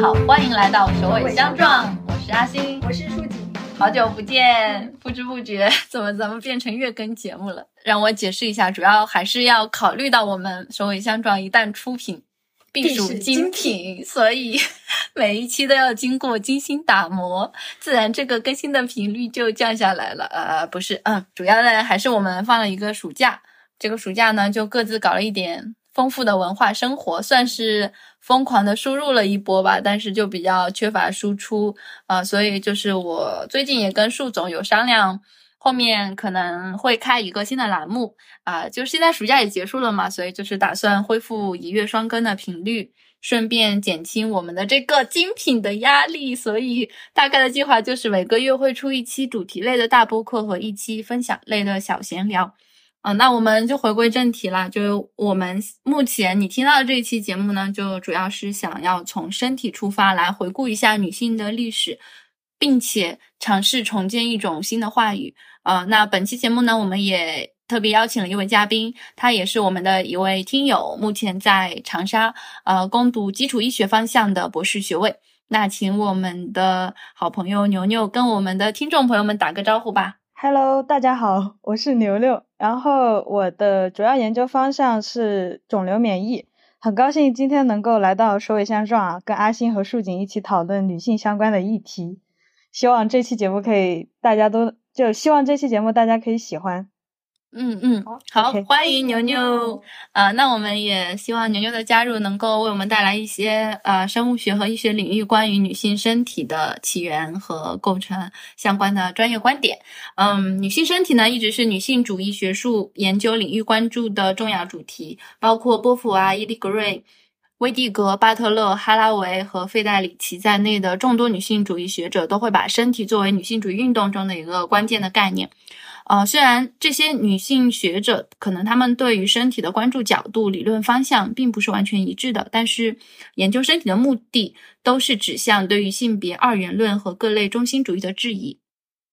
好，欢迎来到首尾相撞，我是阿星，我是舒锦，好久不见，不知不觉怎么咱们变成月更节目了？让我解释一下，主要还是要考虑到我们首尾相撞一旦出品，必属精品，所以 每一期都要经过精心打磨，自然这个更新的频率就降下来了。呃，不是，嗯，主要呢还是我们放了一个暑假，这个暑假呢就各自搞了一点。丰富的文化生活算是疯狂的输入了一波吧，但是就比较缺乏输出啊，所以就是我最近也跟树总有商量，后面可能会开一个新的栏目啊，就是现在暑假也结束了嘛，所以就是打算恢复一月双更的频率，顺便减轻我们的这个精品的压力，所以大概的计划就是每个月会出一期主题类的大播客和一期分享类的小闲聊。那我们就回归正题啦。就我们目前你听到的这一期节目呢，就主要是想要从身体出发来回顾一下女性的历史，并且尝试重建一种新的话语。呃，那本期节目呢，我们也特别邀请了一位嘉宾，他也是我们的一位听友，目前在长沙呃攻读基础医学方向的博士学位。那请我们的好朋友牛牛跟我们的听众朋友们打个招呼吧。Hello，大家好，我是牛牛，然后我的主要研究方向是肿瘤免疫，很高兴今天能够来到首尾相撞啊，跟阿星和树景一起讨论女性相关的议题，希望这期节目可以大家都就希望这期节目大家可以喜欢。嗯嗯，好，欢迎牛牛。呃，那我们也希望牛牛的加入能够为我们带来一些呃生物学和医学领域关于女性身体的起源和构成相关的专业观点。嗯，女性身体呢一直是女性主义学术研究领域关注的重要主题，包括波普啊、伊丽格瑞、威蒂格、巴特勒、哈拉维和费代里奇在内的众多女性主义学者都会把身体作为女性主义运动中的一个关键的概念。呃，虽然这些女性学者可能她们对于身体的关注角度、理论方向并不是完全一致的，但是研究身体的目的都是指向对于性别二元论和各类中心主义的质疑。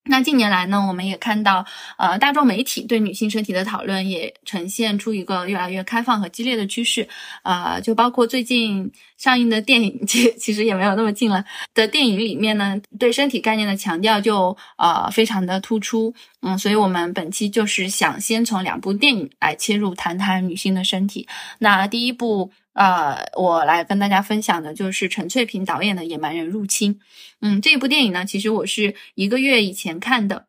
那近年来呢，我们也看到，呃，大众媒体对女性身体的讨论也呈现出一个越来越开放和激烈的趋势，啊，就包括最近上映的电影，其其实也没有那么近了的电影里面呢，对身体概念的强调就呃非常的突出，嗯，所以我们本期就是想先从两部电影来切入，谈谈女性的身体。那第一部。呃，我来跟大家分享的就是陈翠萍导演的《野蛮人入侵》。嗯，这部电影呢，其实我是一个月以前看的，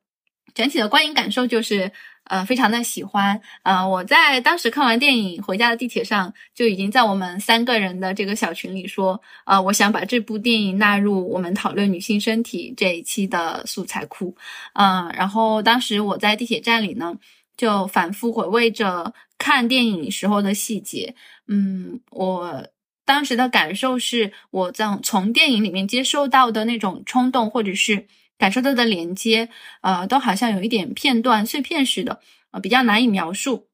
整体的观影感受就是呃非常的喜欢。呃，我在当时看完电影回家的地铁上，就已经在我们三个人的这个小群里说，呃，我想把这部电影纳入我们讨论女性身体这一期的素材库。嗯，然后当时我在地铁站里呢。就反复回味着看电影时候的细节，嗯，我当时的感受是，我在从电影里面接受到的那种冲动，或者是感受到的连接，呃，都好像有一点片段碎片似的，呃，比较难以描述。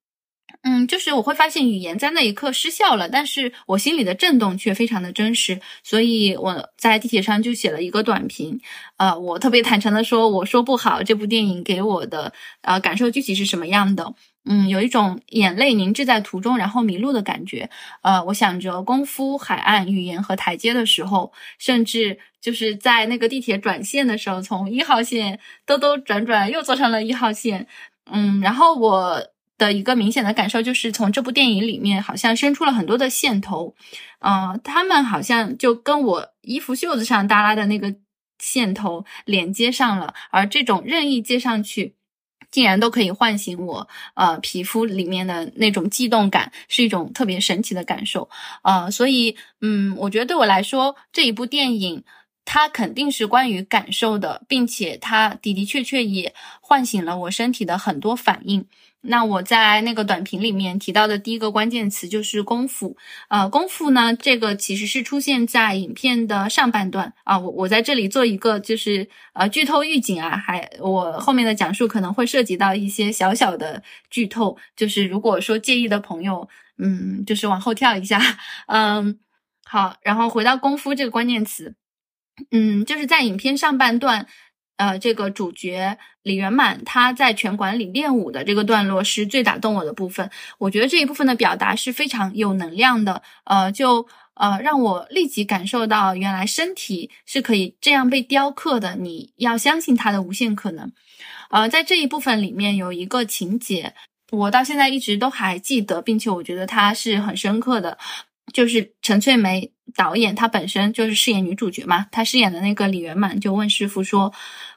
嗯，就是我会发现语言在那一刻失效了，但是我心里的震动却非常的真实，所以我在地铁上就写了一个短评，呃，我特别坦诚的说，我说不好这部电影给我的呃感受具体是什么样的，嗯，有一种眼泪凝滞在途中然后迷路的感觉，呃，我想着功夫、海岸、语言和台阶的时候，甚至就是在那个地铁转线的时候，从一号线兜兜转转又坐上了一号线，嗯，然后我。的一个明显的感受就是，从这部电影里面好像伸出了很多的线头，嗯，他们好像就跟我衣服袖子上耷拉的那个线头连接上了，而这种任意接上去，竟然都可以唤醒我，呃，皮肤里面的那种悸动感，是一种特别神奇的感受，呃，所以，嗯，我觉得对我来说，这一部电影它肯定是关于感受的，并且它的的确确也唤醒了我身体的很多反应。那我在那个短评里面提到的第一个关键词就是功夫，呃，功夫呢，这个其实是出现在影片的上半段啊。我我在这里做一个就是呃剧透预警啊，还我后面的讲述可能会涉及到一些小小的剧透，就是如果说介意的朋友，嗯，就是往后跳一下，嗯，好，然后回到功夫这个关键词，嗯，就是在影片上半段。呃，这个主角李圆满他在拳馆里练武的这个段落是最打动我的部分。我觉得这一部分的表达是非常有能量的，呃，就呃让我立即感受到原来身体是可以这样被雕刻的。你要相信它的无限可能。呃，在这一部分里面有一个情节，我到现在一直都还记得，并且我觉得它是很深刻的，就是陈翠梅。导演她本身就是饰演女主角嘛，她饰演的那个李圆满就问师傅说：“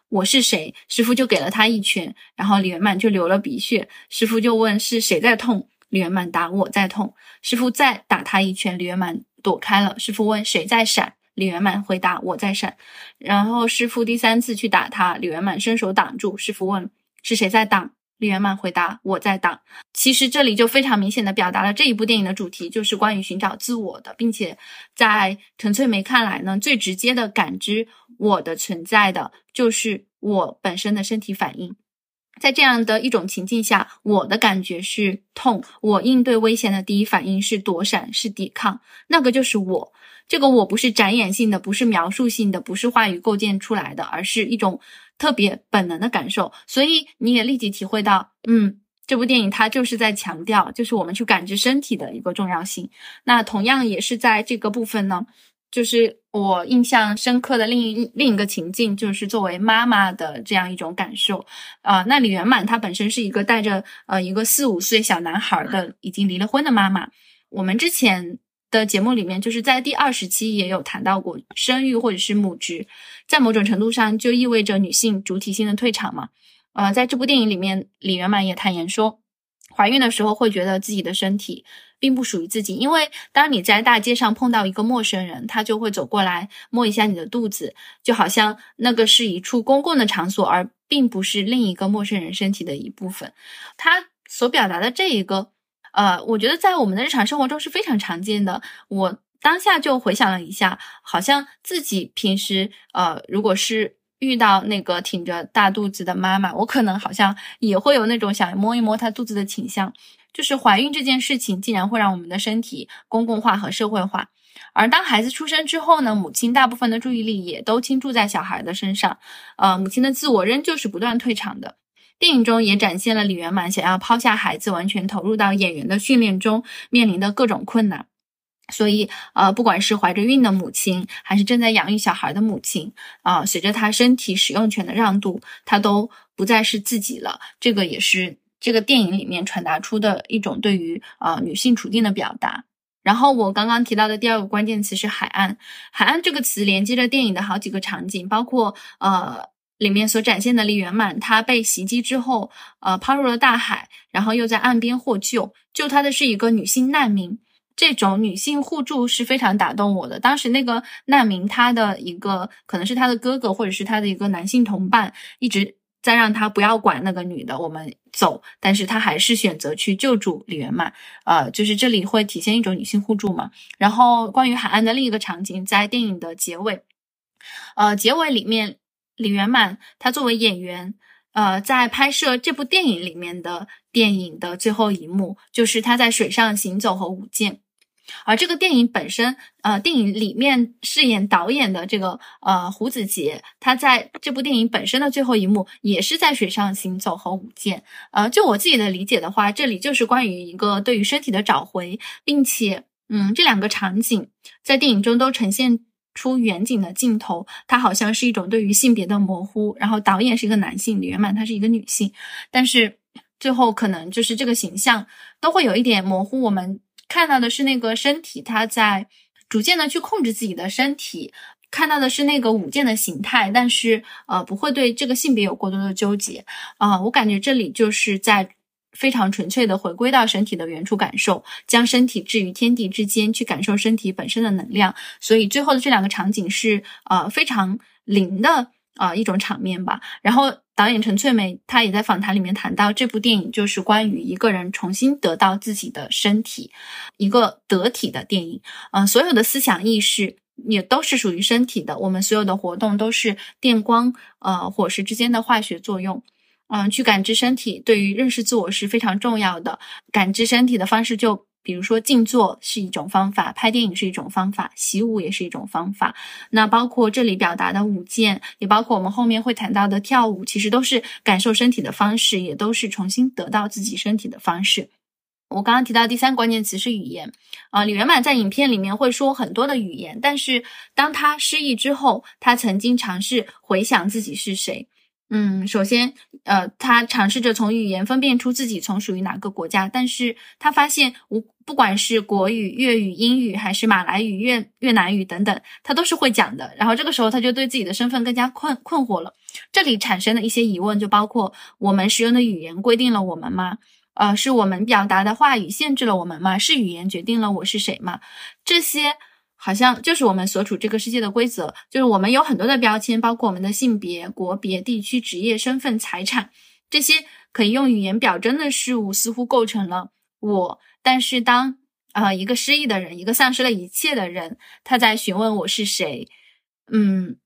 我是谁？”师傅就给了他一拳，然后李圆满就流了鼻血。师傅就问是谁在痛，李圆满答我在痛。师傅再打他一拳，李圆满躲开了。师傅问谁在闪，李圆满回答我在闪。然后师傅第三次去打他，李圆满伸手挡住。师傅问是谁在挡？李元满回答：“我在挡。”其实这里就非常明显的表达了这一部电影的主题，就是关于寻找自我的，并且在陈翠梅看来呢，最直接的感知我的存在的就是我本身的身体反应。在这样的一种情境下，我的感觉是痛，我应对危险的第一反应是躲闪，是抵抗，那个就是我。这个我不是展演性的，不是描述性的，不是话语构建出来的，而是一种。特别本能的感受，所以你也立即体会到，嗯，这部电影它就是在强调，就是我们去感知身体的一个重要性。那同样也是在这个部分呢，就是我印象深刻的另一另一个情境，就是作为妈妈的这样一种感受。啊，那李圆满她本身是一个带着呃一个四五岁小男孩的已经离了婚的妈妈。我们之前。的节目里面，就是在第二十期也有谈到过，生育或者是母职，在某种程度上就意味着女性主体性的退场嘛。呃，在这部电影里面，李圆满也坦言说，怀孕的时候会觉得自己的身体并不属于自己，因为当你在大街上碰到一个陌生人，他就会走过来摸一下你的肚子，就好像那个是一处公共的场所，而并不是另一个陌生人身体的一部分。他所表达的这一个。呃，我觉得在我们的日常生活中是非常常见的。我当下就回想了一下，好像自己平时呃，如果是遇到那个挺着大肚子的妈妈，我可能好像也会有那种想摸一摸她肚子的倾向。就是怀孕这件事情，竟然会让我们的身体公共化和社会化。而当孩子出生之后呢，母亲大部分的注意力也都倾注在小孩的身上，呃，母亲的自我仍旧是不断退场的。电影中也展现了李圆满想要抛下孩子，完全投入到演员的训练中面临的各种困难。所以，呃，不管是怀着孕的母亲，还是正在养育小孩的母亲，啊，随着她身体使用权的让渡，她都不再是自己了。这个也是这个电影里面传达出的一种对于啊女性处境的表达。然后，我刚刚提到的第二个关键词是海岸。海岸这个词连接着电影的好几个场景，包括呃。里面所展现的李圆满，他被袭击之后，呃，抛入了大海，然后又在岸边获救。救他的是一个女性难民，这种女性互助是非常打动我的。当时那个难民，他的一个可能是他的哥哥，或者是他的一个男性同伴，一直在让他不要管那个女的，我们走。但是他还是选择去救助李圆满，呃，就是这里会体现一种女性互助嘛。然后关于海岸的另一个场景，在电影的结尾，呃，结尾里面。李圆满，他作为演员，呃，在拍摄这部电影里面的电影的最后一幕，就是他在水上行走和舞剑。而这个电影本身，呃，电影里面饰演导演的这个呃胡子杰，他在这部电影本身的最后一幕，也是在水上行走和舞剑。呃，就我自己的理解的话，这里就是关于一个对于身体的找回，并且，嗯，这两个场景在电影中都呈现。出远景的镜头，它好像是一种对于性别的模糊。然后导演是一个男性，李圆满她是一个女性，但是最后可能就是这个形象都会有一点模糊。我们看到的是那个身体，它在逐渐的去控制自己的身体，看到的是那个舞剑的形态，但是呃不会对这个性别有过多的纠结啊。我感觉这里就是在。非常纯粹的回归到身体的原初感受，将身体置于天地之间，去感受身体本身的能量。所以最后的这两个场景是呃非常灵的啊一种场面吧。然后导演陈翠梅她也在访谈里面谈到，这部电影就是关于一个人重新得到自己的身体，一个得体的电影。嗯，所有的思想意识也都是属于身体的，我们所有的活动都是电光呃火石之间的化学作用。嗯，去感知身体，对于认识自我是非常重要的。感知身体的方式就比如说静坐是一种方法，拍电影是一种方法，习武也是一种方法。那包括这里表达的舞剑，也包括我们后面会谈到的跳舞，其实都是感受身体的方式，也都是重新得到自己身体的方式。我刚刚提到第三关键词是语言啊，李圆满在影片里面会说很多的语言，但是当他失忆之后，他曾经尝试回想自己是谁。嗯，首先，呃，他尝试着从语言分辨出自己从属于哪个国家，但是他发现无不管是国语、粤语、英语，还是马来语、越越南语等等，他都是会讲的。然后这个时候，他就对自己的身份更加困困惑了。这里产生的一些疑问就包括：我们使用的语言规定了我们吗？呃，是我们表达的话语限制了我们吗？是语言决定了我是谁吗？这些。好像就是我们所处这个世界的规则，就是我们有很多的标签，包括我们的性别、国别、地区、职业、身份、财产这些可以用语言表征的事物，似乎构成了我。但是当呃一个失忆的人，一个丧失了一切的人，他在询问我是谁，嗯。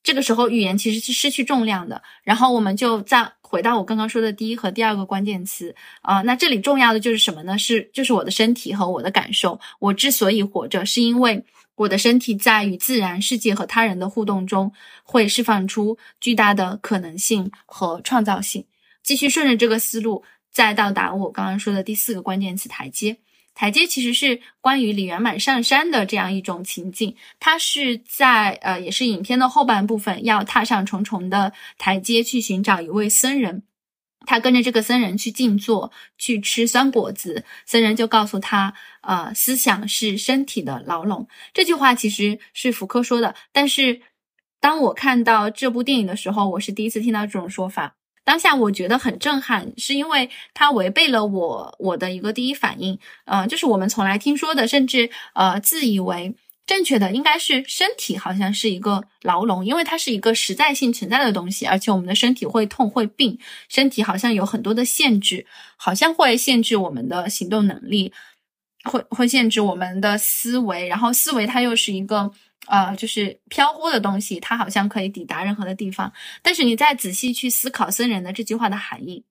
这个时候，语言其实是失去重量的。然后，我们就在回到我刚刚说的第一和第二个关键词啊。那这里重要的就是什么呢？是就是我的身体和我的感受。我之所以活着，是因为我的身体在与自然世界和他人的互动中，会释放出巨大的可能性和创造性。继续顺着这个思路，再到达我刚刚说的第四个关键词台阶。台阶其实是关于李圆满上山的这样一种情境，他是在呃，也是影片的后半部分，要踏上重重的台阶去寻找一位僧人，他跟着这个僧人去静坐，去吃酸果子，僧人就告诉他，呃，思想是身体的牢笼。这句话其实是福柯说的，但是当我看到这部电影的时候，我是第一次听到这种说法。当下我觉得很震撼，是因为它违背了我我的一个第一反应，呃，就是我们从来听说的，甚至呃自以为正确的，应该是身体好像是一个牢笼，因为它是一个实在性存在的东西，而且我们的身体会痛会病，身体好像有很多的限制，好像会限制我们的行动能力，会会限制我们的思维，然后思维它又是一个。呃，就是飘忽的东西，它好像可以抵达任何的地方。但是你再仔细去思考僧人的这句话的含义，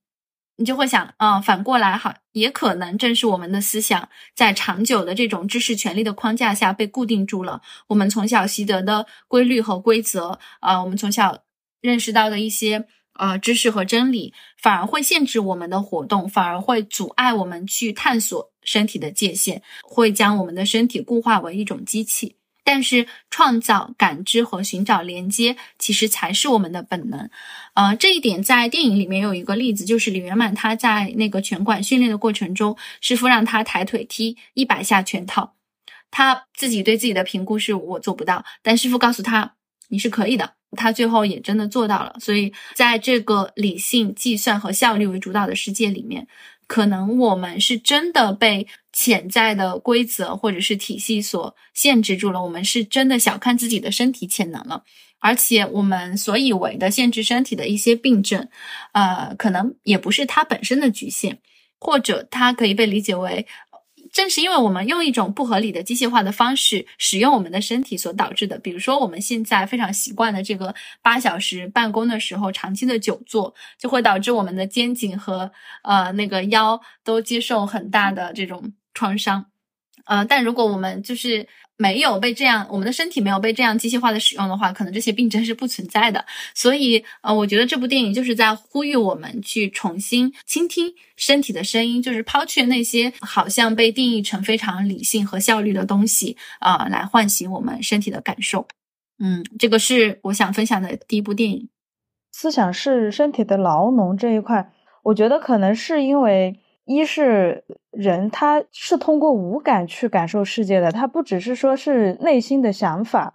你就会想，嗯，反过来好，也可能正是我们的思想在长久的这种知识权利的框架下被固定住了。我们从小习得的规律和规则，啊，我们从小认识到的一些呃知识和真理，反而会限制我们的活动，反而会阻碍我们去探索身体的界限，会将我们的身体固化为一种机器。但是，创造、感知和寻找连接，其实才是我们的本能。呃，这一点在电影里面有一个例子，就是李圆满他在那个拳馆训练的过程中，师傅让他抬腿踢一百下拳套，他自己对自己的评估是我做不到，但师傅告诉他你是可以的，他最后也真的做到了。所以，在这个理性、计算和效率为主导的世界里面。可能我们是真的被潜在的规则或者是体系所限制住了，我们是真的小看自己的身体潜能了，而且我们所以为的限制身体的一些病症，呃，可能也不是它本身的局限，或者它可以被理解为。正是因为我们用一种不合理的机械化的方式使用我们的身体所导致的，比如说我们现在非常习惯的这个八小时办公的时候长期的久坐，就会导致我们的肩颈和呃那个腰都接受很大的这种创伤。呃，但如果我们就是没有被这样，我们的身体没有被这样机械化的使用的话，可能这些病症是不存在的。所以，呃，我觉得这部电影就是在呼吁我们去重新倾听身体的声音，就是抛却那些好像被定义成非常理性和效率的东西，啊，来唤醒我们身体的感受。嗯，这个是我想分享的第一部电影。思想是身体的牢笼这一块，我觉得可能是因为。一是人，他是通过五感去感受世界的，他不只是说是内心的想法，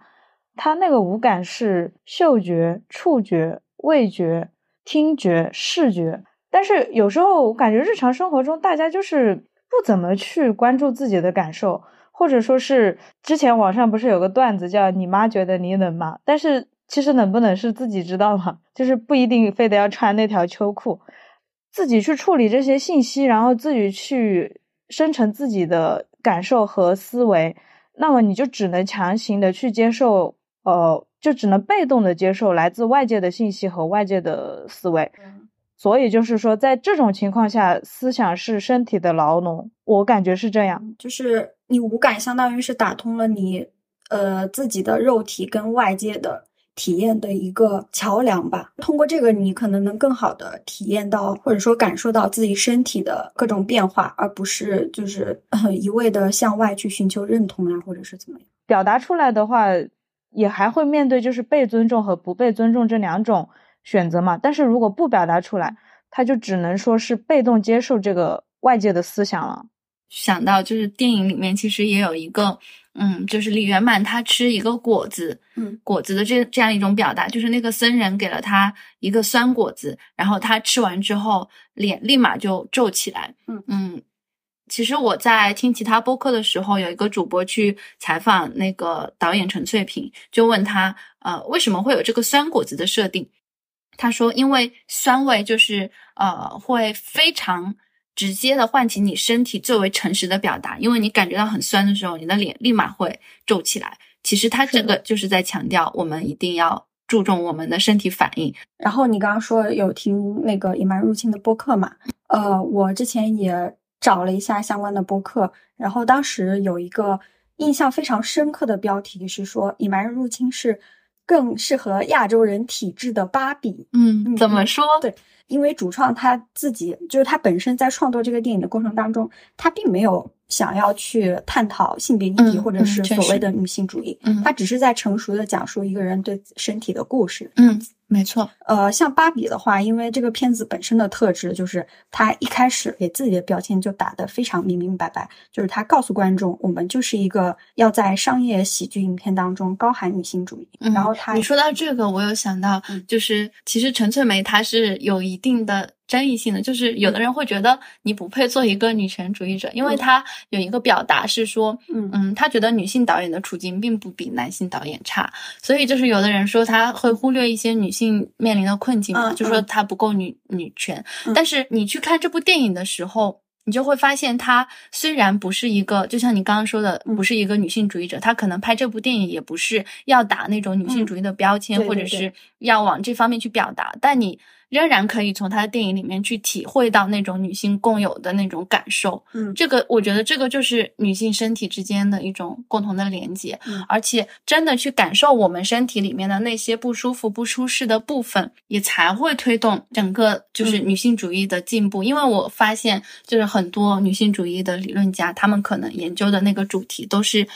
他那个五感是嗅觉、触觉、味觉、听觉、视觉。但是有时候我感觉日常生活中大家就是不怎么去关注自己的感受，或者说是之前网上不是有个段子叫“你妈觉得你冷吗？”但是其实冷不冷是自己知道嘛，就是不一定非得要穿那条秋裤。自己去处理这些信息，然后自己去生成自己的感受和思维，那么你就只能强行的去接受，呃，就只能被动的接受来自外界的信息和外界的思维。所以就是说，在这种情况下，思想是身体的牢笼，我感觉是这样。就是你五感相当于是打通了你，呃，自己的肉体跟外界的体验的一个桥梁吧。通过这个，你可能能更好的体验到，或者说感受到自己身体的各种变化，而不是就是一味的向外去寻求认同啊，或者是怎么样。表达出来的话，也还会面对就是被尊重和不被尊重这两种。选择嘛，但是如果不表达出来，他就只能说是被动接受这个外界的思想了。想到就是电影里面其实也有一个，嗯，就是李圆满他吃一个果子，嗯，果子的这这样一种表达，就是那个僧人给了他一个酸果子，然后他吃完之后脸立马就皱起来，嗯嗯。其实我在听其他播客的时候，有一个主播去采访那个导演陈翠萍，就问他，呃，为什么会有这个酸果子的设定？他说：“因为酸味就是呃，会非常直接的唤起你身体最为诚实的表达。因为你感觉到很酸的时候，你的脸立马会皱起来。其实它这个就是在强调，我们一定要注重我们的身体反应。然后你刚刚说有听那个隐瞒入侵的播客嘛？呃，我之前也找了一下相关的播客，然后当时有一个印象非常深刻的标题是说，隐瞒入侵是。”更适合亚洲人体质的芭比，嗯，怎么说？对，因为主创他自己就是他本身在创作这个电影的过程当中，他并没有想要去探讨性别议题或者是所谓的女性主义，他只是在成熟的讲述一个人对身体的故事，嗯。没错，呃，像芭比的话，因为这个片子本身的特质就是，他一开始给自己的标签就打得非常明明白白，就是他告诉观众，我们就是一个要在商业喜剧影片当中高喊女性主义。然后他，你说到这个，我有想到，就是其实陈翠梅她是有一定的。争议性的就是有的人会觉得你不配做一个女权主义者，因为他有一个表达是说，嗯。嗯，他觉得女性导演的处境并不比男性导演差，所以就是有的人说他会忽略一些女性面临的困境嘛，就说他不够女女权。但是你去看这部电影的时候，你就会发现他虽然不是一个，就像你刚刚说的，不是一个女性主义者，他可能拍这部电影也不是要打那种女性主义的标签，或者是要往这方面去表达，但你。仍然可以从他的电影里面去体会到那种女性共有的那种感受，嗯，这个我觉得这个就是女性身体之间的一种共同的连接，嗯，而且真的去感受我们身体里面的那些不舒服、不舒适的部分，也才会推动整个就是女性主义的进步。因为我发现，就是很多女性主义的理论家，他们可能研究的那个主题，都是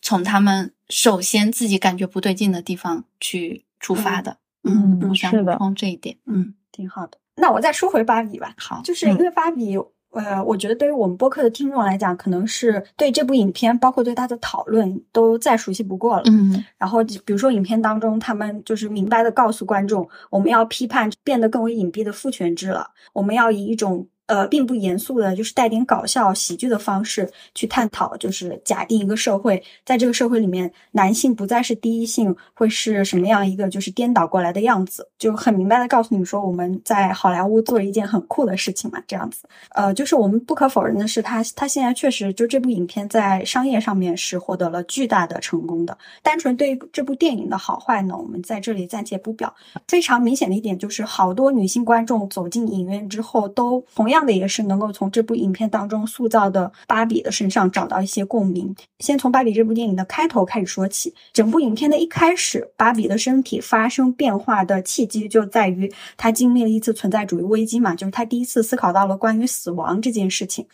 从他们首先自己感觉不对劲的地方去出发的，嗯，我想补充这一点，嗯。挺好的，那我再说回芭比吧。好，就是因为芭比，呃，我觉得对于我们播客的听众来讲，可能是对这部影片，包括对它的讨论，都再熟悉不过了。嗯，然后比如说影片当中，他们就是明白的告诉观众，我们要批判变得更为隐蔽的父权制了，我们要以一种。呃，并不严肃的，就是带点搞笑、喜剧的方式去探讨，就是假定一个社会，在这个社会里面，男性不再是第一性，会是什么样一个就是颠倒过来的样子，就很明白的告诉你们说，我们在好莱坞做了一件很酷的事情嘛，这样子。呃，就是我们不可否认的是，他他现在确实就这部影片在商业上面是获得了巨大的成功的。单纯对这部电影的好坏呢，我们在这里暂且不表。非常明显的一点就是，好多女性观众走进影院之后，都同样。的也是能够从这部影片当中塑造的芭比的身上找到一些共鸣。先从芭比这部电影的开头开始说起，整部影片的一开始，芭比的身体发生变化的契机就在于她经历了一次存在主义危机嘛，就是她第一次思考到了关于死亡这件事情。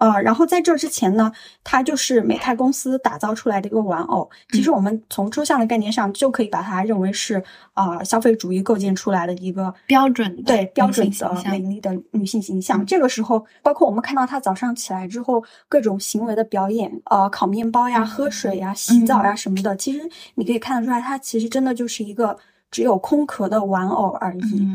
呃，然后在这之前呢，它就是美泰公司打造出来的一个玩偶。其实我们从抽象的概念上就可以把它认为是啊，消费主义构建出来的一个标准对标准的美丽的女性形象。这个时候，包括我们看到她早上起来之后各种行为的表演，呃，烤面包呀、喝水呀、洗澡呀什么的，其实你可以看得出来，她其实真的就是一个只有空壳的玩偶而已。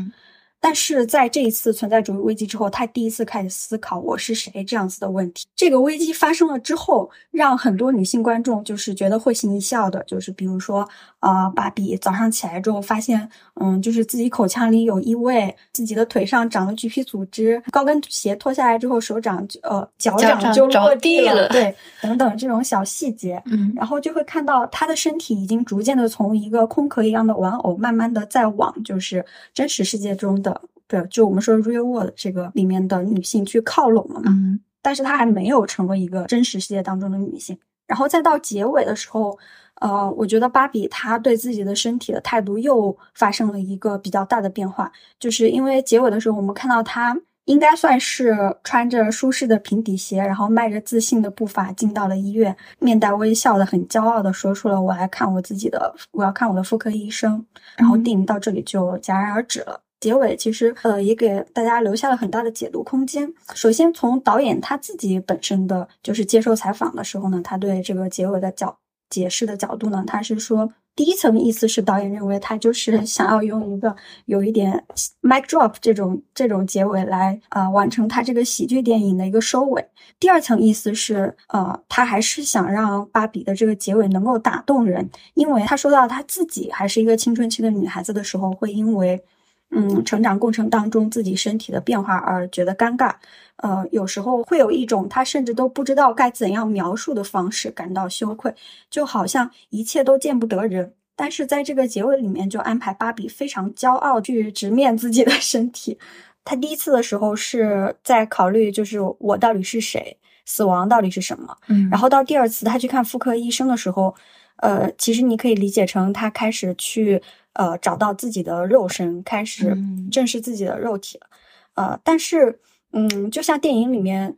但是在这一次存在主义危机之后，他第一次开始思考我是谁这样子的问题。这个危机发生了之后，让很多女性观众就是觉得会心一笑的，就是比如说，呃，芭比早上起来之后发现，嗯，就是自己口腔里有异味，自己的腿上长了橘皮组织，高跟鞋脱下来之后手掌呃脚掌就落地了，对，等等这种小细节，嗯，然后就会看到她的身体已经逐渐的从一个空壳一样的玩偶，慢慢的在往就是真实世界中的。对，就我们说 real world 这个里面的女性去靠拢了嘛。嗯，但是她还没有成为一个真实世界当中的女性。然后再到结尾的时候，呃，我觉得芭比她对自己的身体的态度又发生了一个比较大的变化，就是因为结尾的时候，我们看到她。应该算是穿着舒适的平底鞋，然后迈着自信的步伐进到了医院，面带微笑的，很骄傲的说出了“我来看我自己的，我要看我的妇科医生”。然后电影到这里就戛然而止了。结尾其实呃也给大家留下了很大的解读空间。首先从导演他自己本身的就是接受采访的时候呢，他对这个结尾的角解释的角度呢，他是说。第一层意思是导演认为他就是 想要用一个有一点 mic drop 这种这种结尾来啊完成他这个喜剧电影的一个收尾。第二层意思是呃他还是想让芭比的这个结尾能够打动人，因为他说到他自己还是一个青春期的女孩子的时候，会因为。嗯，成长过程当中自己身体的变化而觉得尴尬，呃，有时候会有一种他甚至都不知道该怎样描述的方式感到羞愧，就好像一切都见不得人。但是在这个结尾里面，就安排芭比非常骄傲去直面自己的身体。他第一次的时候是在考虑，就是我到底是谁，死亡到底是什么。嗯，然后到第二次他去看妇科医生的时候，呃，其实你可以理解成他开始去。呃，找到自己的肉身，开始正视自己的肉体了。呃，但是，嗯，就像电影里面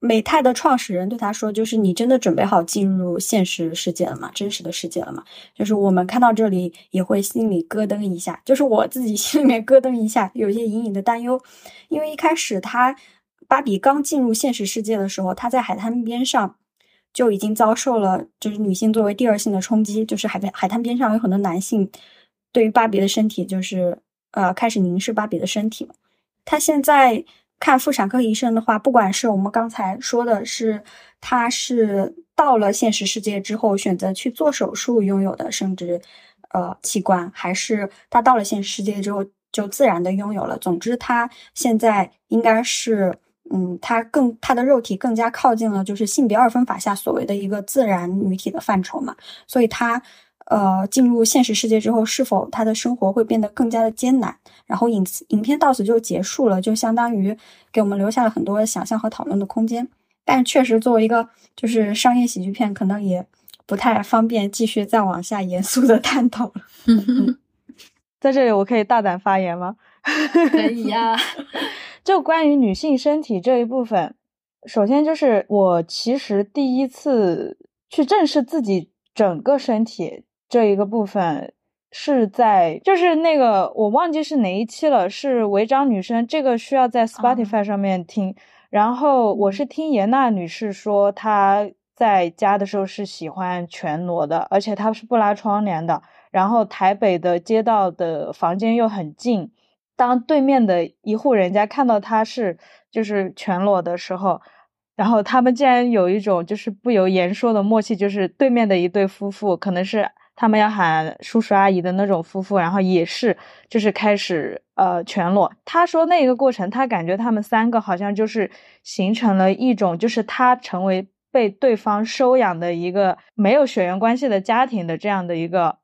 美泰的创始人对他说：“就是你真的准备好进入现实世界了吗？真实的世界了吗？”就是我们看到这里也会心里咯噔一下，就是我自己 心里面咯噔一下，有些隐隐的担忧，因为一开始他芭比刚进入现实世界的时候，他在海滩边上就已经遭受了就是女性作为第二性的冲击，就是海边海滩边上有很多男性。对于芭比的身体，就是呃，开始凝视芭比的身体。他现在看妇产科医生的话，不管是我们刚才说的是，他是到了现实世界之后选择去做手术拥有的生殖呃器官，还是他到了现实世界之后就自然的拥有了。总之，他现在应该是，嗯，他更他的肉体更加靠近了就是性别二分法下所谓的一个自然女体的范畴嘛，所以他。呃，进入现实世界之后，是否他的生活会变得更加的艰难？然后影影片到此就结束了，就相当于给我们留下了很多想象和讨论的空间。但确实，作为一个就是商业喜剧片，可能也不太方便继续再往下严肃的探讨了。在这里，我可以大胆发言吗？可以呀。就关于女性身体这一部分，首先就是我其实第一次去正视自己整个身体。这一个部分是在，就是那个我忘记是哪一期了，是违章女生，这个需要在 Spotify 上面听。然后我是听严娜女士说，她在家的时候是喜欢全裸的，而且她是不拉窗帘的。然后台北的街道的房间又很近，当对面的一户人家看到她是就是全裸的时候，然后他们竟然有一种就是不由言说的默契，就是对面的一对夫妇可能是。他们要喊叔叔阿姨的那种夫妇，然后也是就是开始呃全裸。他说那个过程，他感觉他们三个好像就是形成了一种，就是他成为被对方收养的一个没有血缘关系的家庭的这样的一个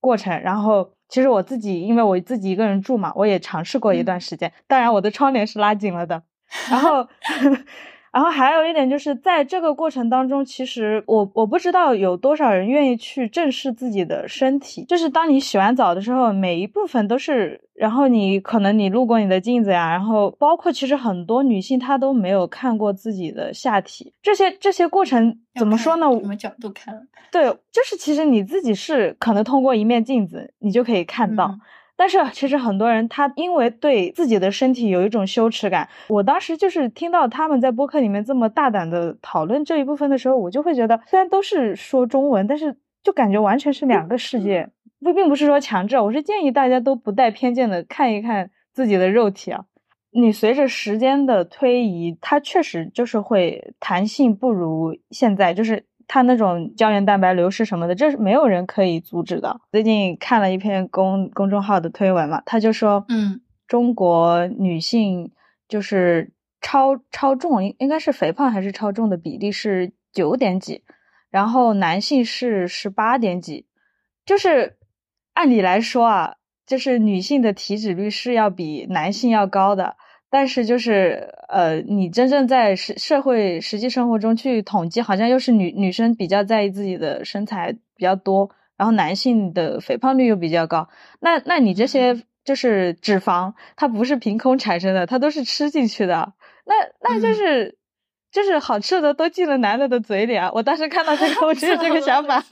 过程。然后其实我自己因为我自己一个人住嘛，我也尝试过一段时间，当然我的窗帘是拉紧了的。然后。然后还有一点就是，在这个过程当中，其实我我不知道有多少人愿意去正视自己的身体。就是当你洗完澡的时候，每一部分都是，然后你可能你路过你的镜子呀，然后包括其实很多女性她都没有看过自己的下体。这些这些过程怎么说呢？什么角度看？对，就是其实你自己是可能通过一面镜子，你就可以看到。但是其实很多人他因为对自己的身体有一种羞耻感，我当时就是听到他们在播客里面这么大胆的讨论这一部分的时候，我就会觉得虽然都是说中文，但是就感觉完全是两个世界。不，并不是说强制，我是建议大家都不带偏见的看一看自己的肉体啊。你随着时间的推移，它确实就是会弹性不如现在，就是。它那种胶原蛋白流失什么的，这是没有人可以阻止的。最近看了一篇公公众号的推文嘛，他就说，嗯，中国女性就是超超重，应应该是肥胖还是超重的比例是九点几，然后男性是十八点几，就是按理来说啊，就是女性的体脂率是要比男性要高的。但是就是呃，你真正在社社会实际生活中去统计，好像又是女女生比较在意自己的身材比较多，然后男性的肥胖率又比较高。那那你这些就是脂肪，它不是凭空产生的，它都是吃进去的。那那就是就是好吃的都进了男的的嘴里啊！我当时看到这个，我只有这个想法。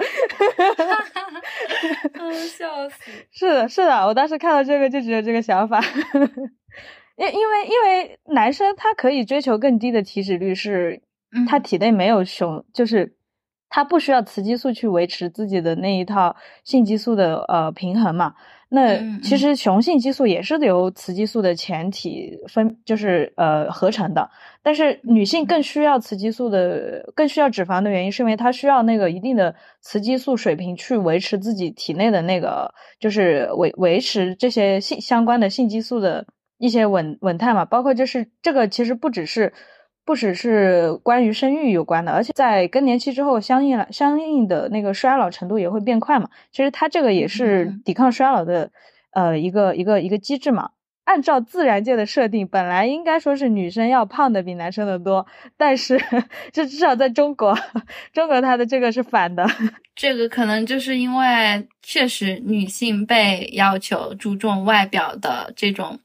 嗯，笑死！是的，是的，我当时看到这个就只有这个想法。因因为因为男生他可以追求更低的体脂率，是他体内没有雄，就是他不需要雌激素去维持自己的那一套性激素的呃平衡嘛。那其实雄性激素也是由雌激素的前体分，就是呃合成的。但是女性更需要雌激素的，更需要脂肪的原因，是因为她需要那个一定的雌激素水平去维持自己体内的那个，就是维维持这些性相关的性激素的。一些稳稳态嘛，包括就是这个其实不只是不只是关于生育有关的，而且在更年期之后，相应了相应的那个衰老程度也会变快嘛。其实它这个也是抵抗衰老的呃一个一个一个机制嘛。按照自然界的设定，本来应该说是女生要胖的比男生的多，但是这至少在中国，中国它的这个是反的。这个可能就是因为确实女性被要求注重外表的这种。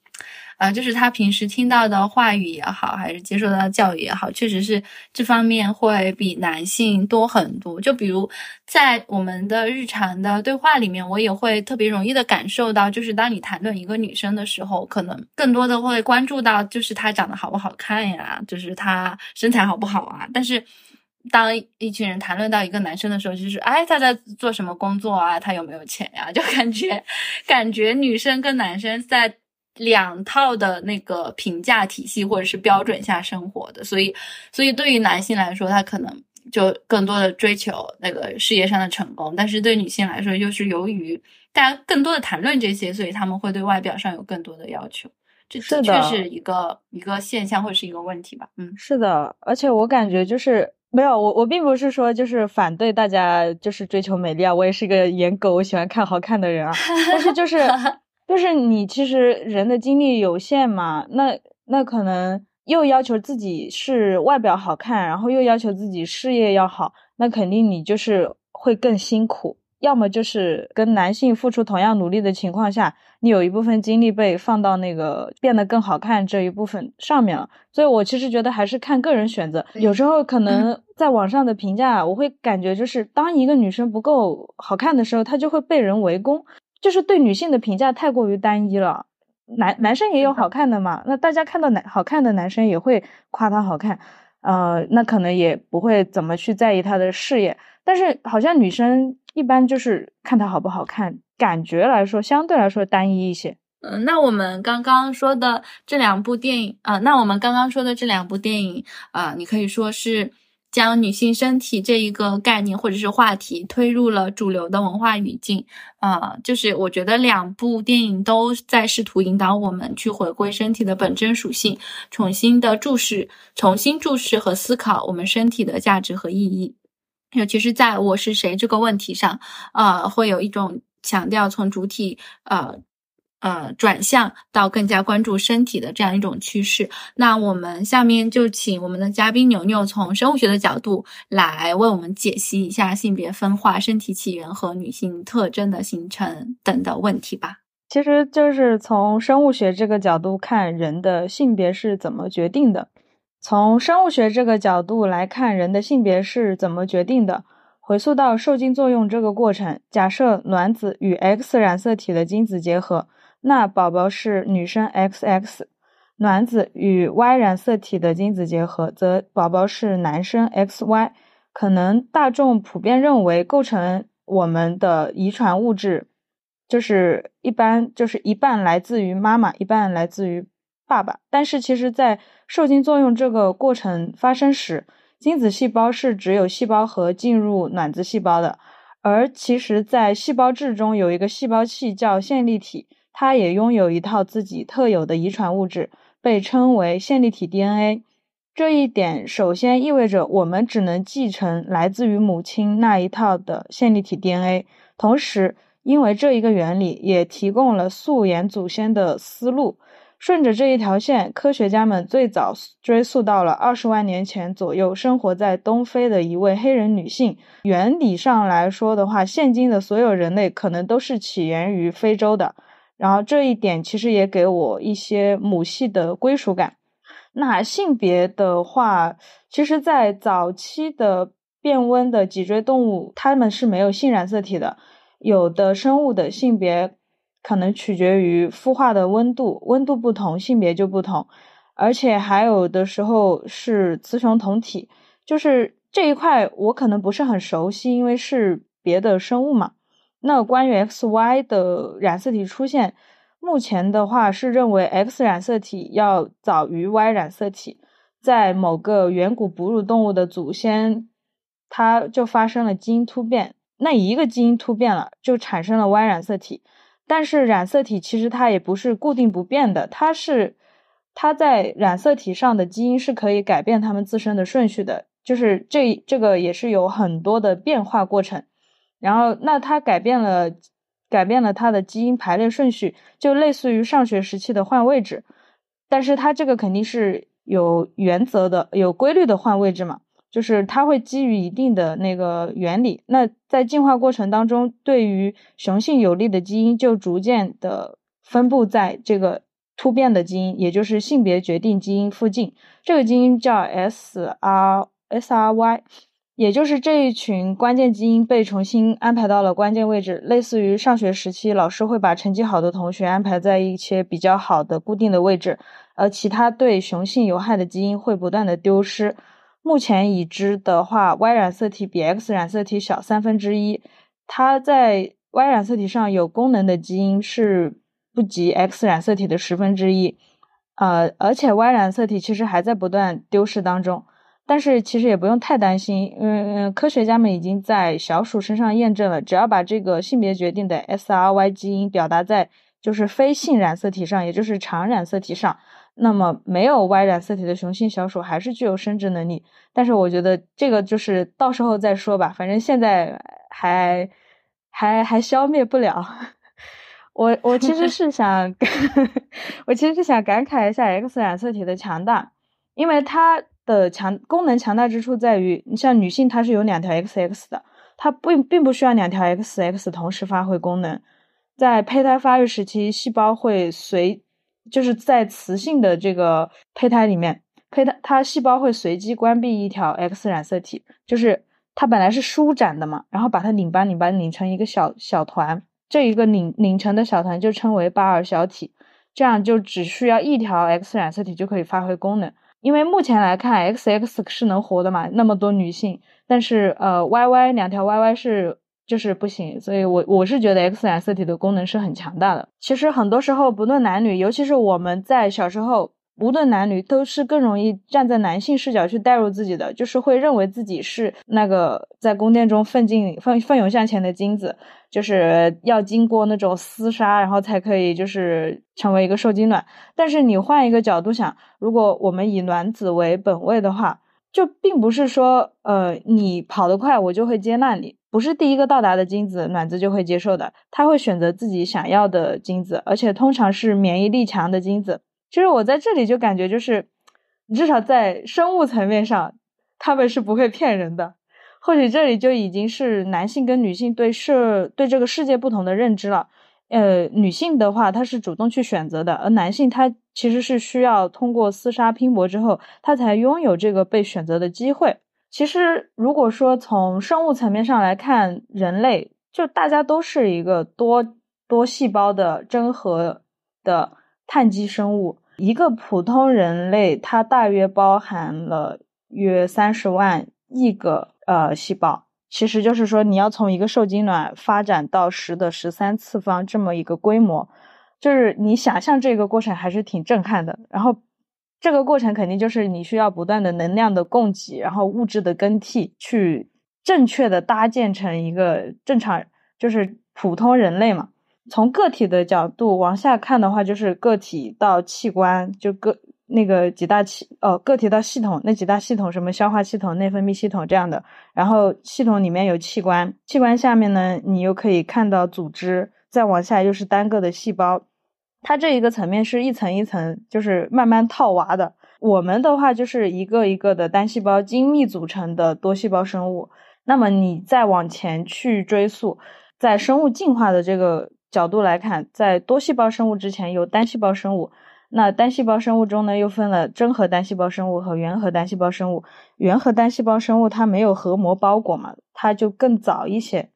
啊，就是他平时听到的话语也好，还是接受到的教育也好，确实是这方面会比男性多很多。就比如在我们的日常的对话里面，我也会特别容易的感受到，就是当你谈论一个女生的时候，可能更多的会关注到，就是她长得好不好看呀，就是她身材好不好啊。但是当一群人谈论到一个男生的时候，就是哎，他在做什么工作啊？他有没有钱呀？就感觉感觉女生跟男生在。两套的那个评价体系或者是标准下生活的，所以，所以对于男性来说，他可能就更多的追求那个事业上的成功，但是对女性来说，又是由于大家更多的谈论这些，所以他们会对外表上有更多的要求。这的确是一个一个现象或者是一个问题吧？嗯，是的，而且我感觉就是没有我，我并不是说就是反对大家就是追求美丽啊，我也是个颜狗，我喜欢看好看的人啊，但是就是。就是你其实人的精力有限嘛，那那可能又要求自己是外表好看，然后又要求自己事业要好，那肯定你就是会更辛苦。要么就是跟男性付出同样努力的情况下，你有一部分精力被放到那个变得更好看这一部分上面了。所以我其实觉得还是看个人选择。有时候可能 在网上的评价，我会感觉就是当一个女生不够好看的时候，她就会被人围攻。就是对女性的评价太过于单一了，男男生也有好看的嘛，那大家看到男好看的男生也会夸他好看，呃，那可能也不会怎么去在意他的事业，但是好像女生一般就是看他好不好看，感觉来说相对来说单一一些。嗯，那我们刚刚说的这两部电影啊，那我们刚刚说的这两部电影啊，你可以说是。将女性身体这一个概念或者是话题推入了主流的文化语境，啊，就是我觉得两部电影都在试图引导我们去回归身体的本真属性，重新的注视、重新注视和思考我们身体的价值和意义，尤其是在我是谁这个问题上，啊，会有一种强调从主体，呃。呃，转向到更加关注身体的这样一种趋势。那我们下面就请我们的嘉宾牛牛从生物学的角度来为我们解析一下性别分化、身体起源和女性特征的形成等的问题吧。其实就是从生物学这个角度看人的性别是怎么决定的。从生物学这个角度来看人的性别是怎么决定的。回溯到受精作用这个过程，假设卵子与 X 染色体的精子结合。那宝宝是女生 XX，卵子与 Y 染色体的精子结合，则宝宝是男生 XY。可能大众普遍认为，构成我们的遗传物质，就是一般就是一半来自于妈妈，一半来自于爸爸。但是其实，在受精作用这个过程发生时，精子细胞是只有细胞核进入卵子细胞的，而其实，在细胞质中有一个细胞器叫线粒体。它也拥有一套自己特有的遗传物质，被称为线粒体 DNA。这一点首先意味着我们只能继承来自于母亲那一套的线粒体 DNA，同时因为这一个原理也提供了溯源祖先的思路。顺着这一条线，科学家们最早追溯到了二十万年前左右生活在东非的一位黑人女性。原理上来说的话，现今的所有人类可能都是起源于非洲的。然后这一点其实也给我一些母系的归属感。那性别的话，其实，在早期的变温的脊椎动物，它们是没有性染色体的。有的生物的性别。可能取决于孵化的温度，温度不同，性别就不同，而且还有的时候是雌雄同体，就是这一块我可能不是很熟悉，因为是别的生物嘛。那关于 X Y 的染色体出现，目前的话是认为 X 染色体要早于 Y 染色体，在某个远古哺乳动物的祖先，它就发生了基因突变，那一个基因突变了，就产生了 Y 染色体。但是染色体其实它也不是固定不变的，它是它在染色体上的基因是可以改变它们自身的顺序的，就是这这个也是有很多的变化过程。然后那它改变了改变了它的基因排列顺序，就类似于上学时期的换位置，但是它这个肯定是有原则的、有规律的换位置嘛。就是它会基于一定的那个原理，那在进化过程当中，对于雄性有利的基因就逐渐的分布在这个突变的基因，也就是性别决定基因附近。这个基因叫 S R S R Y，也就是这一群关键基因被重新安排到了关键位置，类似于上学时期老师会把成绩好的同学安排在一些比较好的固定的位置，而其他对雄性有害的基因会不断的丢失。目前已知的话，Y 染色体比 X 染色体小三分之一。它在 Y 染色体上有功能的基因是不及 X 染色体的十分之一。呃，而且 Y 染色体其实还在不断丢失当中。但是其实也不用太担心，嗯嗯，科学家们已经在小鼠身上验证了，只要把这个性别决定的 SRY 基因表达在就是非性染色体上，也就是常染色体上。那么没有 Y 染色体的雄性小鼠还是具有生殖能力，但是我觉得这个就是到时候再说吧，反正现在还还还消灭不了。我我其实是想，我其实是想感慨一下 X 染色体的强大，因为它的强功能强大之处在于，你像女性她是有两条 XX 的，它并并不需要两条 XX 同时发挥功能，在胚胎发育时期，细胞会随。就是在雌性的这个胚胎里面，胚胎它细胞会随机关闭一条 X 染色体，就是它本来是舒展的嘛，然后把它拧巴拧巴拧成一个小小团，这一个拧拧成的小团就称为巴尔小体，这样就只需要一条 X 染色体就可以发挥功能。因为目前来看，XX 是能活的嘛，那么多女性，但是呃，YY 两条 YY 是。就是不行，所以我我是觉得 X 染色体的功能是很强大的。其实很多时候，不论男女，尤其是我们在小时候，无论男女，都是更容易站在男性视角去代入自己的，就是会认为自己是那个在宫殿中奋进、奋奋勇向前的金子，就是要经过那种厮杀，然后才可以就是成为一个受精卵。但是你换一个角度想，如果我们以卵子为本位的话，就并不是说，呃，你跑得快，我就会接纳你。不是第一个到达的精子，卵子就会接受的。它会选择自己想要的精子，而且通常是免疫力强的精子。其实我在这里就感觉，就是至少在生物层面上，他们是不会骗人的。或许这里就已经是男性跟女性对世对这个世界不同的认知了。呃，女性的话，她是主动去选择的，而男性他其实是需要通过厮杀拼搏之后，他才拥有这个被选择的机会。其实，如果说从生物层面上来看，人类就大家都是一个多多细胞的真核的碳基生物。一个普通人类，它大约包含了约三十万亿个呃细胞。其实就是说，你要从一个受精卵发展到十的十三次方这么一个规模，就是你想象这个过程还是挺震撼的。然后。这个过程肯定就是你需要不断的能量的供给，然后物质的更替，去正确的搭建成一个正常，就是普通人类嘛。从个体的角度往下看的话，就是个体到器官，就个那个几大器哦个体到系统，那几大系统什么消化系统、内分泌系统这样的，然后系统里面有器官，器官下面呢你又可以看到组织，再往下又是单个的细胞，它这一个层面是一层一层就是慢慢套娃的。我们的话就是一个一个的单细胞精密组成的多细胞生物。那么你再往前去追溯，在生物进化的这个角度来看，在多细胞生物之前有单细胞生物。那单细胞生物中呢，又分了真核单细胞生物和原核单细胞生物。原核单细胞生物它没有核膜包裹嘛，它就更早一些。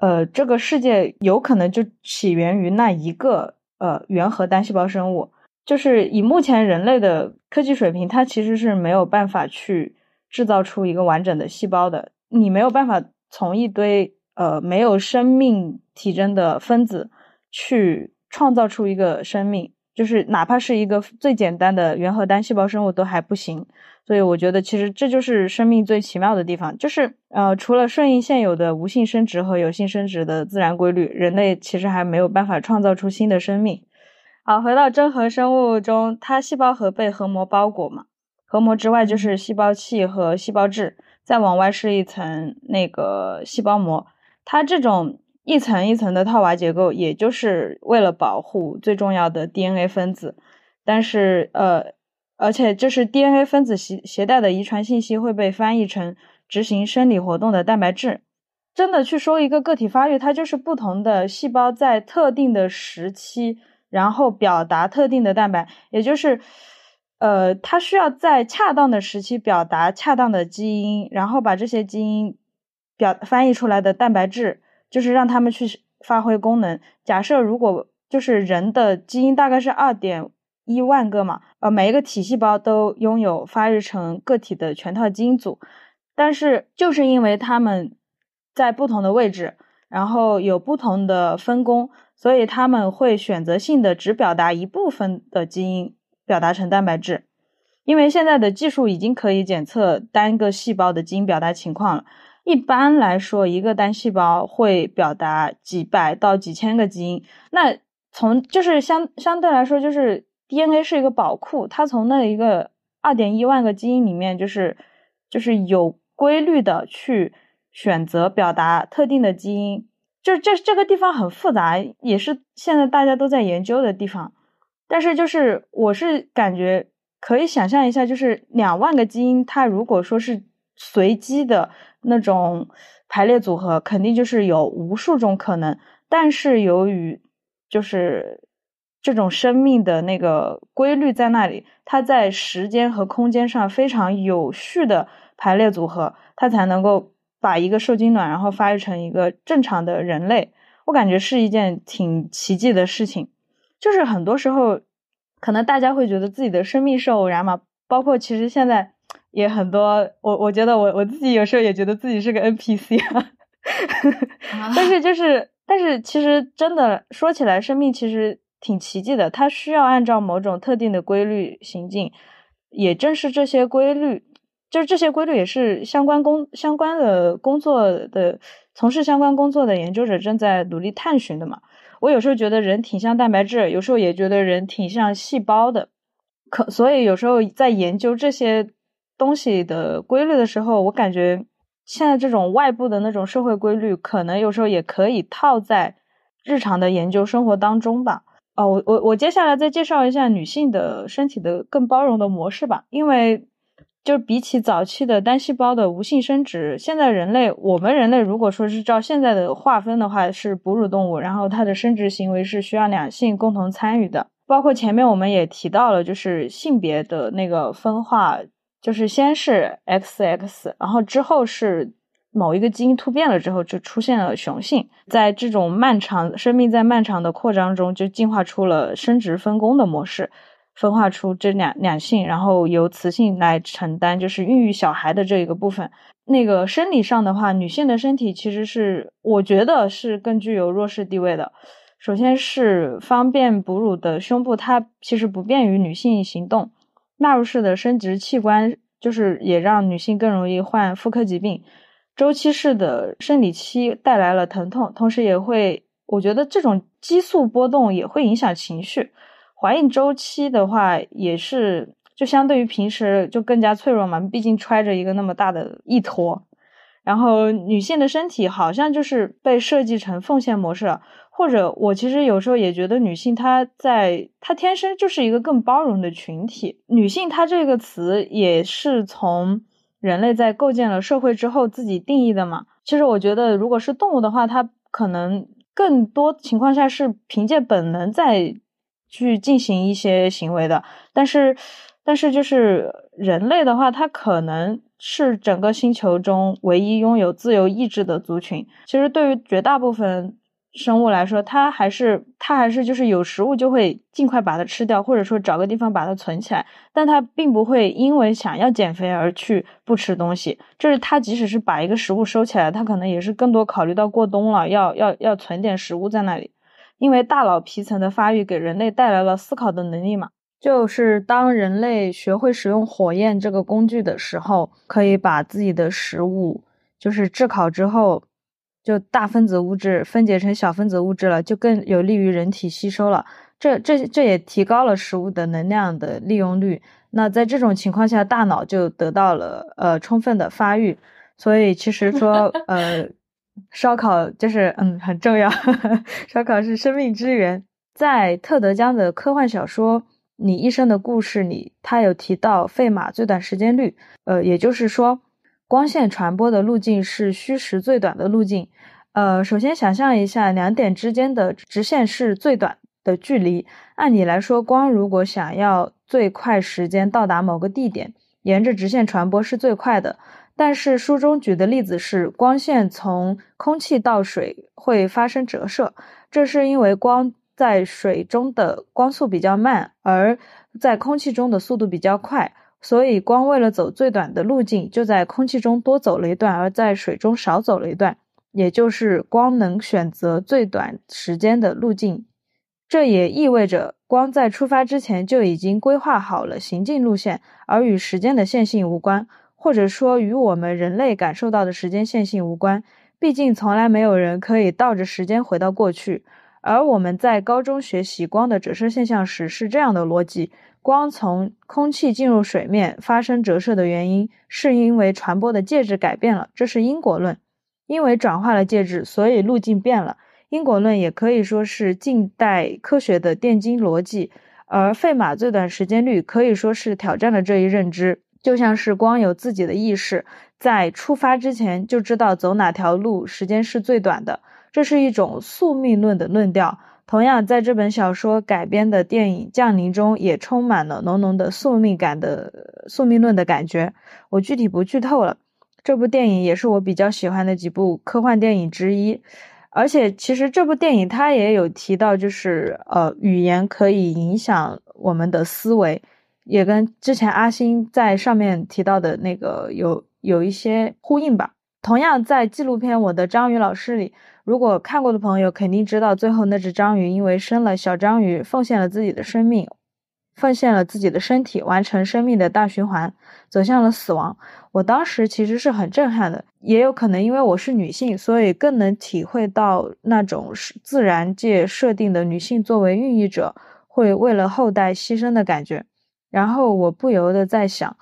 呃，这个世界有可能就起源于那一个呃原核单细胞生物。就是以目前人类的科技水平，它其实是没有办法去制造出一个完整的细胞的。你没有办法从一堆呃没有生命体征的分子去创造出一个生命。就是哪怕是一个最简单的原核单细胞生物都还不行，所以我觉得其实这就是生命最奇妙的地方，就是呃，除了顺应现有的无性生殖和有性生殖的自然规律，人类其实还没有办法创造出新的生命。好，回到真核生物中，它细胞核被核膜包裹嘛，核膜之外就是细胞器和细胞质，再往外是一层那个细胞膜，它这种。一层一层的套娃结构，也就是为了保护最重要的 DNA 分子。但是，呃，而且就是 DNA 分子携携带的遗传信息会被翻译成执行生理活动的蛋白质。真的去说一个个体发育，它就是不同的细胞在特定的时期，然后表达特定的蛋白，也就是，呃，它需要在恰当的时期表达恰当的基因，然后把这些基因表翻译出来的蛋白质。就是让他们去发挥功能。假设如果就是人的基因大概是二点一万个嘛，呃，每一个体细胞都拥有发育成个体的全套基因组，但是就是因为他们在不同的位置，然后有不同的分工，所以他们会选择性的只表达一部分的基因，表达成蛋白质。因为现在的技术已经可以检测单个细胞的基因表达情况了。一般来说，一个单细胞会表达几百到几千个基因。那从就是相相对来说，就是 DNA 是一个宝库，它从那一个二点一万个基因里面，就是就是有规律的去选择表达特定的基因。就这这个地方很复杂，也是现在大家都在研究的地方。但是就是我是感觉可以想象一下，就是两万个基因，它如果说是随机的。那种排列组合肯定就是有无数种可能，但是由于就是这种生命的那个规律在那里，它在时间和空间上非常有序的排列组合，它才能够把一个受精卵然后发育成一个正常的人类。我感觉是一件挺奇迹的事情。就是很多时候，可能大家会觉得自己的生命是偶然嘛，包括其实现在。也很多，我我觉得我我自己有时候也觉得自己是个 NPC 啊，但是就是，但是其实真的说起来，生命其实挺奇迹的，它需要按照某种特定的规律行进，也正是这些规律，就是这些规律也是相关工相关的工作的从事相关工作的研究者正在努力探寻的嘛。我有时候觉得人挺像蛋白质，有时候也觉得人挺像细胞的，可所以有时候在研究这些。东西的规律的时候，我感觉现在这种外部的那种社会规律，可能有时候也可以套在日常的研究生活当中吧。哦，我我我接下来再介绍一下女性的身体的更包容的模式吧。因为就比起早期的单细胞的无性生殖，现在人类我们人类如果说是照现在的划分的话，是哺乳动物，然后它的生殖行为是需要两性共同参与的。包括前面我们也提到了，就是性别的那个分化。就是先是 XX，然后之后是某一个基因突变了之后，就出现了雄性。在这种漫长生命在漫长的扩张中，就进化出了生殖分工的模式，分化出这两两性，然后由雌性来承担就是孕育小孩的这一个部分。那个生理上的话，女性的身体其实是我觉得是更具有弱势地位的。首先是方便哺乳的胸部，它其实不便于女性行动。纳入式的生殖器官就是也让女性更容易患妇科疾病，周期式的生理期带来了疼痛，同时也会，我觉得这种激素波动也会影响情绪。怀孕周期的话，也是就相对于平时就更加脆弱嘛，毕竟揣着一个那么大的一坨。然后女性的身体好像就是被设计成奉献模式，或者我其实有时候也觉得女性她在她天生就是一个更包容的群体。女性她这个词也是从人类在构建了社会之后自己定义的嘛。其实我觉得如果是动物的话，它可能更多情况下是凭借本能在去进行一些行为的，但是但是就是人类的话，它可能。是整个星球中唯一拥有自由意志的族群。其实，对于绝大部分生物来说，它还是它还是就是有食物就会尽快把它吃掉，或者说找个地方把它存起来。但它并不会因为想要减肥而去不吃东西。就是它即使是把一个食物收起来，它可能也是更多考虑到过冬了，要要要存点食物在那里。因为大脑皮层的发育给人类带来了思考的能力嘛。就是当人类学会使用火焰这个工具的时候，可以把自己的食物就是炙烤之后，就大分子物质分解成小分子物质了，就更有利于人体吸收了。这这这也提高了食物的能量的利用率。那在这种情况下，大脑就得到了呃充分的发育。所以其实说 呃，烧烤就是嗯很重要，烧烤是生命之源。在特德·江的科幻小说。你一生的故事里，他有提到费马最短时间率，呃，也就是说，光线传播的路径是虚实最短的路径。呃，首先想象一下，两点之间的直线是最短的距离。按理来说，光如果想要最快时间到达某个地点，沿着直线传播是最快的。但是书中举的例子是，光线从空气到水会发生折射，这是因为光。在水中的光速比较慢，而在空气中的速度比较快，所以光为了走最短的路径，就在空气中多走了一段，而在水中少走了一段。也就是光能选择最短时间的路径，这也意味着光在出发之前就已经规划好了行进路线，而与时间的线性无关，或者说与我们人类感受到的时间线性无关。毕竟从来没有人可以倒着时间回到过去。而我们在高中学习光的折射现象时，是这样的逻辑：光从空气进入水面发生折射的原因，是因为传播的介质改变了，这是因果论。因为转化了介质，所以路径变了。因果论也可以说是近代科学的奠基逻辑，而费马最短时间率可以说是挑战了这一认知。就像是光有自己的意识，在出发之前就知道走哪条路时间是最短的。这是一种宿命论的论调。同样，在这本小说改编的电影《降临》中，也充满了浓浓的宿命感的宿命论的感觉。我具体不剧透了。这部电影也是我比较喜欢的几部科幻电影之一。而且，其实这部电影它也有提到，就是呃，语言可以影响我们的思维，也跟之前阿星在上面提到的那个有有一些呼应吧。同样，在纪录片《我的章鱼老师》里。如果看过的朋友肯定知道，最后那只章鱼因为生了小章鱼，奉献了自己的生命，奉献了自己的身体，完成生命的大循环，走向了死亡。我当时其实是很震撼的，也有可能因为我是女性，所以更能体会到那种是自然界设定的女性作为孕育者会为了后代牺牲的感觉。然后我不由得在想，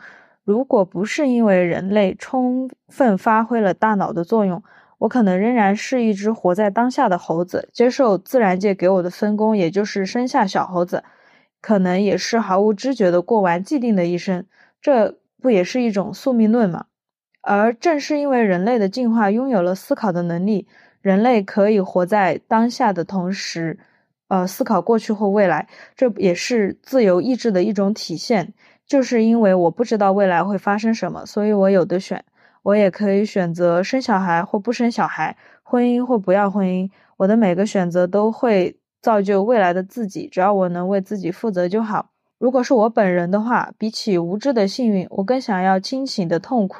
如果不是因为人类充分发挥了大脑的作用。我可能仍然是一只活在当下的猴子，接受自然界给我的分工，也就是生下小猴子，可能也是毫无知觉的过完既定的一生。这不也是一种宿命论吗？而正是因为人类的进化拥有了思考的能力，人类可以活在当下的同时，呃，思考过去或未来，这也是自由意志的一种体现。就是因为我不知道未来会发生什么，所以我有的选。我也可以选择生小孩或不生小孩，婚姻或不要婚姻。我的每个选择都会造就未来的自己，只要我能为自己负责就好。如果是我本人的话，比起无知的幸运，我更想要清醒的痛苦。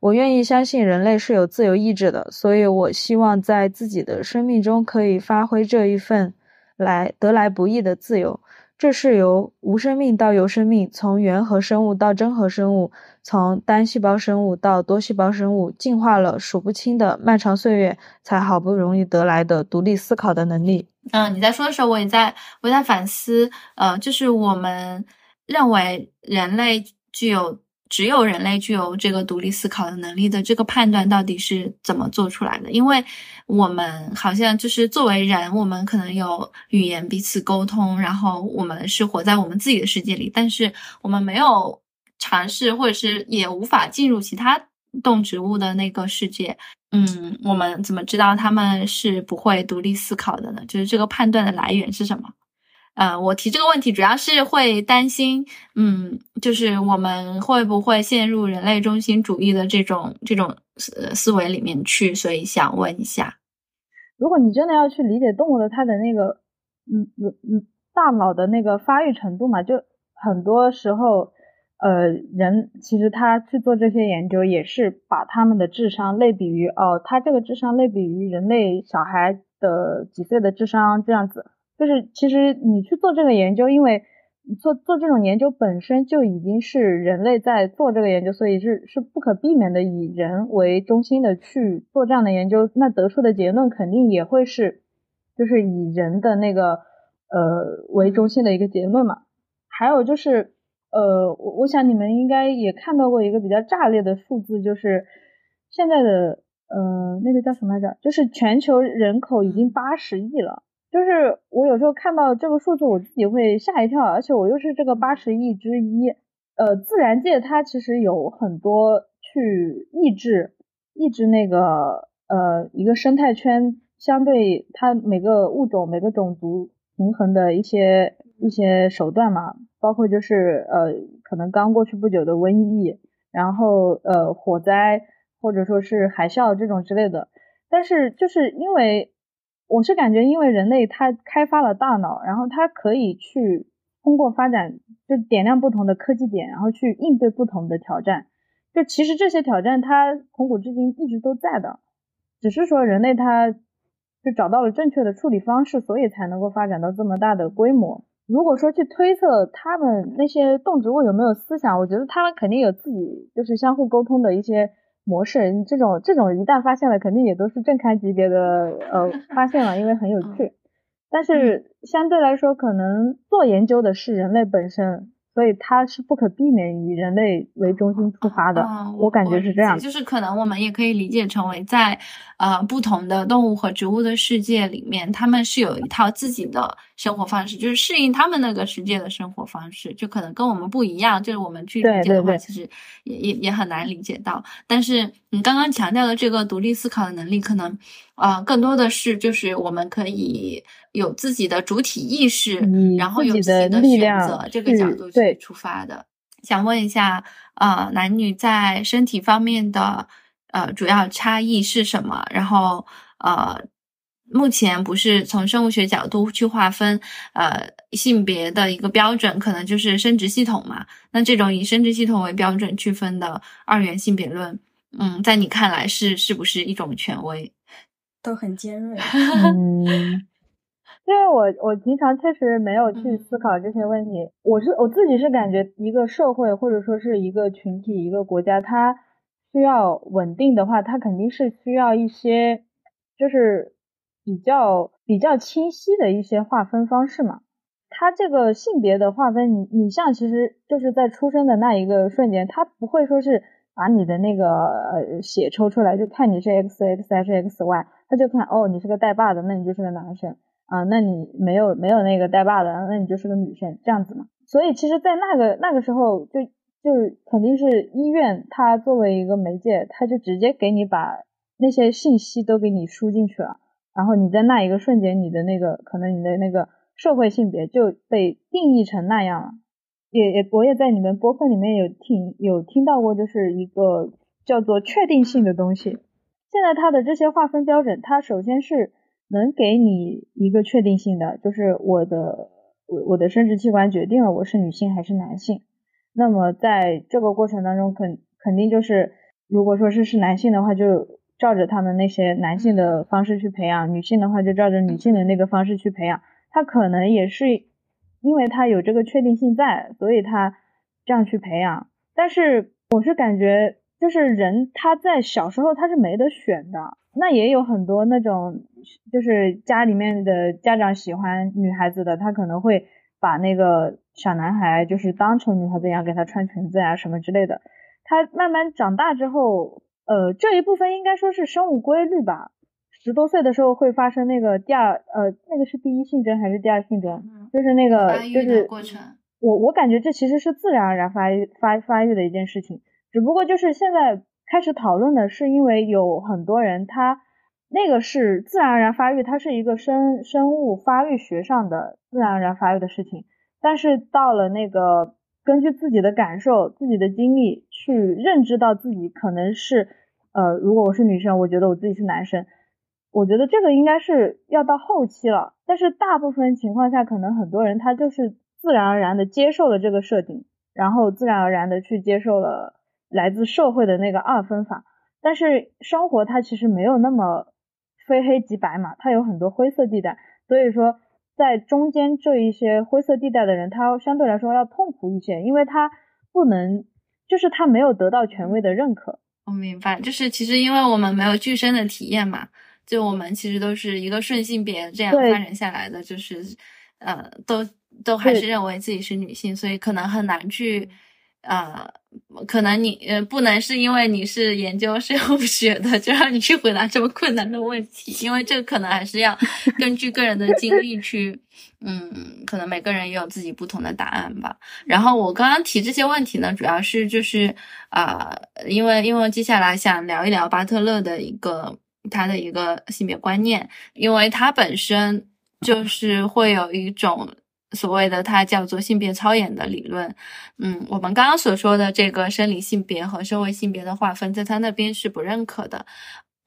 我愿意相信人类是有自由意志的，所以我希望在自己的生命中可以发挥这一份来得来不易的自由。这是由无生命到有生命，从原核生物到真核生物，从单细胞生物到多细胞生物，进化了数不清的漫长岁月，才好不容易得来的独立思考的能力。嗯，你在说的时候，我也在，我在反思。呃，就是我们认为人类具有只有人类具有这个独立思考的能力的这个判断到底是怎么做出来的？因为我们好像就是作为人，我们可能有语言彼此沟通，然后我们是活在我们自己的世界里，但是我们没有尝试，或者是也无法进入其他动植物的那个世界。嗯，我们怎么知道他们是不会独立思考的呢？就是这个判断的来源是什么？呃，我提这个问题主要是会担心，嗯，就是我们会不会陷入人类中心主义的这种这种思思维里面去，所以想问一下，如果你真的要去理解动物的它的那个，嗯嗯嗯，大脑的那个发育程度嘛，就很多时候，呃，人其实他去做这些研究，也是把他们的智商类比于，哦，他这个智商类比于人类小孩的几岁的智商这样子。就是其实你去做这个研究，因为做做这种研究本身就已经是人类在做这个研究，所以是是不可避免的以人为中心的去做这样的研究，那得出的结论肯定也会是就是以人的那个呃为中心的一个结论嘛。还有就是呃我我想你们应该也看到过一个比较炸裂的数字，就是现在的呃那个叫什么来着？就是全球人口已经八十亿了。就是我有时候看到这个数字，我自己会吓一跳，而且我又是这个八十亿之一。呃，自然界它其实有很多去抑制、抑制那个呃一个生态圈相对它每个物种、每个种族平衡的一些一些手段嘛，包括就是呃可能刚过去不久的瘟疫，然后呃火灾或者说是海啸这种之类的。但是就是因为。我是感觉，因为人类他开发了大脑，然后他可以去通过发展，就点亮不同的科技点，然后去应对不同的挑战。就其实这些挑战，它从古至今一直都在的，只是说人类他就找到了正确的处理方式，所以才能够发展到这么大的规模。如果说去推测他们那些动植物有没有思想，我觉得他们肯定有自己就是相互沟通的一些。模式，你这种这种一旦发现了，肯定也都是正刊级别的呃 发现了，因为很有趣。但是相对来说，可能做研究的是人类本身。所以它是不可避免以人类为中心出发的，我感觉是这样。就是可能我们也可以理解成为在呃不同的动物和植物的世界里面，他们是有一套自己的生活方式，就是适应他们那个世界的生活方式，就可能跟我们不一样。就是我们去理解的话，其实也也也很难理解到。但是你刚刚强调的这个独立思考的能力，可能啊更多的是就是我们可以。有自己的主体意识，然后有自己的选择，这个角度去出发的。想问一下，呃，男女在身体方面的呃主要差异是什么？然后呃，目前不是从生物学角度去划分呃性别的一个标准，可能就是生殖系统嘛？那这种以生殖系统为标准区分的二元性别论，嗯，在你看来是是不是一种权威？都很尖锐。嗯。因为我我平常确实没有去思考这些问题，我是我自己是感觉一个社会或者说是一个群体一个国家，它需要稳定的话，它肯定是需要一些就是比较比较清晰的一些划分方式嘛。它这个性别的划分，你你像其实就是在出生的那一个瞬间，它不会说是把你的那个呃血抽出来就看你是 X X 还是 X Y，他就看哦你是个带把的，那你就是个男生。啊，那你没有没有那个带爸的，那你就是个女生这样子嘛。所以其实，在那个那个时候，就就肯定是医院，它作为一个媒介，它就直接给你把那些信息都给你输进去了。然后你在那一个瞬间，你的那个可能你的那个社会性别就被定义成那样了。也也，我也在你们播客里面有听有听到过，就是一个叫做确定性的东西。现在它的这些划分标准，它首先是。能给你一个确定性的，就是我的我我的生殖器官决定了我是女性还是男性。那么在这个过程当中，肯肯定就是，如果说是是男性的话，就照着他们那些男性的方式去培养；女性的话，就照着女性的那个方式去培养。他可能也是因为他有这个确定性在，所以他这样去培养。但是我是感觉，就是人他在小时候他是没得选的。那也有很多那种，就是家里面的家长喜欢女孩子的，他可能会把那个小男孩就是当成女孩子一样给他穿裙子呀什么之类的。他慢慢长大之后，呃，这一部分应该说是生物规律吧。十多岁的时候会发生那个第二，呃，那个是第一性征还是第二性征？就是那个，就是过程。我我感觉这其实是自然而然发育发发育的一件事情，只不过就是现在开始讨论的是，因为有很多人他那个是自然而然发育，它是一个生生物发育学上的自然而然发育的事情，但是到了那个根据自己的感受、自己的经历去认知到自己可能是，呃，如果我是女生，我觉得我自己是男生，我觉得这个应该是要到后期了，但是大部分情况下，可能很多人他就是。自然而然的接受了这个设定，然后自然而然的去接受了来自社会的那个二分法。但是生活它其实没有那么非黑即白嘛，它有很多灰色地带。所以说，在中间这一些灰色地带的人，他相对来说要痛苦一些，因为他不能，就是他没有得到权威的认可。我明白，就是其实因为我们没有具身的体验嘛，就我们其实都是一个顺性别这样发展下来的，就是呃都。都还是认为自己是女性，所以可能很难去，呃，可能你呃不能是因为你是研究生物 学的，就让你去回答这么困难的问题，因为这个可能还是要根据个人的经历去，嗯，可能每个人也有自己不同的答案吧。然后我刚刚提这些问题呢，主要是就是啊，因为因为接下来想聊一聊巴特勒的一个他的一个性别观念，因为他本身就是会有一种。所谓的它叫做性别操演的理论，嗯，我们刚刚所说的这个生理性别和社会性别的划分，在他那边是不认可的。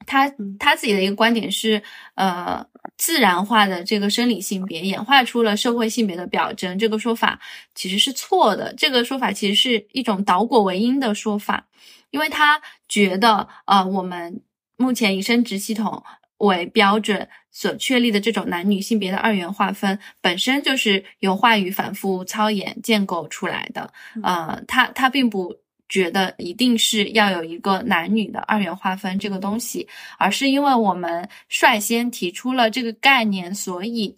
他他自己的一个观点是，呃，自然化的这个生理性别演化出了社会性别的表征，这个说法其实是错的。这个说法其实是一种倒果为因的说法，因为他觉得，呃，我们目前以生殖系统为标准。所确立的这种男女性别的二元划分，本身就是由话语反复操演建构出来的。呃，他他并不觉得一定是要有一个男女的二元划分这个东西，而是因为我们率先提出了这个概念，所以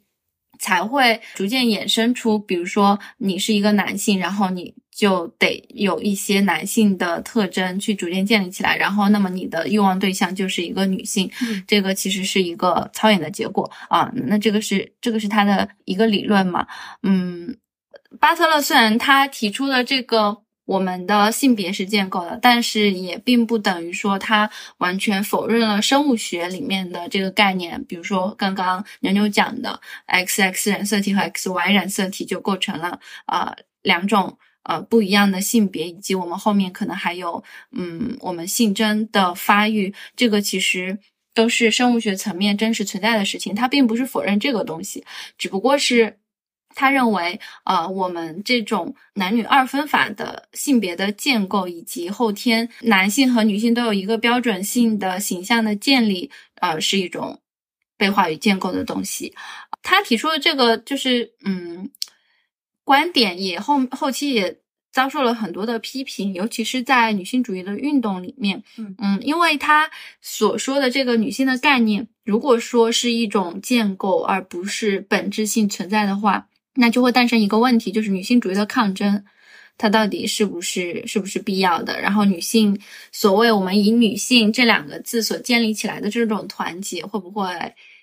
才会逐渐衍生出，比如说你是一个男性，然后你。就得有一些男性的特征去逐渐建立起来，然后那么你的欲望对象就是一个女性，这个其实是一个操演的结果啊。那这个是这个是他的一个理论嘛？嗯，巴特勒虽然他提出的这个我们的性别是建构的，但是也并不等于说他完全否认了生物学里面的这个概念。比如说刚刚牛牛讲的 XX 染色体和 XY 染色体就构成了啊两种。呃，不一样的性别，以及我们后面可能还有，嗯，我们性征的发育，这个其实都是生物学层面真实存在的事情。他并不是否认这个东西，只不过是他认为，呃，我们这种男女二分法的性别的建构，以及后天男性和女性都有一个标准性的形象的建立，呃，是一种被话语建构的东西。他提出的这个就是，嗯。观点也后后期也遭受了很多的批评，尤其是在女性主义的运动里面。嗯嗯，因为他所说的这个女性的概念，如果说是一种建构而不是本质性存在的话，那就会诞生一个问题，就是女性主义的抗争，它到底是不是是不是必要的？然后女性所谓我们以女性这两个字所建立起来的这种团结，会不会？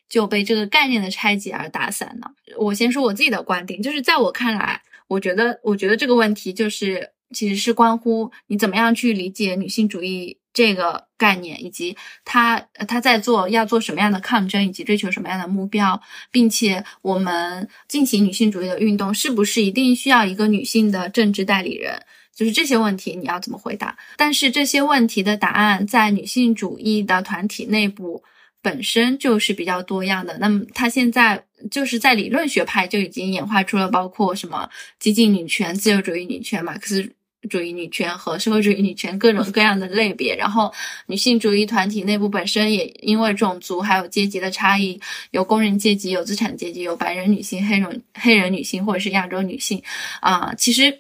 就被这个概念的拆解而打散呢。我先说我自己的观点，就是在我看来，我觉得，我觉得这个问题就是其实是关乎你怎么样去理解女性主义这个概念，以及她她在做要做什么样的抗争，以及追求什么样的目标，并且我们进行女性主义的运动是不是一定需要一个女性的政治代理人？就是这些问题你要怎么回答？但是这些问题的答案在女性主义的团体内部。本身就是比较多样的，那么它现在就是在理论学派就已经演化出了包括什么激进女权、自由主义女权、马克思主义女权和社会主义女权各种各样的类别。然后女性主义团体内部本身也因为种族还有阶级的差异，有工人阶级、有资产阶级、有白人女性、黑人黑人女性或者是亚洲女性啊，其实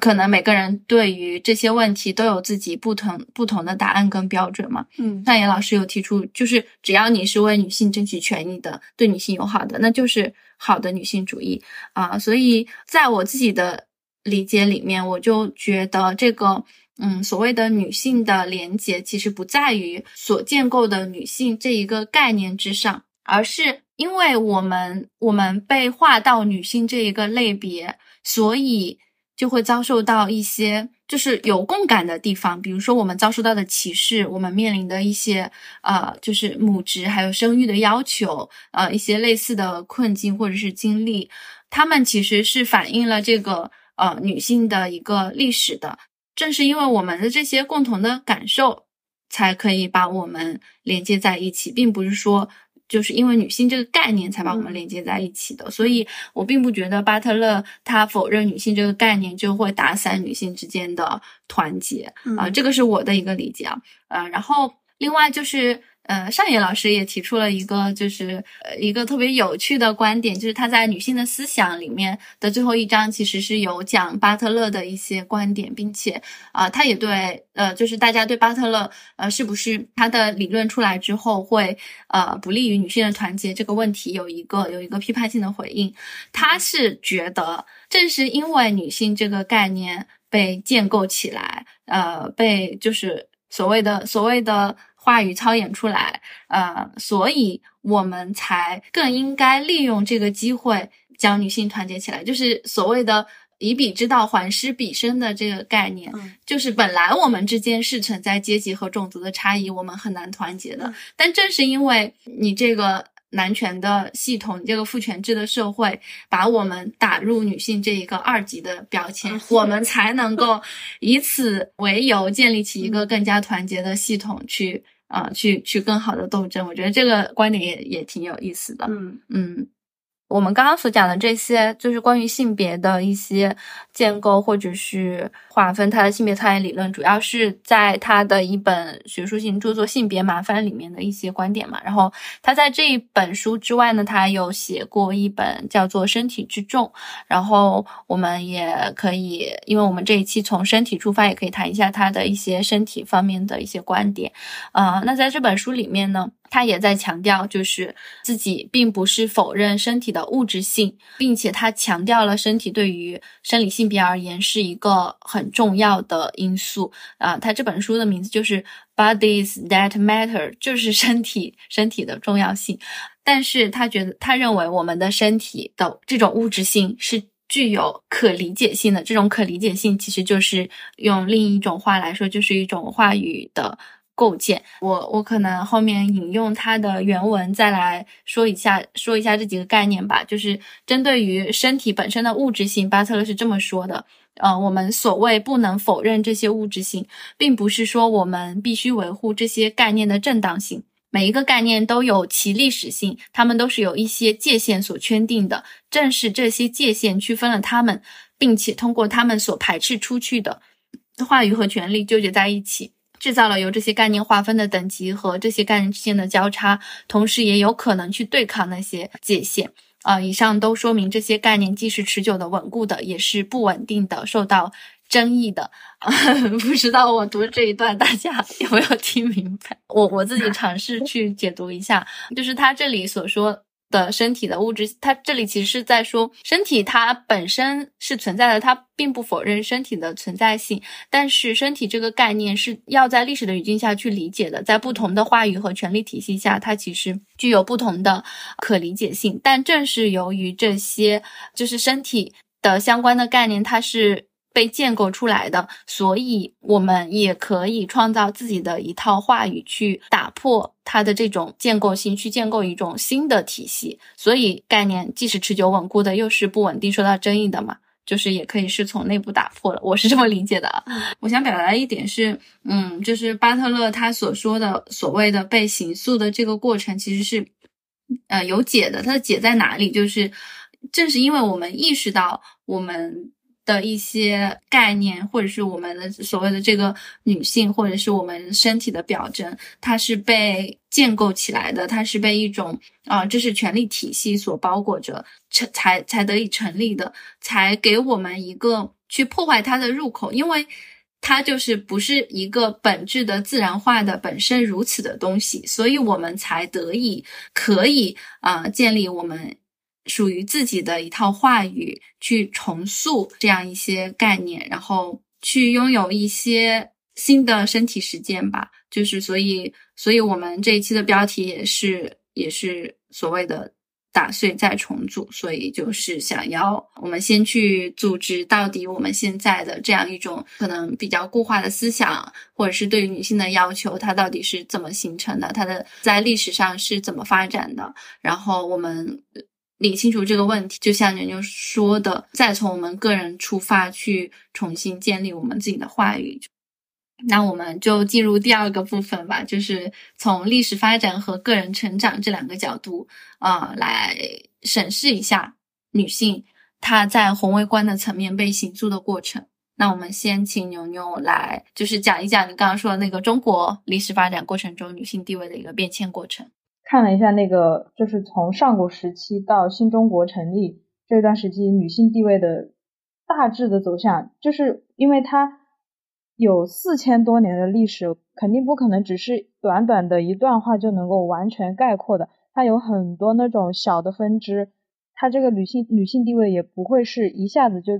可能每个人对于这些问题都有自己不同不同的答案跟标准嘛。嗯，上野老师有提出，就是只要你是为女性争取权益的，对女性友好的，那就是好的女性主义啊。所以在我自己的理解里面，我就觉得这个。嗯，所谓的女性的连结，其实不在于所建构的女性这一个概念之上，而是因为我们我们被划到女性这一个类别，所以就会遭受到一些就是有共感的地方，比如说我们遭受到的歧视，我们面临的一些呃，就是母职还有生育的要求，呃，一些类似的困境或者是经历，他们其实是反映了这个呃女性的一个历史的。正是因为我们的这些共同的感受，才可以把我们连接在一起，并不是说就是因为女性这个概念才把我们连接在一起的。所以我并不觉得巴特勒他否认女性这个概念就会打散女性之间的团结啊，这个是我的一个理解啊。呃，然后另外就是。呃，上野老师也提出了一个，就是呃一个特别有趣的观点，就是他在女性的思想里面的最后一章，其实是有讲巴特勒的一些观点，并且啊，他也对呃，就是大家对巴特勒呃是不是他的理论出来之后会呃不利于女性的团结这个问题有一个有一个批判性的回应。他是觉得正是因为女性这个概念被建构起来，呃，被就是所谓的所谓的。话语操演出来，呃，所以我们才更应该利用这个机会将女性团结起来，就是所谓的以彼之道还施彼身的这个概念。就是本来我们之间是存在阶级和种族的差异，我们很难团结的。但正是因为你这个。男权的系统，这个父权制的社会，把我们打入女性这一个二级的标签，我们才能够以此为由建立起一个更加团结的系统，去啊，去去更好的斗争。我觉得这个观点也也挺有意思的。嗯嗯。我们刚刚所讲的这些，就是关于性别的一些建构或者是划分，他的性别参演理论，主要是在他的一本学术性著作《性别麻烦》里面的一些观点嘛。然后他在这一本书之外呢，他有写过一本叫做《身体之重》。然后我们也可以，因为我们这一期从身体出发，也可以谈一下他的一些身体方面的一些观点。呃，那在这本书里面呢。他也在强调，就是自己并不是否认身体的物质性，并且他强调了身体对于生理性别而言是一个很重要的因素啊。他这本书的名字就是《Bodies That Matter》，就是身体身体的重要性。但是他觉得，他认为我们的身体的这种物质性是具有可理解性的。这种可理解性其实就是用另一种话来说，就是一种话语的。构建，我我可能后面引用它的原文再来说一下，说一下这几个概念吧。就是针对于身体本身的物质性，巴特勒是这么说的：，呃，我们所谓不能否认这些物质性，并不是说我们必须维护这些概念的正当性。每一个概念都有其历史性，它们都是有一些界限所圈定的。正是这些界限区分了它们，并且通过它们所排斥出去的话语和权利纠结在一起。制造了由这些概念划分的等级和这些概念之间的交叉，同时也有可能去对抗那些界限。啊，以上都说明这些概念既是持久的、稳固的，也是不稳定的、受到争议的。不知道我读这一段大家有没有听明白？我我自己尝试去解读一下，就是他这里所说。的身体的物质，它这里其实是在说身体它本身是存在的，它并不否认身体的存在性，但是身体这个概念是要在历史的语境下去理解的，在不同的话语和权力体系下，它其实具有不同的可理解性。但正是由于这些就是身体的相关的概念，它是。被建构出来的，所以我们也可以创造自己的一套话语，去打破它的这种建构性，去建构一种新的体系。所以概念既是持久稳固的，又是不稳定、受到争议的嘛，就是也可以是从内部打破了。我是这么理解的。我想表达的一点是，嗯，就是巴特勒他所说的所谓的被刑诉的这个过程，其实是呃有解的。它的解在哪里？就是正是因为我们意识到我们。的一些概念，或者是我们的所谓的这个女性，或者是我们身体的表征，它是被建构起来的，它是被一种啊知识权力体系所包裹着，成才才得以成立的，才给我们一个去破坏它的入口，因为它就是不是一个本质的自然化的本身如此的东西，所以我们才得以可以啊建立我们。属于自己的一套话语，去重塑这样一些概念，然后去拥有一些新的身体实践吧。就是所以，所以我们这一期的标题也是也是所谓的打碎再重组。所以就是想要我们先去组织到底我们现在的这样一种可能比较固化的思想，或者是对于女性的要求，它到底是怎么形成的？它的在历史上是怎么发展的？然后我们。理清楚这个问题，就像牛牛说的，再从我们个人出发去重新建立我们自己的话语。那我们就进入第二个部分吧，就是从历史发展和个人成长这两个角度啊来审视一下女性她在宏微观的层面被形塑的过程。那我们先请牛牛来，就是讲一讲你刚刚说的那个中国历史发展过程中女性地位的一个变迁过程。看了一下那个，就是从上古时期到新中国成立这段时期，女性地位的大致的走向，就是因为它有四千多年的历史，肯定不可能只是短短的一段话就能够完全概括的，它有很多那种小的分支，它这个女性女性地位也不会是一下子就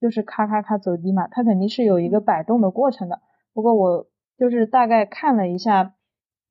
就是咔咔咔走低嘛，它肯定是有一个摆动的过程的。不过我就是大概看了一下。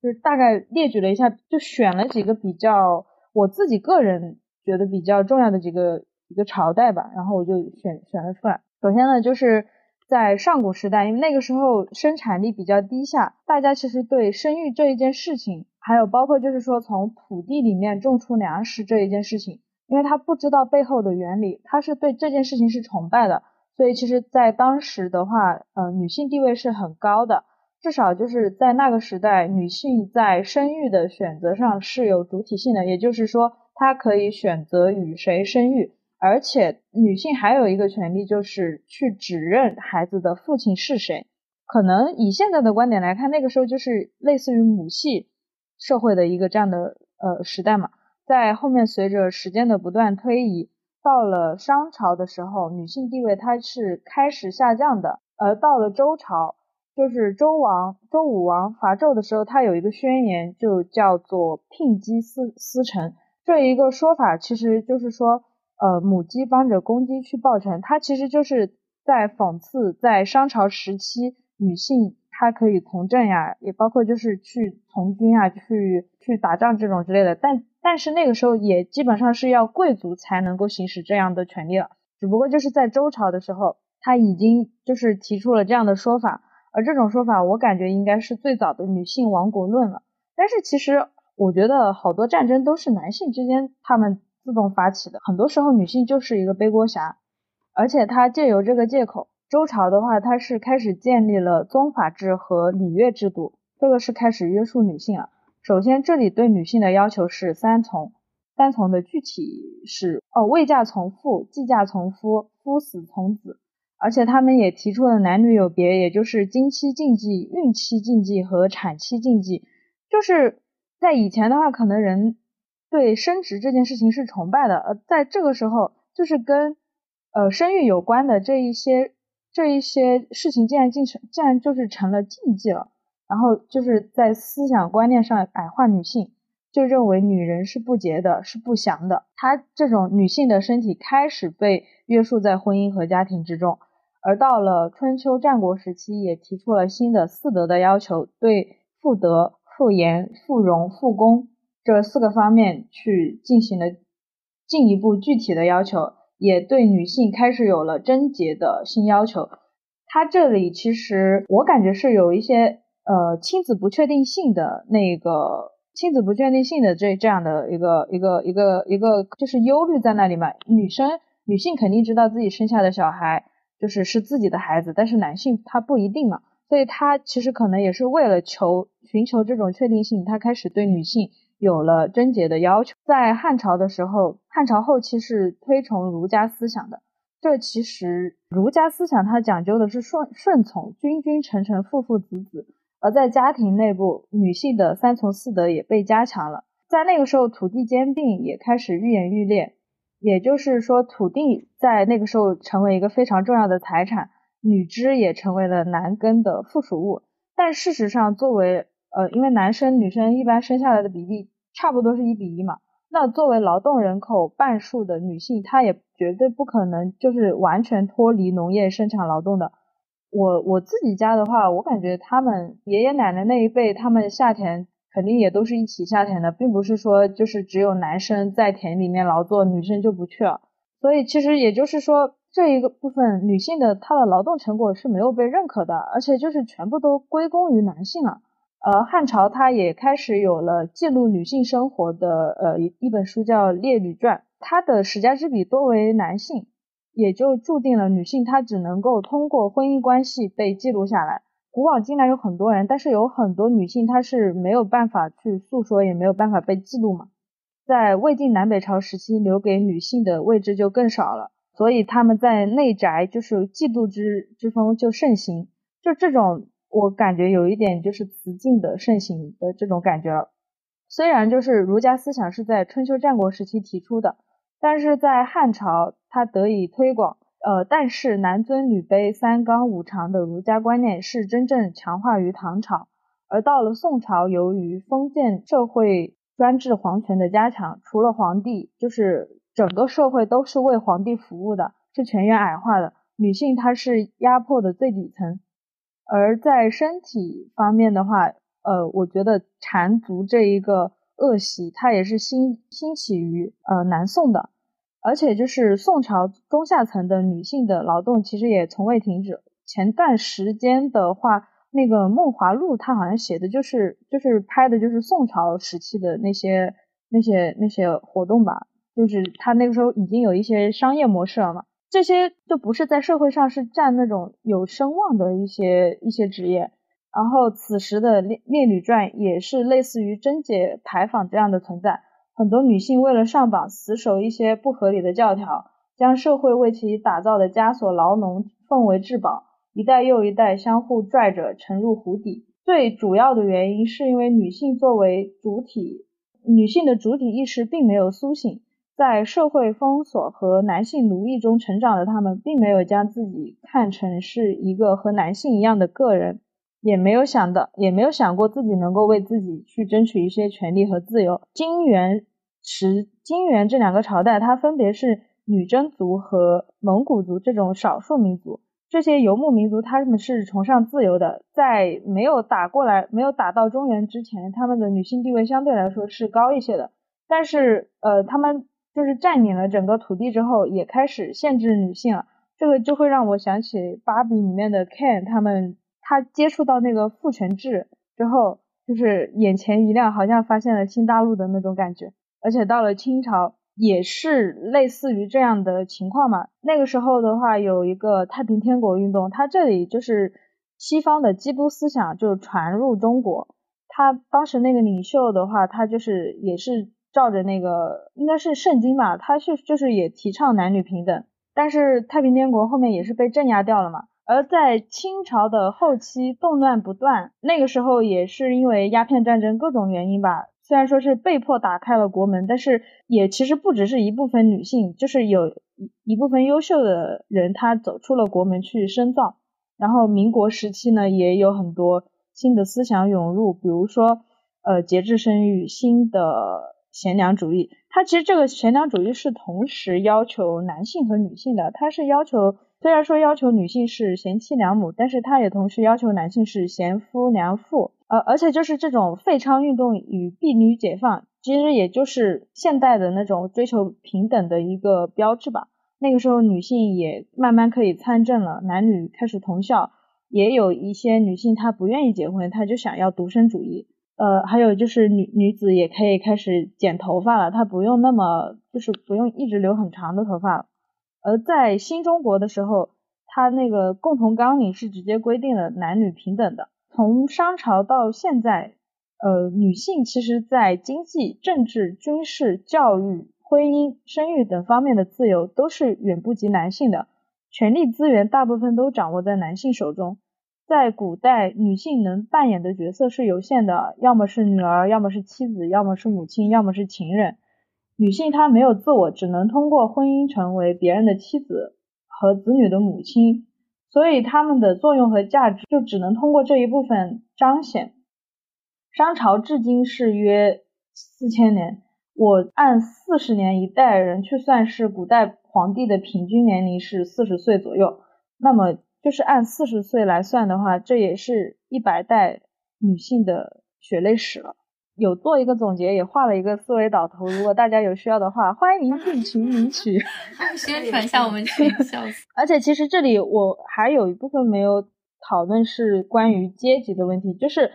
就是大概列举了一下，就选了几个比较我自己个人觉得比较重要的几个一个朝代吧，然后我就选选了出来。首先呢，就是在上古时代，因为那个时候生产力比较低下，大家其实对生育这一件事情，还有包括就是说从土地里面种出粮食这一件事情，因为他不知道背后的原理，他是对这件事情是崇拜的，所以其实在当时的话，呃，女性地位是很高的。至少就是在那个时代，女性在生育的选择上是有主体性的，也就是说，她可以选择与谁生育，而且女性还有一个权利，就是去指认孩子的父亲是谁。可能以现在的观点来看，那个时候就是类似于母系社会的一个这样的呃时代嘛。在后面随着时间的不断推移，到了商朝的时候，女性地位它是开始下降的，而到了周朝。就是周王周武王伐纣的时候，他有一个宣言，就叫做聘鸡司司晨。这一个说法其实就是说，呃，母鸡帮着公鸡去报晨。它其实就是在讽刺，在商朝时期，女性她可以从政呀，也包括就是去从军啊，去去打仗这种之类的。但但是那个时候也基本上是要贵族才能够行使这样的权利了。只不过就是在周朝的时候，他已经就是提出了这样的说法。而这种说法，我感觉应该是最早的女性亡国论了。但是其实，我觉得好多战争都是男性之间他们自动发起的，很多时候女性就是一个背锅侠。而且他借由这个借口，周朝的话，他是开始建立了宗法制和礼乐制度，这个是开始约束女性了。首先，这里对女性的要求是三从，三从的具体是哦，未嫁从父，既嫁从夫，夫死从子。而且他们也提出了男女有别，也就是经期禁忌、孕期禁忌和产期禁忌。就是在以前的话，可能人对生殖这件事情是崇拜的，呃，在这个时候，就是跟呃生育有关的这一些这一些事情，竟然进成，竟然就是成了禁忌了。然后就是在思想观念上矮化女性，就认为女人是不洁的，是不祥的。她这种女性的身体开始被约束在婚姻和家庭之中。而到了春秋战国时期，也提出了新的四德的要求，对妇德、妇言、妇容、妇功这四个方面去进行了进一步具体的要求，也对女性开始有了贞洁的新要求。它这里其实我感觉是有一些呃亲子不确定性的那个亲子不确定性的这这样的一个一个一个一个就是忧虑在那里嘛。女生女性肯定知道自己生下的小孩。就是是自己的孩子，但是男性他不一定嘛，所以他其实可能也是为了求寻求这种确定性，他开始对女性有了贞洁的要求。在汉朝的时候，汉朝后期是推崇儒家思想的，这其实儒家思想它讲究的是顺顺从，君君臣臣，父父子子。而在家庭内部，女性的三从四德也被加强了。在那个时候，土地兼并也开始愈演愈烈，也就是说，土地在那个时候成为一个非常重要的财产，女织也成为了男耕的附属物。但事实上，作为呃，因为男生女生一般生下来的比例差不多是一比一嘛。那作为劳动人口半数的女性，她也绝对不可能就是完全脱离农业生产劳动的。我我自己家的话，我感觉他们爷爷奶奶那一辈，他们下田肯定也都是一起下田的，并不是说就是只有男生在田里面劳作，女生就不去了。所以其实也就是说，这一个部分女性的她的劳动成果是没有被认可的，而且就是全部都归功于男性了。呃，汉朝它也开始有了记录女性生活的呃一一本书叫《列女传》，它的史家之笔多为男性，也就注定了女性她只能够通过婚姻关系被记录下来。古往今来有很多人，但是有很多女性她是没有办法去诉说，也没有办法被记录嘛。在魏晋南北朝时期，留给女性的位置就更少了，所以他们在内宅就是嫉妒之之风就盛行，就这种。我感觉有一点就是雌竞的盛行的这种感觉了。虽然就是儒家思想是在春秋战国时期提出的，但是在汉朝它得以推广。呃，但是男尊女卑、三纲五常的儒家观念是真正强化于唐朝，而到了宋朝，由于封建社会专制皇权的加强，除了皇帝，就是整个社会都是为皇帝服务的，是全员矮化的，女性她是压迫的最底层。而在身体方面的话，呃，我觉得缠足这一个恶习，它也是兴兴起于呃南宋的，而且就是宋朝中下层的女性的劳动其实也从未停止。前段时间的话，那个《梦华录》它好像写的就是就是拍的就是宋朝时期的那些那些那些活动吧，就是他那个时候已经有一些商业模式了嘛。这些就不是在社会上是占那种有声望的一些一些职业，然后此时的《列列女传》也是类似于贞节牌坊这样的存在。很多女性为了上榜，死守一些不合理的教条，将社会为其打造的枷锁牢笼奉为至宝，一代又一代相互拽着沉入湖底。最主要的原因是因为女性作为主体，女性的主体意识并没有苏醒。在社会封锁和男性奴役中成长的他们，并没有将自己看成是一个和男性一样的个人，也没有想到，也没有想过自己能够为自己去争取一些权利和自由。金元时、金元这两个朝代，它分别是女真族和蒙古族这种少数民族。这些游牧民族，他们是崇尚自由的，在没有打过来、没有打到中原之前，他们的女性地位相对来说是高一些的。但是，呃，他们。就是占领了整个土地之后，也开始限制女性了。这个就会让我想起芭比里面的 Ken，他们他接触到那个父权制之后，就是眼前一亮，好像发现了新大陆的那种感觉。而且到了清朝，也是类似于这样的情况嘛。那个时候的话，有一个太平天国运动，它这里就是西方的基督思想就传入中国。他当时那个领袖的话，他就是也是。照着那个应该是圣经吧，他是就是也提倡男女平等，但是太平天国后面也是被镇压掉了嘛。而在清朝的后期动乱不断，那个时候也是因为鸦片战争各种原因吧，虽然说是被迫打开了国门，但是也其实不只是一部分女性，就是有一部分优秀的人她走出了国门去深造。然后民国时期呢，也有很多新的思想涌入，比如说呃节制生育，新的。贤良主义，它其实这个贤良主义是同时要求男性和女性的。它是要求，虽然说要求女性是贤妻良母，但是它也同时要求男性是贤夫良父。呃，而且就是这种废娼运动与婢女解放，其实也就是现代的那种追求平等的一个标志吧。那个时候女性也慢慢可以参政了，男女开始同校，也有一些女性她不愿意结婚，她就想要独身主义。呃，还有就是女女子也可以开始剪头发了，她不用那么就是不用一直留很长的头发了。而在新中国的时候，它那个共同纲领是直接规定了男女平等的。从商朝到现在，呃，女性其实在经济、政治、军事、教育、婚姻、生育等方面的自由都是远不及男性的，权力资源大部分都掌握在男性手中。在古代，女性能扮演的角色是有限的，要么是女儿，要么是妻子，要么是母亲，要么是情人。女性她没有自我，只能通过婚姻成为别人的妻子和子女的母亲，所以她们的作用和价值就只能通过这一部分彰显。商朝至今是约四千年，我按四十年一代人去算，是古代皇帝的平均年龄是四十岁左右，那么。就是按四十岁来算的话，这也是一百代女性的血泪史了。有做一个总结，也画了一个思维导图。如果大家有需要的话，欢迎进群领取。宣传一下我们群，笑死。而且其实这里我还有一部分没有讨论，是关于阶级的问题。就是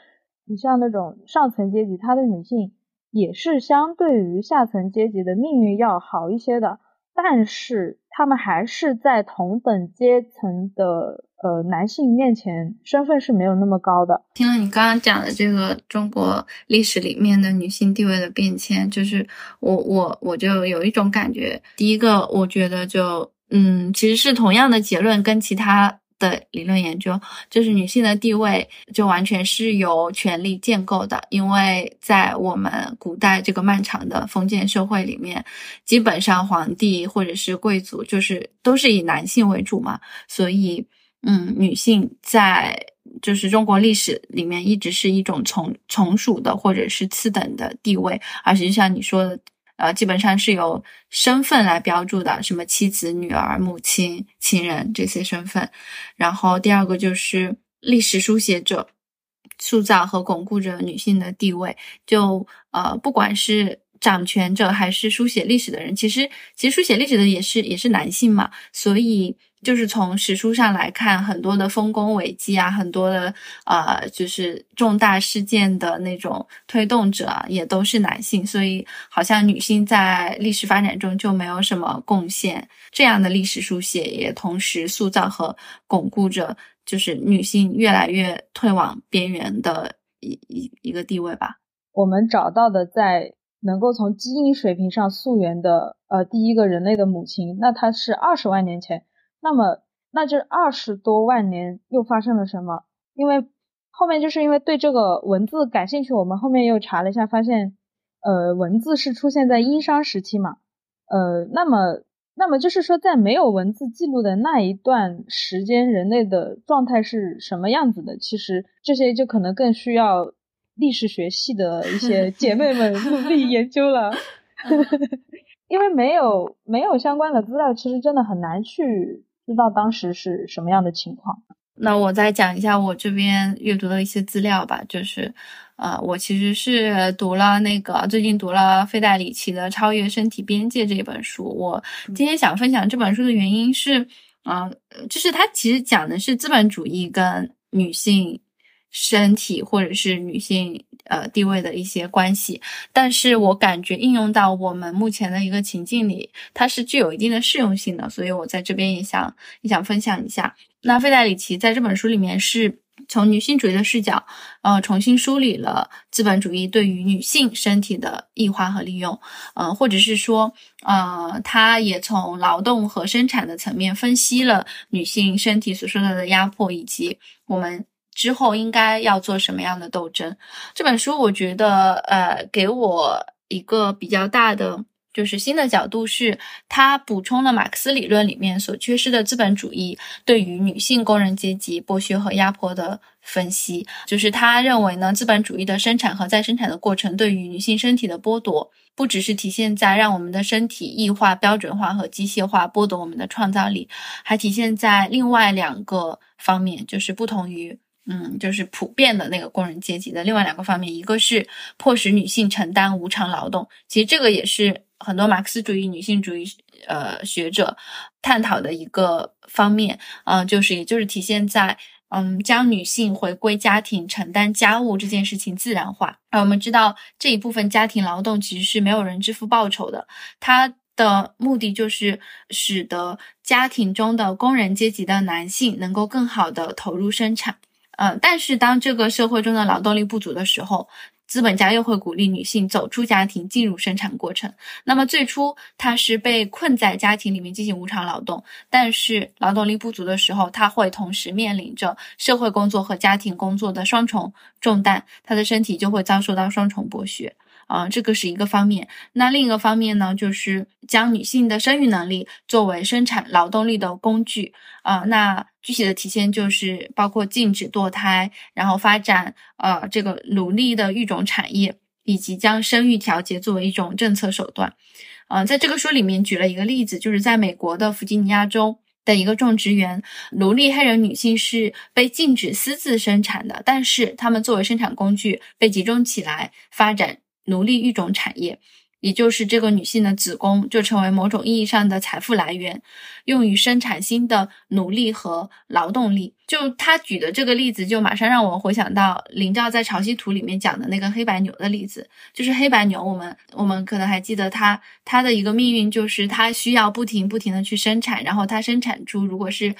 你像那种上层阶级，她的女性也是相对于下层阶级的命运要好一些的。但是他们还是在同等阶层的呃男性面前，身份是没有那么高的。听了你刚刚讲的这个中国历史里面的女性地位的变迁，就是我我我就有一种感觉，第一个我觉得就嗯，其实是同样的结论跟其他。的理论研究就是女性的地位就完全是由权力建构的，因为在我们古代这个漫长的封建社会里面，基本上皇帝或者是贵族就是都是以男性为主嘛，所以嗯，女性在就是中国历史里面一直是一种从从属的或者是次等的地位，而且就像你说的。呃，基本上是由身份来标注的，什么妻子、女儿、母亲、情人这些身份。然后第二个就是历史书写者，塑造和巩固着女性的地位。就呃，不管是掌权者还是书写历史的人，其实其实书写历史的也是也是男性嘛，所以。就是从史书上来看，很多的丰功伟绩啊，很多的呃，就是重大事件的那种推动者也都是男性，所以好像女性在历史发展中就没有什么贡献。这样的历史书写也同时塑造和巩固着，就是女性越来越退往边缘的一一一个地位吧。我们找到的在能够从基因水平上溯源的呃第一个人类的母亲，那她是二十万年前。那么，那这二十多万年又发生了什么？因为后面就是因为对这个文字感兴趣，我们后面又查了一下，发现，呃，文字是出现在殷商时期嘛，呃，那么，那么就是说，在没有文字记录的那一段时间，人类的状态是什么样子的？其实这些就可能更需要历史学系的一些 姐妹们努力研究了，因为没有没有相关的资料，其实真的很难去。知道当时是什么样的情况？那我再讲一下我这边阅读的一些资料吧。就是，呃，我其实是读了那个最近读了费代里奇的《超越身体边界》这本书。我今天想分享这本书的原因是，啊，就是它其实讲的是资本主义跟女性。身体或者是女性呃地位的一些关系，但是我感觉应用到我们目前的一个情境里，它是具有一定的适用性的，所以我在这边也想也想分享一下。那费代里奇在这本书里面是从女性主义的视角，呃，重新梳理了资本主义对于女性身体的异化和利用，呃，或者是说，呃，他也从劳动和生产的层面分析了女性身体所受到的压迫以及我们。之后应该要做什么样的斗争？这本书我觉得，呃，给我一个比较大的就是新的角度，是它补充了马克思理论里面所缺失的资本主义对于女性工人阶级剥削和压迫的分析。就是他认为呢，资本主义的生产和再生产的过程对于女性身体的剥夺，不只是体现在让我们的身体异化、标准化和机械化，剥夺我们的创造力，还体现在另外两个方面，就是不同于。嗯，就是普遍的那个工人阶级的另外两个方面，一个是迫使女性承担无偿劳动，其实这个也是很多马克思主义女性主义呃学者探讨的一个方面，嗯，就是也就是体现在嗯将女性回归家庭承担家务这件事情自然化。而我们知道这一部分家庭劳动其实是没有人支付报酬的，它的目的就是使得家庭中的工人阶级的男性能够更好的投入生产。嗯，但是当这个社会中的劳动力不足的时候，资本家又会鼓励女性走出家庭，进入生产过程。那么最初她是被困在家庭里面进行无偿劳动，但是劳动力不足的时候，她会同时面临着社会工作和家庭工作的双重重担，她的身体就会遭受到双重剥削。啊，这个是一个方面。那另一个方面呢，就是将女性的生育能力作为生产劳动力的工具。啊，那具体的体现就是包括禁止堕胎，然后发展呃这个奴隶的育种产业，以及将生育调节作为一种政策手段。啊，在这个书里面举了一个例子，就是在美国的弗吉尼亚州的一个种植园，奴隶黑人女性是被禁止私自生产的，但是她们作为生产工具被集中起来发展。奴隶育种产业，也就是这个女性的子宫，就成为某种意义上的财富来源，用于生产新的奴隶和劳动力。就他举的这个例子，就马上让我回想到林兆在《潮汐图》里面讲的那个黑白牛的例子。就是黑白牛，我们我们可能还记得它，它的一个命运就是它需要不停不停的去生产，然后它生产出如果是。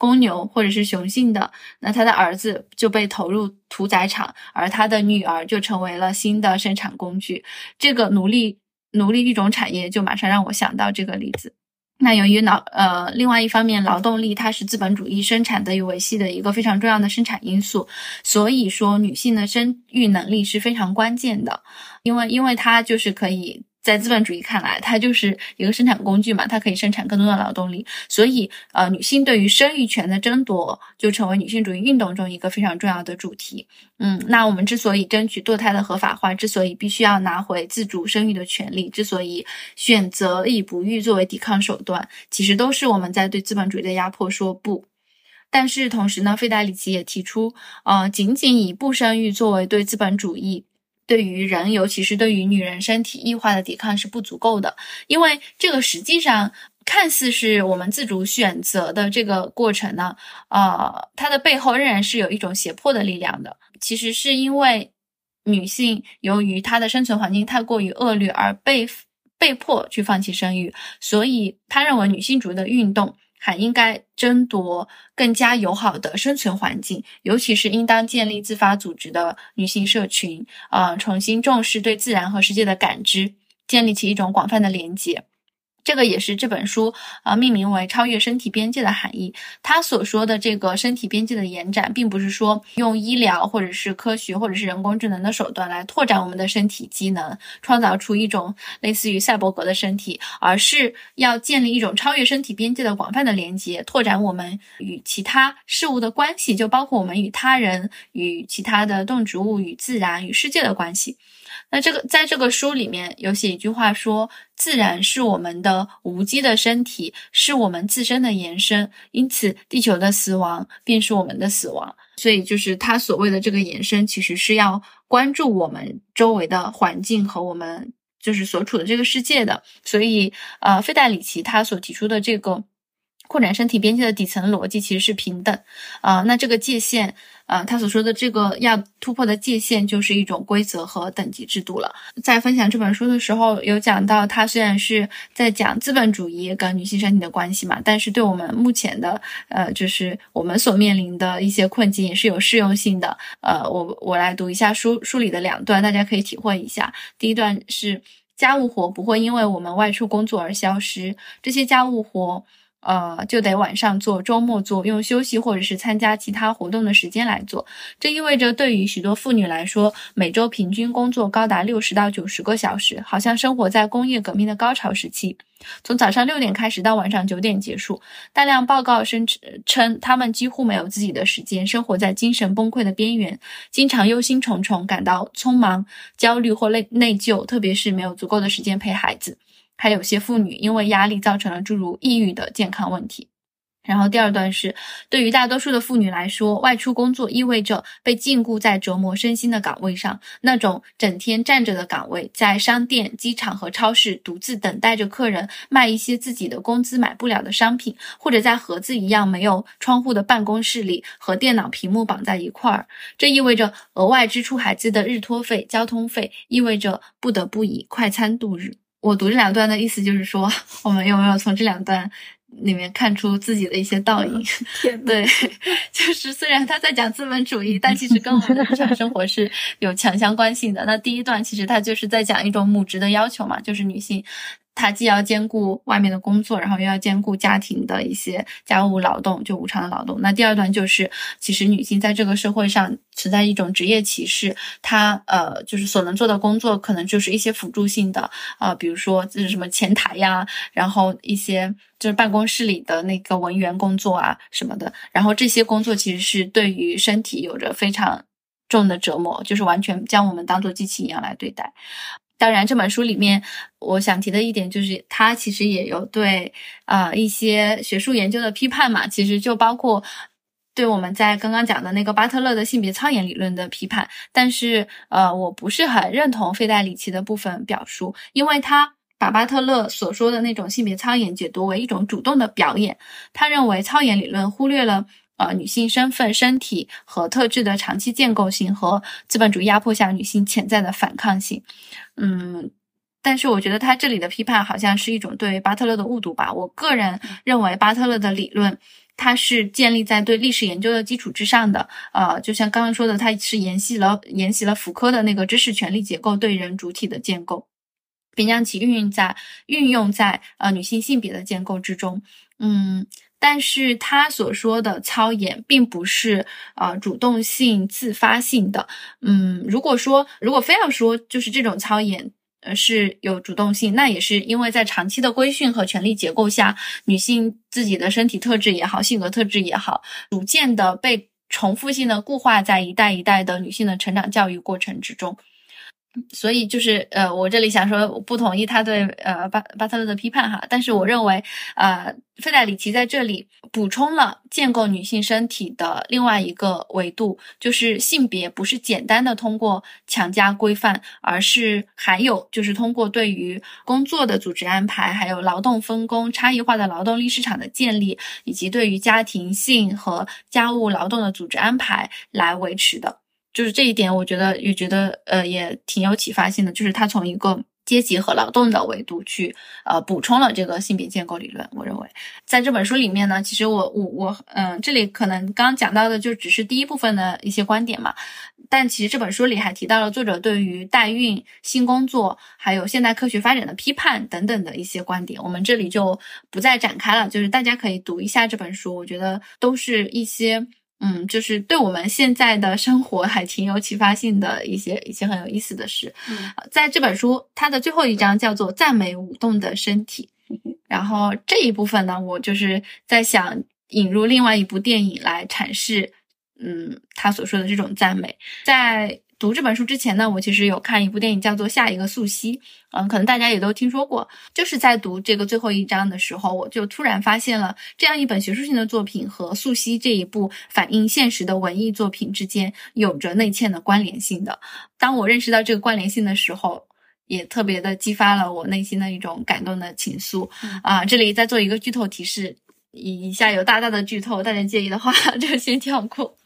公牛或者是雄性的，那他的儿子就被投入屠宰场，而他的女儿就成为了新的生产工具。这个奴隶奴隶育种产业就马上让我想到这个例子。那由于劳呃，另外一方面，劳动力它是资本主义生产得以维系的一个非常重要的生产因素，所以说女性的生育能力是非常关键的，因为因为它就是可以。在资本主义看来，它就是一个生产工具嘛，它可以生产更多的劳动力，所以呃，女性对于生育权的争夺就成为女性主义运动中一个非常重要的主题。嗯，那我们之所以争取堕胎的合法化，之所以必须要拿回自主生育的权利，之所以选择以不育作为抵抗手段，其实都是我们在对资本主义的压迫说不。但是同时呢，费代里奇也提出，呃，仅仅以不生育作为对资本主义。对于人，尤其是对于女人身体异化的抵抗是不足够的，因为这个实际上看似是我们自主选择的这个过程呢，呃，它的背后仍然是有一种胁迫的力量的。其实是因为女性由于她的生存环境太过于恶劣而被被迫去放弃生育，所以他认为女性主义的运动。还应该争夺更加友好的生存环境，尤其是应当建立自发组织的女性社群，啊，重新重视对自然和世界的感知，建立起一种广泛的连接。这个也是这本书啊命名为“超越身体边界”的含义。他所说的这个身体边界的延展，并不是说用医疗或者是科学或者是人工智能的手段来拓展我们的身体机能，创造出一种类似于赛博格的身体，而是要建立一种超越身体边界的广泛的连接，拓展我们与其他事物的关系，就包括我们与他人、与其他的动植物、与自然、与世界的关系。那这个在这个书里面有写一句话说：“自然是我们的无机的身体，是我们自身的延伸，因此地球的死亡便是我们的死亡。”所以就是他所谓的这个延伸，其实是要关注我们周围的环境和我们就是所处的这个世界的。所以，呃，费代里奇他所提出的这个。扩展身体边界的底层逻辑其实是平等，啊，那这个界限，啊，他所说的这个要突破的界限就是一种规则和等级制度了。在分享这本书的时候，有讲到，他虽然是在讲资本主义跟女性身体的关系嘛，但是对我们目前的，呃，就是我们所面临的一些困境也是有适用性的。呃，我我来读一下书书里的两段，大家可以体会一下。第一段是家务活不会因为我们外出工作而消失，这些家务活。呃，就得晚上做，周末做，用休息或者是参加其他活动的时间来做。这意味着，对于许多妇女来说，每周平均工作高达六十到九十个小时，好像生活在工业革命的高潮时期，从早上六点开始到晚上九点结束。大量报告声称，他们几乎没有自己的时间，生活在精神崩溃的边缘，经常忧心忡忡，感到匆忙、焦虑或内内疚，特别是没有足够的时间陪孩子。还有些妇女因为压力造成了诸如抑郁的健康问题。然后第二段是，对于大多数的妇女来说，外出工作意味着被禁锢在折磨身心的岗位上，那种整天站着的岗位，在商店、机场和超市独自等待着客人卖一些自己的工资买不了的商品，或者在盒子一样没有窗户的办公室里和电脑屏幕绑在一块儿。这意味着额外支出孩子的日托费、交通费，意味着不得不以快餐度日。我读这两段的意思就是说，我们有没有从这两段里面看出自己的一些倒影。对，就是虽然他在讲资本主义，但其实跟我们的日常生活是有强相关性的。那第一段其实他就是在讲一种母职的要求嘛，就是女性。她既要兼顾外面的工作，然后又要兼顾家庭的一些家务劳动，就无偿的劳动。那第二段就是，其实女性在这个社会上存在一种职业歧视，她呃，就是所能做的工作可能就是一些辅助性的啊，比如说就是什么前台呀，然后一些就是办公室里的那个文员工作啊什么的。然后这些工作其实是对于身体有着非常重的折磨，就是完全将我们当做机器一样来对待。当然，这本书里面我想提的一点就是，它其实也有对啊一些学术研究的批判嘛。其实就包括对我们在刚刚讲的那个巴特勒的性别操演理论的批判。但是，呃，我不是很认同费代里奇的部分表述，因为他把巴特勒所说的那种性别操演解读为一种主动的表演。他认为操演理论忽略了。呃，女性身份、身体和特质的长期建构性和资本主义压迫下女性潜在的反抗性，嗯，但是我觉得他这里的批判好像是一种对巴特勒的误读吧。我个人认为巴特勒的理论，它是建立在对历史研究的基础之上的。呃，就像刚刚说的，它是沿袭了沿袭了福柯的那个知识权利结构对人主体的建构，并将其运用在运用在呃女性性别的建构之中。嗯。但是他所说的操演并不是呃主动性、自发性的。嗯，如果说如果非要说就是这种操演呃是有主动性，那也是因为在长期的规训和权力结构下，女性自己的身体特质也好、性格特质也好，逐渐的被重复性的固化在一代一代的女性的成长教育过程之中。所以就是呃，我这里想说，不同意他对呃巴巴特勒的批判哈，但是我认为，呃，费代里奇在这里补充了建构女性身体的另外一个维度，就是性别不是简单的通过强加规范，而是还有就是通过对于工作的组织安排，还有劳动分工、差异化的劳动力市场的建立，以及对于家庭性和家务劳动的组织安排来维持的。就是这一点，我觉得也觉得呃也挺有启发性的。就是他从一个阶级和劳动的维度去呃补充了这个性别建构理论。我认为在这本书里面呢，其实我我我嗯，这里可能刚讲到的就只是第一部分的一些观点嘛。但其实这本书里还提到了作者对于代孕、性工作还有现代科学发展的批判等等的一些观点。我们这里就不再展开了，就是大家可以读一下这本书，我觉得都是一些。嗯，就是对我们现在的生活还挺有启发性的一些一些很有意思的事。嗯，在这本书它的最后一章叫做“赞美舞动的身体”，然后这一部分呢，我就是在想引入另外一部电影来阐释，嗯，他所说的这种赞美，在。读这本书之前呢，我其实有看一部电影，叫做《下一个素汐》。嗯，可能大家也都听说过。就是在读这个最后一章的时候，我就突然发现了这样一本学术性的作品和素汐这一部反映现实的文艺作品之间有着内嵌的关联性的。当我认识到这个关联性的时候，也特别的激发了我内心的一种感动的情愫。啊，这里再做一个剧透提示。以以下有大大的剧透，大家介意的话 就先跳过。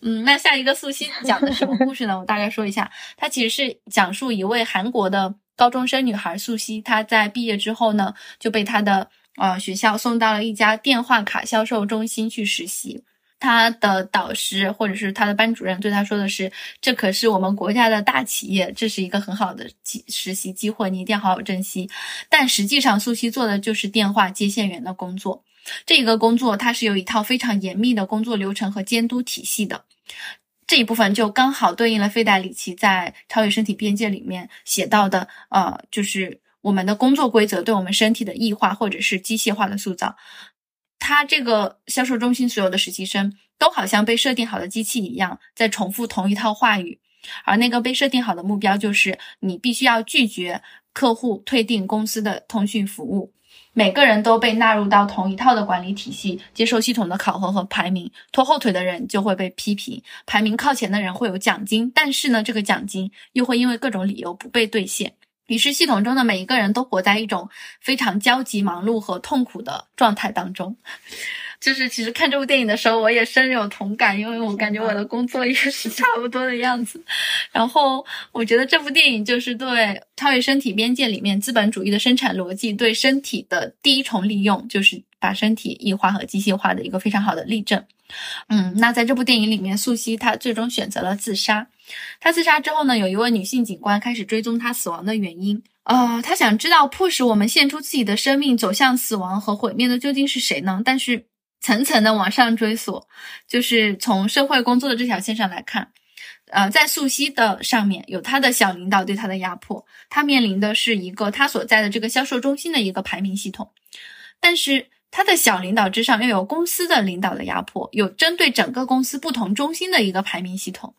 嗯，那下一个素汐讲的什么故事呢？我大概说一下，它其实是讲述一位韩国的高中生女孩素汐，她在毕业之后呢，就被她的呃学校送到了一家电话卡销售中心去实习。他的导师或者是他的班主任对他说的是：“这可是我们国家的大企业，这是一个很好的机实习机会，你一定要好好珍惜。”但实际上，苏西做的就是电话接线员的工作。这个工作它是有一套非常严密的工作流程和监督体系的，这一部分就刚好对应了费代里奇在《超越身体边界》里面写到的，呃，就是我们的工作规则对我们身体的异化或者是机械化的塑造。他这个销售中心所有的实习生都好像被设定好的机器一样，在重复同一套话语，而那个被设定好的目标就是你必须要拒绝客户退订公司的通讯服务。每个人都被纳入到同一套的管理体系，接受系统的考核和排名。拖后腿的人就会被批评，排名靠前的人会有奖金，但是呢，这个奖金又会因为各种理由不被兑现。于是，系统中的每一个人都活在一种非常焦急、忙碌和痛苦的状态当中。就是其实看这部电影的时候，我也深有同感，因为我感觉我的工作也是差不多的样子。然后我觉得这部电影就是对《超越身体边界》里面资本主义的生产逻辑对身体的第一重利用，就是把身体异化和机械化的一个非常好的例证。嗯，那在这部电影里面，素汐她最终选择了自杀。她自杀之后呢，有一位女性警官开始追踪她死亡的原因。呃，她想知道迫使我们献出自己的生命走向死亡和毁灭的究竟是谁呢？但是层层的往上追索，就是从社会工作的这条线上来看，呃，在素汐的上面有他的小领导对他的压迫，他面临的是一个他所在的这个销售中心的一个排名系统，但是。他的小领导之上又有公司的领导的压迫，有针对整个公司不同中心的一个排名系统，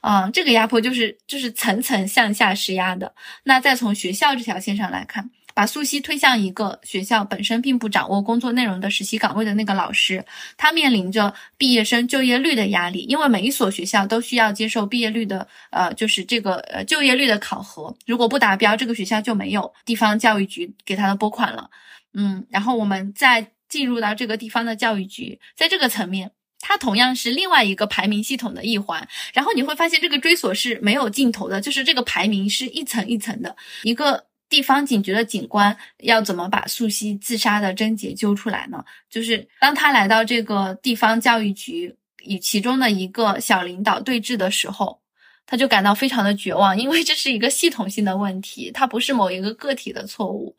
啊，这个压迫就是就是层层向下施压的。那再从学校这条线上来看，把素汐推向一个学校本身并不掌握工作内容的实习岗位的那个老师，他面临着毕业生就业率的压力，因为每一所学校都需要接受毕业率的呃，就是这个呃就业率的考核，如果不达标，这个学校就没有地方教育局给他的拨款了。嗯，然后我们再进入到这个地方的教育局，在这个层面，它同样是另外一个排名系统的一环。然后你会发现，这个追索是没有尽头的，就是这个排名是一层一层的。一个地方警局的警官要怎么把素汐自杀的症结揪出来呢？就是当他来到这个地方教育局与其中的一个小领导对峙的时候。他就感到非常的绝望，因为这是一个系统性的问题，它不是某一个个体的错误。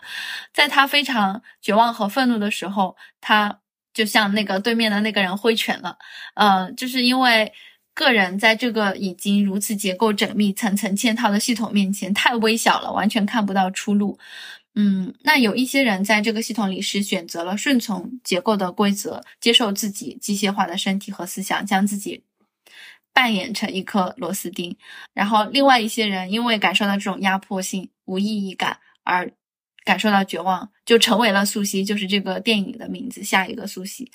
在他非常绝望和愤怒的时候，他就向那个对面的那个人挥拳了。呃，就是因为个人在这个已经如此结构缜密、层层嵌套的系统面前太微小了，完全看不到出路。嗯，那有一些人在这个系统里是选择了顺从结构的规则，接受自己机械化的身体和思想，将自己。扮演成一颗螺丝钉，然后另外一些人因为感受到这种压迫性、无意义感而感受到绝望，就成为了素汐，就是这个电影的名字。下一个素汐，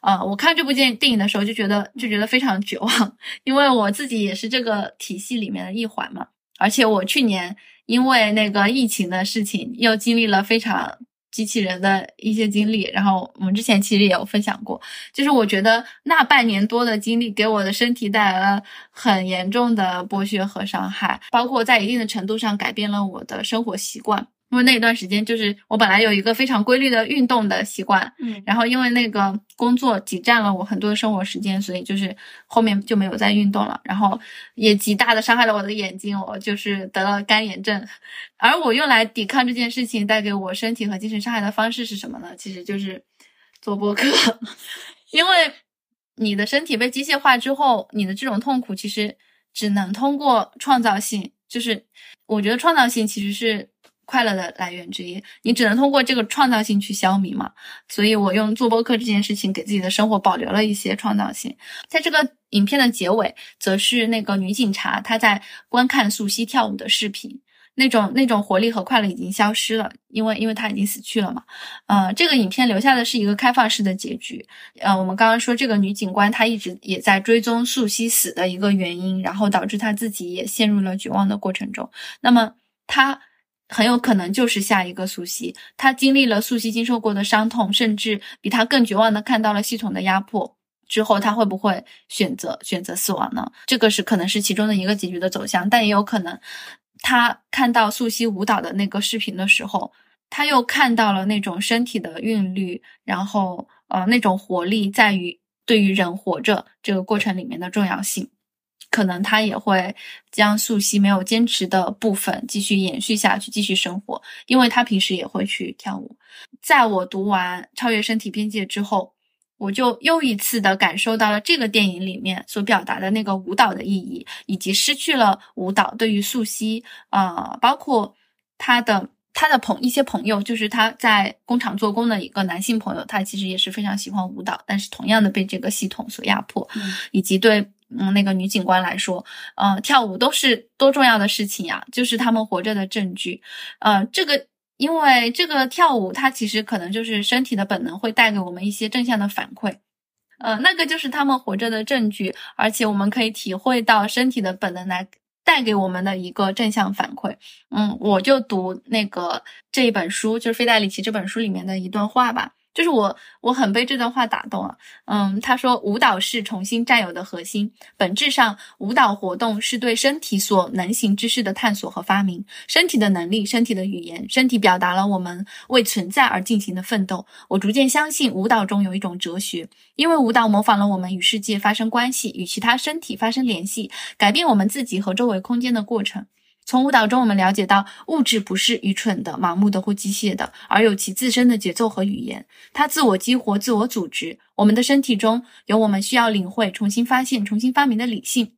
啊，我看这部电电影的时候就觉得就觉得非常绝望，因为我自己也是这个体系里面的一环嘛，而且我去年因为那个疫情的事情又经历了非常。机器人的一些经历，然后我们之前其实也有分享过，就是我觉得那半年多的经历给我的身体带来了很严重的剥削和伤害，包括在一定的程度上改变了我的生活习惯。因为那一段时间，就是我本来有一个非常规律的运动的习惯，嗯，然后因为那个工作挤占了我很多的生活时间，所以就是后面就没有再运动了，然后也极大的伤害了我的眼睛，我就是得了干眼症。而我用来抵抗这件事情带给我身体和精神伤害的方式是什么呢？其实就是做播客，因为你的身体被机械化之后，你的这种痛苦其实只能通过创造性，就是我觉得创造性其实是。快乐的来源之一，你只能通过这个创造性去消弭嘛。所以我用做播客这件事情给自己的生活保留了一些创造性。在这个影片的结尾，则是那个女警察她在观看素汐跳舞的视频，那种那种活力和快乐已经消失了，因为因为她已经死去了嘛。呃，这个影片留下的是一个开放式的结局。呃，我们刚刚说这个女警官她一直也在追踪素汐死的一个原因，然后导致她自己也陷入了绝望的过程中。那么她。很有可能就是下一个素汐，他经历了素汐经受过的伤痛，甚至比他更绝望的看到了系统的压迫之后，他会不会选择选择死亡呢？这个是可能是其中的一个结局的走向，但也有可能，他看到素汐舞蹈的那个视频的时候，他又看到了那种身体的韵律，然后呃那种活力在于对于人活着这个过程里面的重要性。可能他也会将素汐没有坚持的部分继续延续下去，继续生活，因为他平时也会去跳舞。在我读完《超越身体边界》之后，我就又一次的感受到了这个电影里面所表达的那个舞蹈的意义，以及失去了舞蹈对于素汐啊，包括他的他的朋一些朋友，就是他在工厂做工的一个男性朋友，他其实也是非常喜欢舞蹈，但是同样的被这个系统所压迫，以及对。嗯，那个女警官来说，呃，跳舞都是多重要的事情呀，就是他们活着的证据。呃，这个因为这个跳舞，它其实可能就是身体的本能会带给我们一些正向的反馈。呃，那个就是他们活着的证据，而且我们可以体会到身体的本能来带给我们的一个正向反馈。嗯，我就读那个这一本书，就是费代里奇这本书里面的一段话吧。就是我我很被这段话打动啊。嗯，他说舞蹈是重新占有的核心，本质上舞蹈活动是对身体所能行之事的探索和发明。身体的能力，身体的语言，身体表达了我们为存在而进行的奋斗。我逐渐相信舞蹈中有一种哲学，因为舞蹈模仿了我们与世界发生关系，与其他身体发生联系，改变我们自己和周围空间的过程。从舞蹈中，我们了解到物质不是愚蠢的、盲目的或机械的，而有其自身的节奏和语言。它自我激活、自我组织。我们的身体中有我们需要领会、重新发现、重新发明的理性。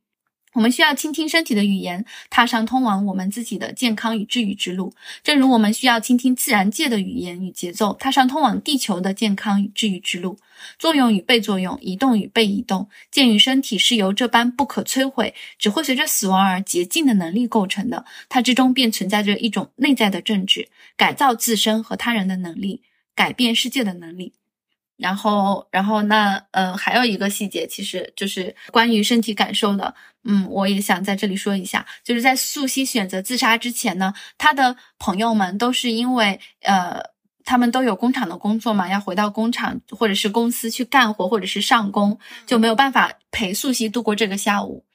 我们需要倾听身体的语言，踏上通往我们自己的健康与治愈之路。正如我们需要倾听自然界的语言与节奏，踏上通往地球的健康与治愈之路。作用与被作用，移动与被移动。鉴于身体是由这般不可摧毁、只会随着死亡而竭尽的能力构成的，它之中便存在着一种内在的政治，改造自身和他人的能力，改变世界的能力。然后，然后那呃，还有一个细节，其实就是关于身体感受的。嗯，我也想在这里说一下，就是在素汐选择自杀之前呢，她的朋友们都是因为呃，他们都有工厂的工作嘛，要回到工厂或者是公司去干活，或者是上工，就没有办法陪素汐度过这个下午。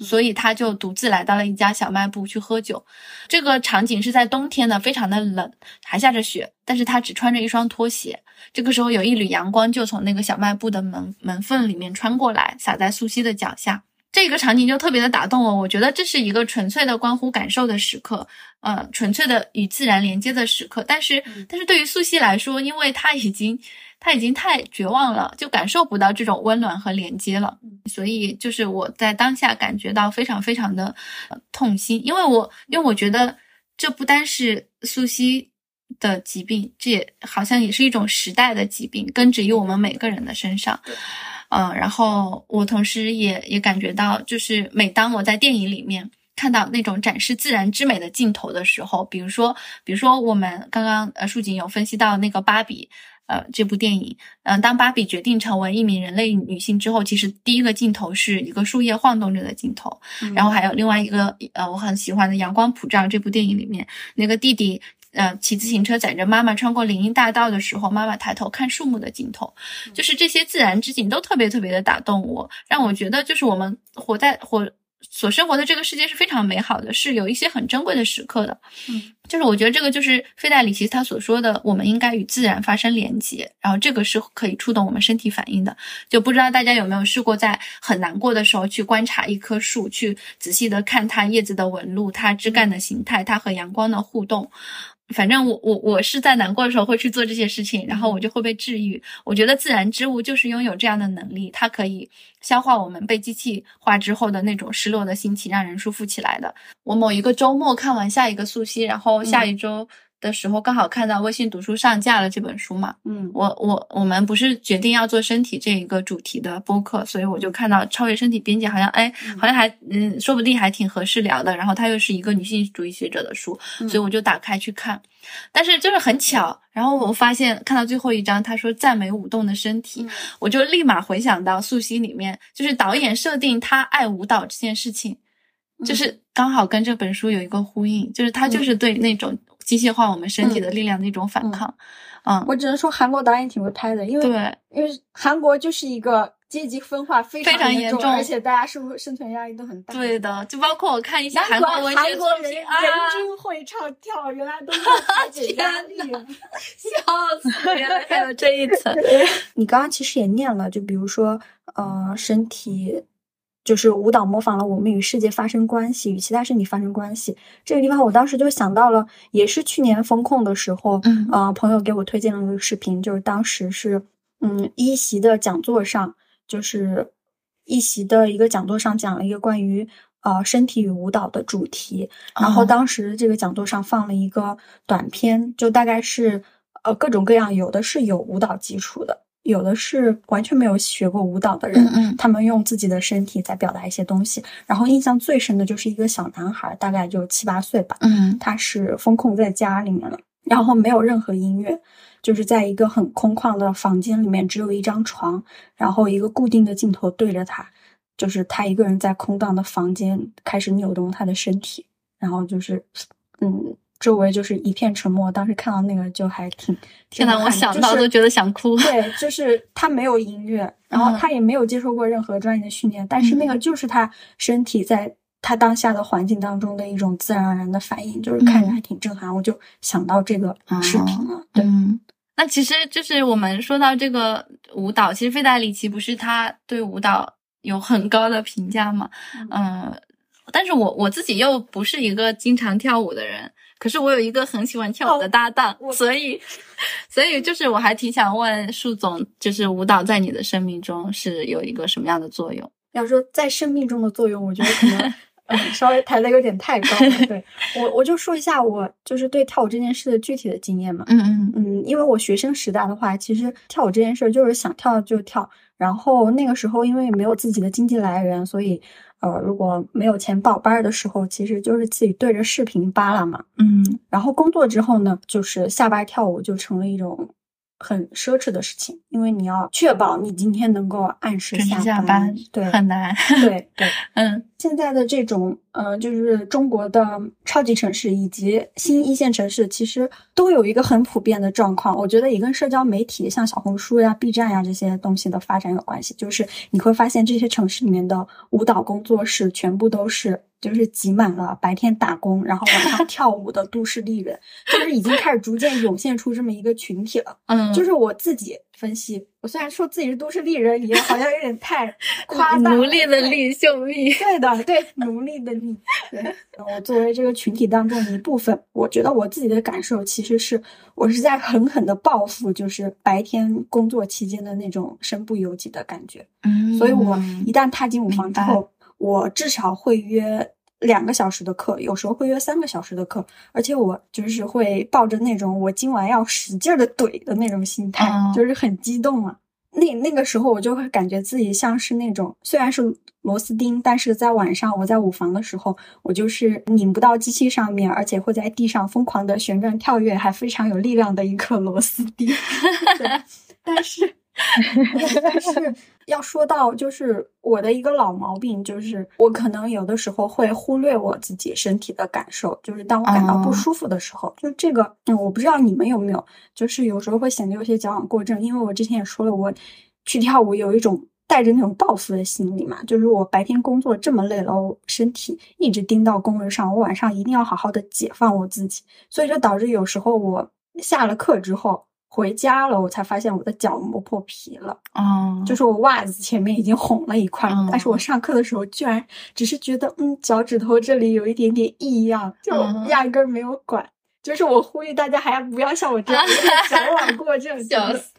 所以他就独自来到了一家小卖部去喝酒。这个场景是在冬天的，非常的冷，还下着雪。但是他只穿着一双拖鞋。这个时候，有一缕阳光就从那个小卖部的门门缝里面穿过来，洒在素汐的脚下。这个场景就特别的打动我。我觉得这是一个纯粹的关乎感受的时刻，呃，纯粹的与自然连接的时刻。但是，但是对于素汐来说，因为她已经。她已经太绝望了，就感受不到这种温暖和连接了，所以就是我在当下感觉到非常非常的痛心，因为我因为我觉得这不单是素汐的疾病，这也好像也是一种时代的疾病，根植于我们每个人的身上。嗯，然后我同时也也感觉到，就是每当我在电影里面看到那种展示自然之美的镜头的时候，比如说比如说我们刚刚呃树景有分析到那个芭比。呃，这部电影，嗯，当芭比决定成为一名人类女性之后，其实第一个镜头是一个树叶晃动着的镜头，然后还有另外一个，呃，我很喜欢的《阳光普照》这部电影里面，那个弟弟，呃，骑自行车载着妈妈穿过林荫大道的时候，妈妈抬头看树木的镜头，就是这些自然之景都特别特别的打动我，让我觉得就是我们活在活。所生活的这个世界是非常美好的，是有一些很珍贵的时刻的。嗯，就是我觉得这个就是费代里奇他所说的，我们应该与自然发生连接，然后这个是可以触动我们身体反应的。就不知道大家有没有试过，在很难过的时候去观察一棵树，去仔细的看它叶子的纹路、它枝干的形态、它和阳光的互动。反正我我我是在难过的时候会去做这些事情，然后我就会被治愈。我觉得自然之物就是拥有这样的能力，它可以消化我们被机器化之后的那种失落的心情，让人舒服起来的。我某一个周末看完下一个素汐，然后下一周。的时候刚好看到微信读书上架了这本书嘛，嗯，我我我们不是决定要做身体这一个主题的播客，所以我就看到超越身体边界好像哎好像还嗯说不定还挺合适聊的，然后它又是一个女性主义学者的书，所以我就打开去看，但是就是很巧，然后我发现看到最后一章他说赞美舞动的身体，我就立马回想到素汐里面就是导演设定他爱舞蹈这件事情，就是刚好跟这本书有一个呼应，就是他就是对那种。机械化我们身体的力量的一种反抗，嗯，我只能说韩国导演挺会拍的，因为对，因为韩国就是一个阶级分化非常严重，而且大家生活生存压力都很大。对的，就包括我看一些韩国文学作品，人均会唱跳，原来都是排解压 力，笑死！原来还有这一层。你刚刚其实也念了，就比如说，呃，身体。就是舞蹈模仿了我们与世界发生关系，与其他身体发生关系。这个地方，我当时就想到了，也是去年风控的时候，嗯，呃，朋友给我推荐了一个视频，就是当时是，嗯，一席的讲座上，就是一席的一个讲座上讲了一个关于呃身体与舞蹈的主题。然后当时这个讲座上放了一个短片，就大概是呃各种各样，有的是有舞蹈基础的。有的是完全没有学过舞蹈的人，他们用自己的身体在表达一些东西。然后印象最深的就是一个小男孩，大概就七八岁吧，嗯，他是封控在家里面了，然后没有任何音乐，就是在一个很空旷的房间里面，只有一张床，然后一个固定的镜头对着他，就是他一个人在空荡的房间开始扭动他的身体，然后就是，嗯，周围就是一片沉默。当时看到那个就还挺，天呐，我想到都觉得想哭。对，就是他没有音乐，然后他也没有接受过任何专业的训练，但是那个就是他身体在他当下的环境当中的一种自然而然的反应，就是看着还挺震撼。我就想到这个视频了。对，那其实就是我们说到这个舞蹈，其实费达里奇不是他对舞蹈有很高的评价吗？嗯。但是我我自己又不是一个经常跳舞的人，可是我有一个很喜欢跳舞的搭档，所以，所以就是我还挺想问树总，就是舞蹈在你的生命中是有一个什么样的作用？要说在生命中的作用，我觉得可能嗯 稍微抬的有点太高了。对我我就说一下我就是对跳舞这件事的具体的经验嘛。嗯嗯嗯，因为我学生时代的话，其实跳舞这件事就是想跳就跳，然后那个时候因为没有自己的经济来源，所以。呃，如果没有钱报班的时候，其实就是自己对着视频扒拉嘛。嗯，然后工作之后呢，就是下班跳舞就成了一种。很奢侈的事情，因为你要确保你今天能够按时下班，对，很难，对 对，嗯，现在的这种，呃，就是中国的超级城市以及新一线城市，其实都有一个很普遍的状况，我觉得也跟社交媒体，像小红书呀、B 站呀这些东西的发展有关系，就是你会发现这些城市里面的舞蹈工作室全部都是。就是挤满了白天打工，然后晚上 跳舞的都市丽人，就是已经开始逐渐涌现出这么一个群体了。嗯，就是我自己分析，我虽然说自己是都市丽人，也好像有点太 夸大。奴隶的隶，秀丽。对的，对，奴隶的隶。对，我作为这个群体当中的一部分，我觉得我自己的感受其实是，我是在狠狠的报复，就是白天工作期间的那种身不由己的感觉。嗯，所以我一旦踏进舞房之后。我至少会约两个小时的课，有时候会约三个小时的课，而且我就是会抱着那种我今晚要使劲的怼的那种心态，就是很激动啊。那那个时候我就会感觉自己像是那种虽然是螺丝钉，但是在晚上我在舞房的时候，我就是拧不到机器上面，而且会在地上疯狂的旋转跳跃，还非常有力量的一颗螺丝钉。但是。但是要说到，就是我的一个老毛病，就是我可能有的时候会忽略我自己身体的感受。就是当我感到不舒服的时候，就这个，嗯，我不知道你们有没有，就是有时候会显得有些矫枉过正。因为我之前也说了，我去跳舞有一种带着那种报复的心理嘛，就是我白天工作这么累了，我身体一直盯到工位上，我晚上一定要好好的解放我自己，所以就导致有时候我下了课之后。回家了，我才发现我的脚磨破皮了。哦，就是我袜子前面已经红了一块。但是我上课的时候居然只是觉得，嗯，脚趾头这里有一点点异样，就压根儿没有管。就是我呼吁大家，还不要像我这样矫枉过正。笑死。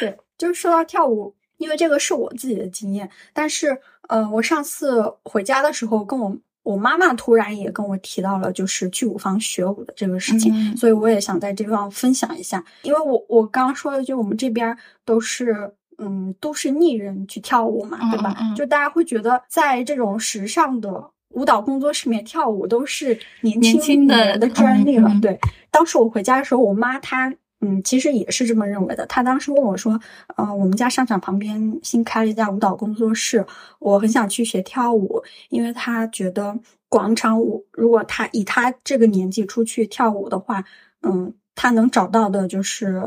对，就是说到跳舞，因为这个是我自己的经验。但是，呃，我上次回家的时候跟我。我妈妈突然也跟我提到了，就是去舞房学舞的这个事情，所以我也想在这方分享一下。因为我我刚刚说的，就我们这边都是嗯都是艺人去跳舞嘛，对吧？就大家会觉得在这种时尚的舞蹈工作室里面跳舞都是年轻的的专利了。对，当时我回家的时候，我妈她。嗯，其实也是这么认为的。他当时问我说：“呃，我们家商场旁边新开了一家舞蹈工作室，我很想去学跳舞，因为他觉得广场舞，如果他以他这个年纪出去跳舞的话，嗯，他能找到的就是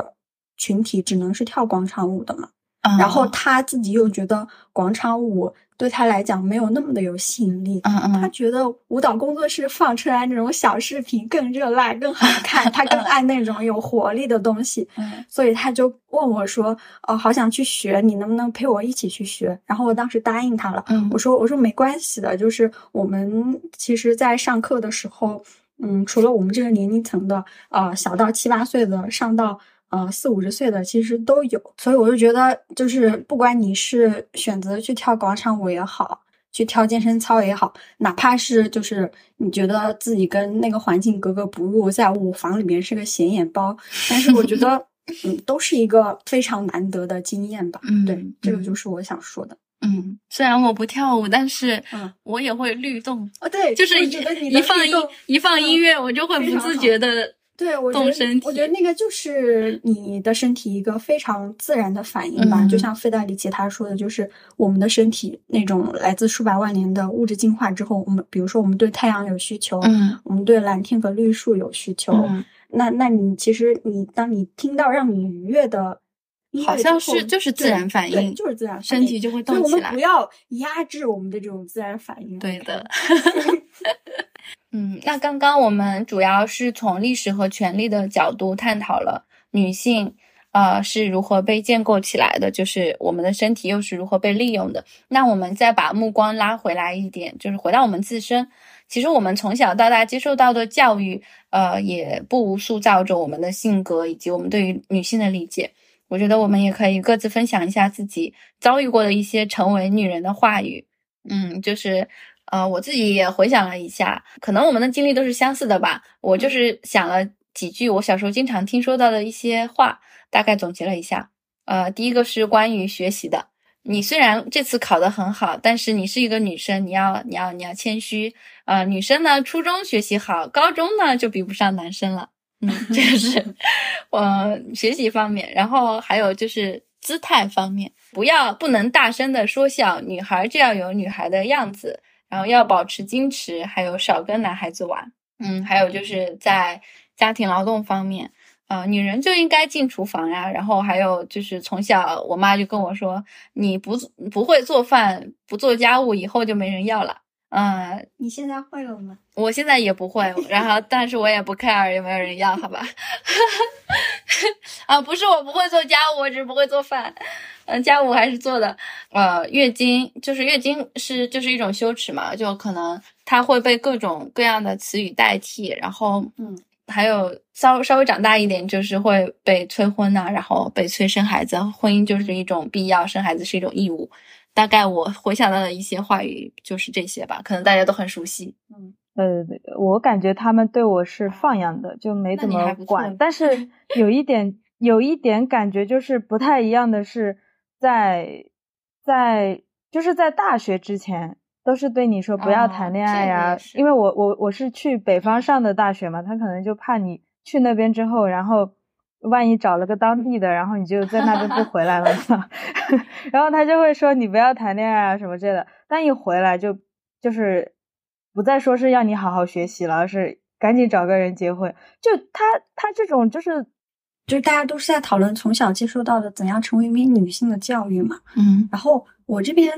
群体只能是跳广场舞的嘛。然后他自己又觉得广场舞。”对他来讲没有那么的有吸引力，嗯嗯，他觉得舞蹈工作室放出来那种小视频更热辣、更好看，他更爱那种有活力的东西，嗯，所以他就问我说：“哦，好想去学，你能不能陪我一起去学？”然后我当时答应他了，嗯，我说：“我说没关系的，就是我们其实，在上课的时候，嗯，除了我们这个年龄层的，呃，小到七八岁的，上到。”呃，四五十岁的其实都有，所以我就觉得，就是不管你是选择去跳广场舞也好，去跳健身操也好，哪怕是就是你觉得自己跟那个环境格格不入，在舞房里面是个显眼包，但是我觉得，嗯，都是一个非常难得的经验吧。嗯，对，这个就是我想说的。嗯，虽然我不跳舞，但是我也会律动。哦，对，就是一放音一放音乐，我就会不自觉的。对，我觉得我觉得那个就是你的身体一个非常自然的反应吧，就像费代里奇他说的，就是我们的身体那种来自数百万年的物质进化之后，我们比如说我们对太阳有需求，嗯，我们对蓝天和绿树有需求，那那你其实你当你听到让你愉悦的。好像是就是自然反应，就是自然，身体就会动起来。我们不要压制我们的这种自然反应。对的。嗯，那刚刚我们主要是从历史和权力的角度探讨了女性，呃，是如何被建构起来的，就是我们的身体又是如何被利用的。那我们再把目光拉回来一点，就是回到我们自身。其实我们从小到大接受到的教育，呃，也不无塑造着我们的性格以及我们对于女性的理解。我觉得我们也可以各自分享一下自己遭遇过的一些成为女人的话语。嗯，就是，呃，我自己也回想了一下，可能我们的经历都是相似的吧。我就是想了几句我小时候经常听说到的一些话，大概总结了一下。呃，第一个是关于学习的，你虽然这次考得很好，但是你是一个女生，你要你要你要谦虚。呃，女生呢，初中学习好，高中呢就比不上男生了。嗯，这是我 学习方面，然后还有就是姿态方面，不要不能大声的说笑，女孩就要有女孩的样子，然后要保持矜持，还有少跟男孩子玩。嗯，还有就是在家庭劳动方面，呃，女人就应该进厨房呀。然后还有就是从小我妈就跟我说，你不不会做饭，不做家务，以后就没人要了。嗯，你现在会了吗？我现在也不会，然后 但是我也不 care 有没有人要，好吧？啊，不是我不会做家务，我只是不会做饭。嗯，家务还是做的。呃，月经就是月经是就是一种羞耻嘛，就可能它会被各种各样的词语代替，然后嗯，还有稍稍微长大一点就是会被催婚呐，然后被催生孩子，婚姻就是一种必要，生孩子是一种义务。大概我回想到的一些话语就是这些吧，可能大家都很熟悉。嗯，呃，我感觉他们对我是放养的，就没怎么管。但是有一点，有一点感觉就是不太一样的是，在在就是在大学之前都是对你说不要谈恋爱呀，因为我我我是去北方上的大学嘛，他可能就怕你去那边之后，然后。万一找了个当地的，然后你就在那边不回来了呢？然后他就会说你不要谈恋爱啊什么之类的。但一回来就就是不再说是要你好好学习了，而是赶紧找个人结婚。就他他这种就是就是大家都是在讨论从小接受到的怎样成为一名女性的教育嘛。嗯，然后我这边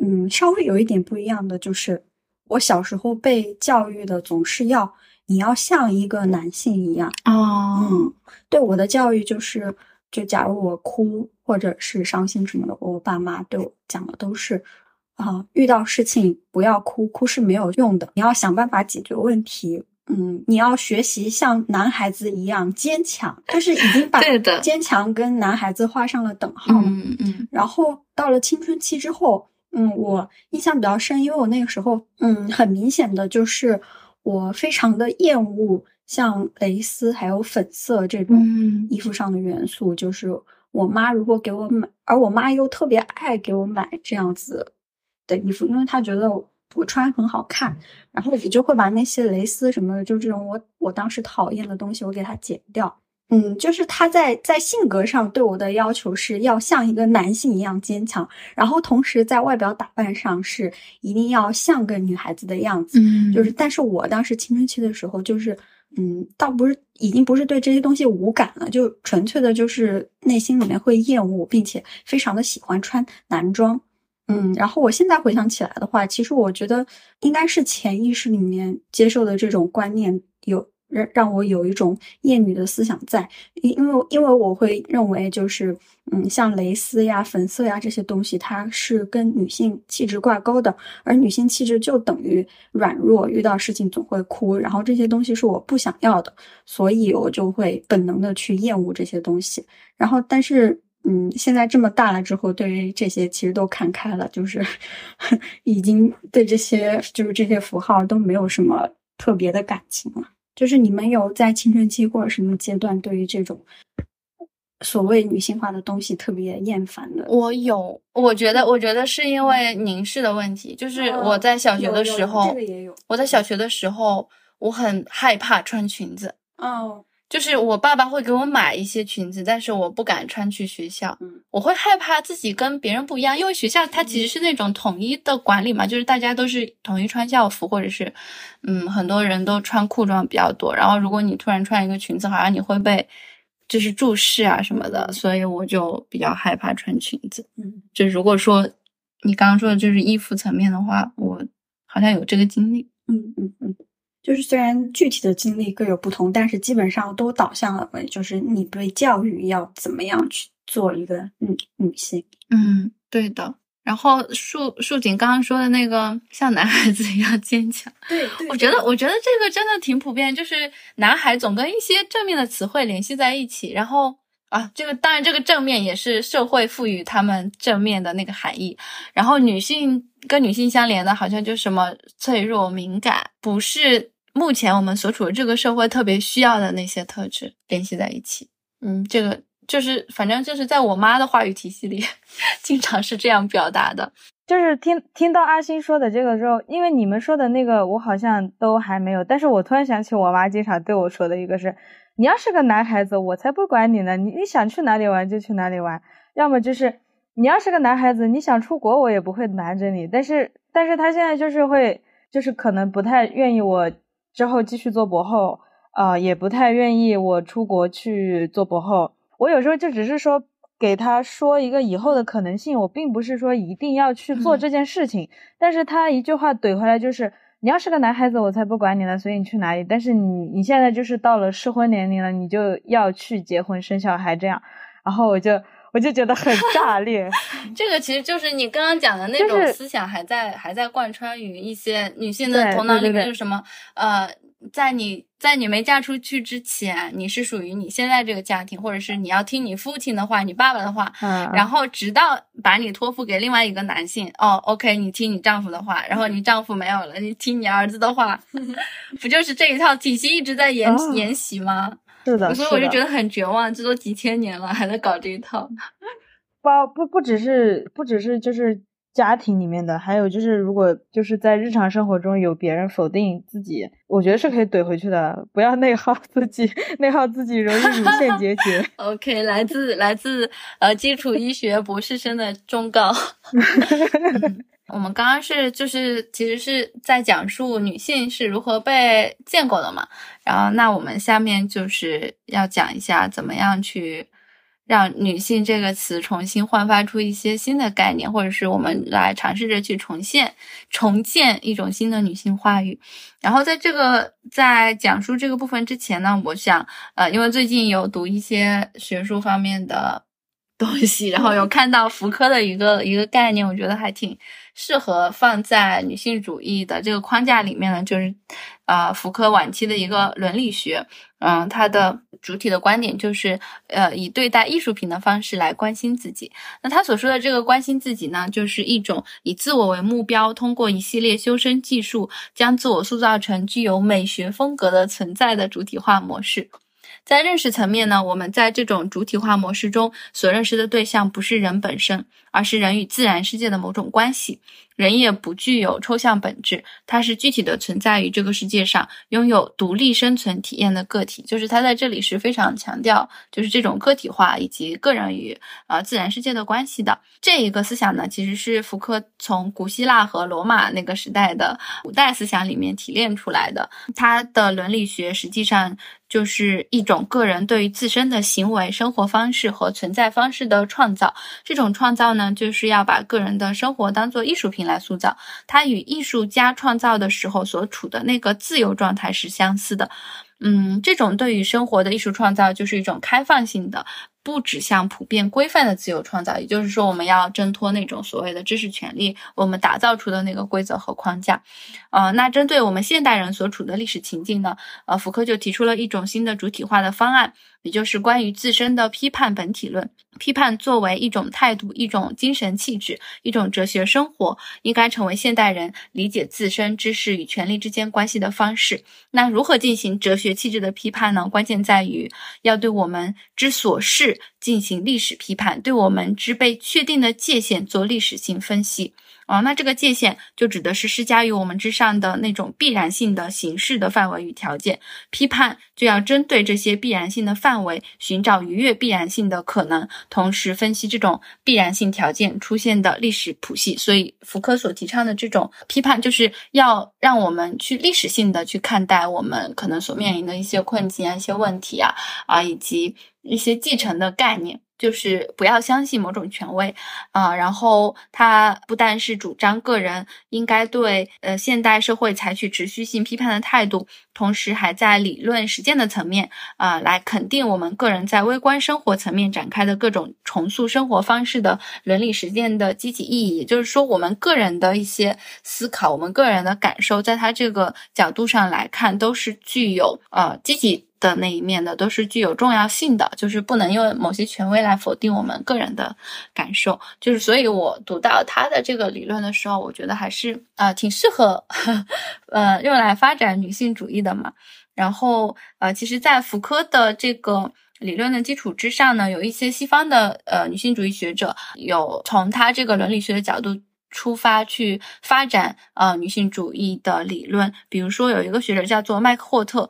嗯稍微有一点不一样的就是我小时候被教育的总是要。你要像一个男性一样哦，嗯，对我的教育就是，就假如我哭或者是伤心什么的，我爸妈对我讲的都是，啊，遇到事情不要哭，哭是没有用的，你要想办法解决问题，嗯，你要学习像男孩子一样坚强，就是已经把坚强跟男孩子画上了等号，嗯嗯，然后到了青春期之后，嗯，我印象比较深，因为我那个时候，嗯，很明显的就是。我非常的厌恶像蕾丝还有粉色这种衣服上的元素，就是我妈如果给我买，而我妈又特别爱给我买这样子的衣服，因为她觉得我穿很好看，然后我就会把那些蕾丝什么的，就这种我我当时讨厌的东西，我给它剪掉。嗯，就是他在在性格上对我的要求是要像一个男性一样坚强，然后同时在外表打扮上是一定要像个女孩子的样子。嗯，就是，但是我当时青春期的时候，就是，嗯，倒不是已经不是对这些东西无感了，就纯粹的就是内心里面会厌恶，并且非常的喜欢穿男装。嗯，然后我现在回想起来的话，其实我觉得应该是潜意识里面接受的这种观念有。让让我有一种厌女的思想在，因因为因为我会认为就是，嗯，像蕾丝呀、粉色呀这些东西，它是跟女性气质挂钩的，而女性气质就等于软弱，遇到事情总会哭，然后这些东西是我不想要的，所以我就会本能的去厌恶这些东西。然后，但是，嗯，现在这么大了之后，对于这些其实都看开了，就是 已经对这些就是这些符号都没有什么特别的感情了。就是你们有在青春期或者什么阶段，对于这种所谓女性化的东西特别厌烦的？我有，我觉得，我觉得是因为凝视的问题。就是我在小学的时候，这个也有。我在小学的时候，我很害怕穿裙子。哦，就是我爸爸会给我买一些裙子，但是我不敢穿去学校，嗯，我会害怕自己跟别人不一样，因为学校它其实是那种统一的管理嘛，就是大家都是统一穿校服，或者是，嗯，很多人都穿裤装比较多，然后如果你突然穿一个裙子，好像你会被就是注视啊什么的，所以我就比较害怕穿裙子，嗯，就如果说你刚刚说的就是衣服层面的话，我好像有这个经历，嗯嗯嗯。就是虽然具体的经历各有不同，但是基本上都导向了，就是你被教育要怎么样去做一个女女性。嗯，对的。然后树树锦刚刚说的那个像男孩子一样坚强，对，我觉得我觉得这个真的挺普遍，就是男孩总跟一些正面的词汇联系在一起，然后啊，这个当然这个正面也是社会赋予他们正面的那个含义，然后女性跟女性相连的，好像就什么脆弱、敏感，不是。目前我们所处的这个社会特别需要的那些特质联系在一起，嗯，这个就是反正就是在我妈的话语体系里，经常是这样表达的。就是听听到阿星说的这个时候，因为你们说的那个我好像都还没有，但是我突然想起我妈经常对我说的一个是：你要是个男孩子，我才不管你呢，你你想去哪里玩就去哪里玩；要么就是你要是个男孩子，你想出国我也不会拦着你。但是但是他现在就是会，就是可能不太愿意我。之后继续做博后，啊，也不太愿意我出国去做博后。我有时候就只是说给他说一个以后的可能性，我并不是说一定要去做这件事情。但是他一句话怼回来就是：你要是个男孩子，我才不管你呢，所以你去哪里。但是你你现在就是到了适婚年龄了，你就要去结婚生小孩这样。然后我就我就觉得很炸裂。这个其实就是你刚刚讲的那种思想还在还在贯穿于一些女性的头脑里面，就是什么呃，在你在你没嫁出去之前，你是属于你现在这个家庭，或者是你要听你父亲的话，你爸爸的话，嗯，然后直到把你托付给另外一个男性，哦，OK，你听你丈夫的话，然后你丈夫没有了，你听你儿子的话，不就是这一套体系一直在沿沿袭吗？是的，所以我就觉得很绝望，这都几千年了，还在搞这一套。不不不只是不只是就是家庭里面的，还有就是如果就是在日常生活中有别人否定自己，我觉得是可以怼回去的，不要内耗自己，内耗自己容易乳腺结节。OK，来自来自呃基础医学博士生的忠告。我们刚刚是就是其实是在讲述女性是如何被建构的嘛，然后那我们下面就是要讲一下怎么样去。让女性这个词重新焕发出一些新的概念，或者是我们来尝试着去重现、重建一种新的女性话语。然后在这个在讲述这个部分之前呢，我想，呃，因为最近有读一些学术方面的东西，然后有看到福柯的一个一个概念，我觉得还挺适合放在女性主义的这个框架里面呢，就是，啊，福柯晚期的一个伦理学。嗯，他的主体的观点就是，呃，以对待艺术品的方式来关心自己。那他所说的这个关心自己呢，就是一种以自我为目标，通过一系列修身技术，将自我塑造成具有美学风格的存在的主体化模式。在认识层面呢，我们在这种主体化模式中所认识的对象不是人本身，而是人与自然世界的某种关系。人也不具有抽象本质，它是具体的存在于这个世界上，拥有独立生存体验的个体。就是他在这里是非常强调，就是这种个体化以及个人与呃自然世界的关系的这一个思想呢，其实是福柯从古希腊和罗马那个时代的古代思想里面提炼出来的。他的伦理学实际上就是一种个人对于自身的行为、生活方式和存在方式的创造。这种创造，就是要把个人的生活当做艺术品。来塑造，它与艺术家创造的时候所处的那个自由状态是相似的。嗯，这种对于生活的艺术创造，就是一种开放性的。不指向普遍规范的自由创造，也就是说，我们要挣脱那种所谓的知识权利，我们打造出的那个规则和框架。呃，那针对我们现代人所处的历史情境呢？呃，福柯就提出了一种新的主体化的方案，也就是关于自身的批判本体论。批判作为一种态度、一种精神气质、一种哲学生活，应该成为现代人理解自身知识与权力之间关系的方式。那如何进行哲学气质的批判呢？关键在于要对我们之所是。进行历史批判，对我们之被确定的界限做历史性分析。啊，那这个界限就指的是施加于我们之上的那种必然性的形式的范围与条件。批判就要针对这些必然性的范围，寻找逾越必然性的可能，同时分析这种必然性条件出现的历史谱系。所以，福柯所提倡的这种批判，就是要让我们去历史性的去看待我们可能所面临的一些困境啊、一些问题啊啊，以及一些继承的概念。就是不要相信某种权威，啊，然后他不但是主张个人应该对呃现代社会采取持续性批判的态度，同时还在理论实践的层面啊来肯定我们个人在微观生活层面展开的各种重塑生活方式的伦理实践的积极意义。也就是说，我们个人的一些思考，我们个人的感受，在他这个角度上来看，都是具有呃积极。的那一面的都是具有重要性的，就是不能用某些权威来否定我们个人的感受。就是，所以我读到他的这个理论的时候，我觉得还是呃挺适合呃用来发展女性主义的嘛。然后呃，其实，在福柯的这个理论的基础之上呢，有一些西方的呃女性主义学者有从他这个伦理学的角度出发去发展呃女性主义的理论。比如说，有一个学者叫做麦克霍特。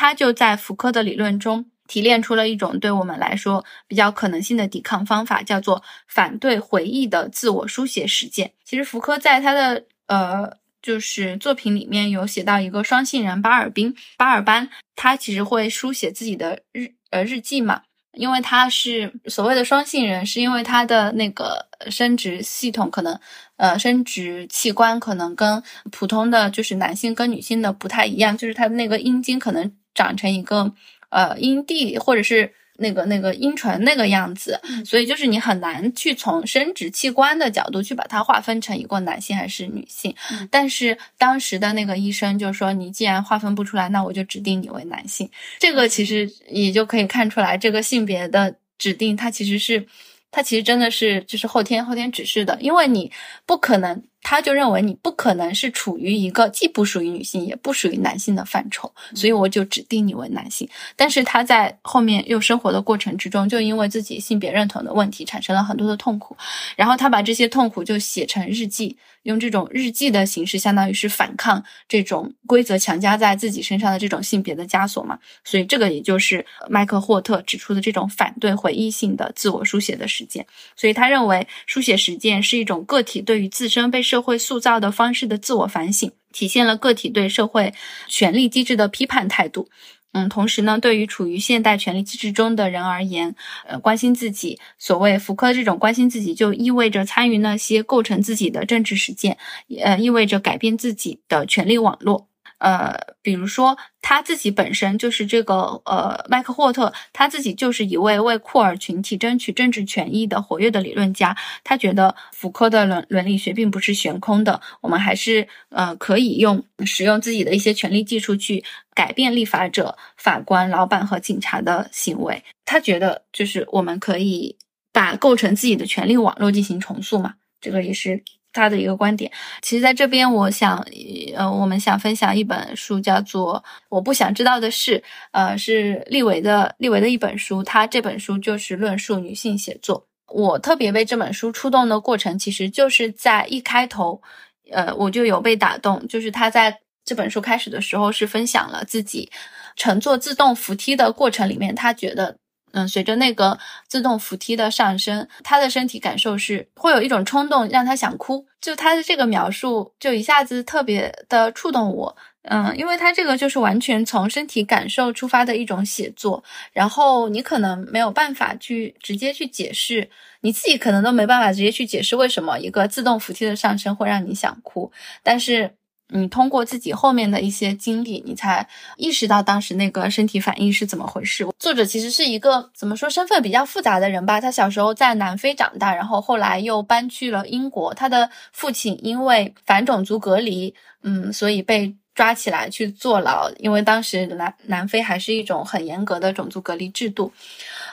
他就在福柯的理论中提炼出了一种对我们来说比较可能性的抵抗方法，叫做反对回忆的自我书写实践。其实福柯在他的呃就是作品里面有写到一个双性人巴尔宾巴尔班，他其实会书写自己的日呃日记嘛，因为他是所谓的双性人，是因为他的那个生殖系统可能呃生殖器官可能跟普通的就是男性跟女性的不太一样，就是他的那个阴茎可能。长成一个呃阴蒂或者是那个那个阴唇那个样子，所以就是你很难去从生殖器官的角度去把它划分成一个男性还是女性。但是当时的那个医生就说，你既然划分不出来，那我就指定你为男性。这个其实也就可以看出来，这个性别的指定它其实是，它其实真的是就是后天后天指示的，因为你不可能。他就认为你不可能是处于一个既不属于女性也不属于男性的范畴，所以我就指定你为男性。但是他在后面又生活的过程之中，就因为自己性别认同的问题产生了很多的痛苦，然后他把这些痛苦就写成日记，用这种日记的形式，相当于是反抗这种规则强加在自己身上的这种性别的枷锁嘛。所以这个也就是麦克霍特指出的这种反对回忆性的自我书写的实践。所以他认为书写实践是一种个体对于自身被社会塑造的方式的自我反省，体现了个体对社会权力机制的批判态度。嗯，同时呢，对于处于现代权力机制中的人而言，呃，关心自己，所谓福柯这种关心自己，就意味着参与那些构成自己的政治实践，呃，意味着改变自己的权力网络。呃，比如说他自己本身就是这个呃，麦克霍特他自己就是一位为库尔群体争取政治权益的活跃的理论家。他觉得福柯的伦伦理学并不是悬空的，我们还是呃可以用使用自己的一些权力技术去改变立法者、法官、老板和警察的行为。他觉得就是我们可以把构成自己的权力网络进行重塑嘛，这个也是。他的一个观点，其实在这边，我想，呃，我们想分享一本书，叫做《我不想知道的事》，呃，是利维的利维的一本书。他这本书就是论述女性写作。我特别被这本书触动的过程，其实就是在一开头，呃，我就有被打动。就是他在这本书开始的时候，是分享了自己乘坐自动扶梯的过程里面，他觉得。嗯，随着那个自动扶梯的上升，他的身体感受是会有一种冲动，让他想哭。就他的这个描述，就一下子特别的触动我。嗯，因为他这个就是完全从身体感受出发的一种写作，然后你可能没有办法去直接去解释，你自己可能都没办法直接去解释为什么一个自动扶梯的上升会让你想哭，但是。你通过自己后面的一些经历，你才意识到当时那个身体反应是怎么回事。作者其实是一个怎么说身份比较复杂的人吧。他小时候在南非长大，然后后来又搬去了英国。他的父亲因为反种族隔离，嗯，所以被抓起来去坐牢。因为当时南南非还是一种很严格的种族隔离制度。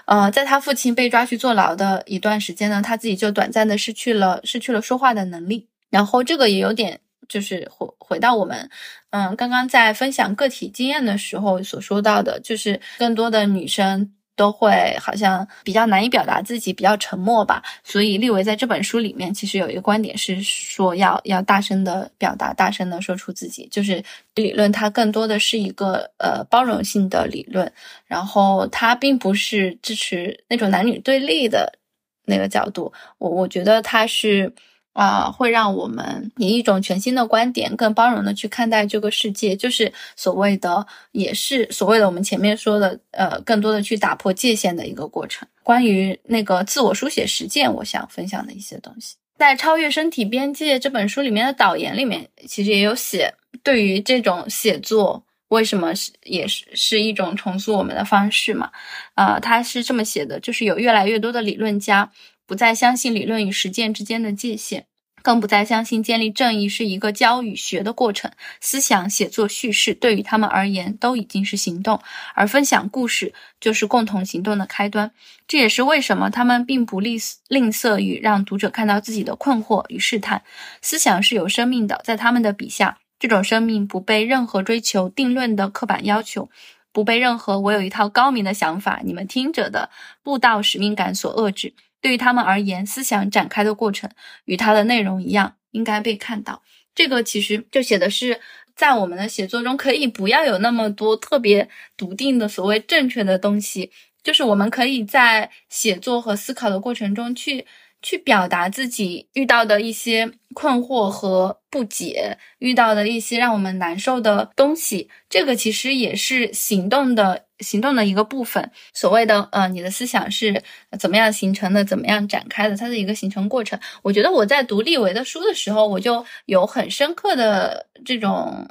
呃，在他父亲被抓去坐牢的一段时间呢，他自己就短暂的失去了失去了说话的能力。然后这个也有点。就是回回到我们，嗯，刚刚在分享个体经验的时候所说到的，就是更多的女生都会好像比较难以表达自己，比较沉默吧。所以立维在这本书里面，其实有一个观点是说要要大声的表达，大声的说出自己。就是理论它更多的是一个呃包容性的理论，然后它并不是支持那种男女对立的那个角度。我我觉得它是。啊，会让我们以一种全新的观点，更包容的去看待这个世界，就是所谓的，也是所谓的我们前面说的，呃，更多的去打破界限的一个过程。关于那个自我书写实践，我想分享的一些东西，在《超越身体边界》这本书里面的导言里面，其实也有写，对于这种写作为什么是也是是一种重塑我们的方式嘛？呃，他是这么写的，就是有越来越多的理论家。不再相信理论与实践之间的界限，更不再相信建立正义是一个教与学的过程。思想、写作、叙事对于他们而言都已经是行动，而分享故事就是共同行动的开端。这也是为什么他们并不吝吝啬于让读者看到自己的困惑与试探。思想是有生命的，在他们的笔下，这种生命不被任何追求定论的刻板要求，不被任何我有一套高明的想法，你们听着的布道使命感所遏制。对于他们而言，思想展开的过程与它的内容一样，应该被看到。这个其实就写的是，在我们的写作中，可以不要有那么多特别笃定的所谓正确的东西，就是我们可以在写作和思考的过程中去。去表达自己遇到的一些困惑和不解，遇到的一些让我们难受的东西，这个其实也是行动的行动的一个部分。所谓的呃，你的思想是怎么样形成的，怎么样展开的，它的一个形成过程。我觉得我在读立维的书的时候，我就有很深刻的这种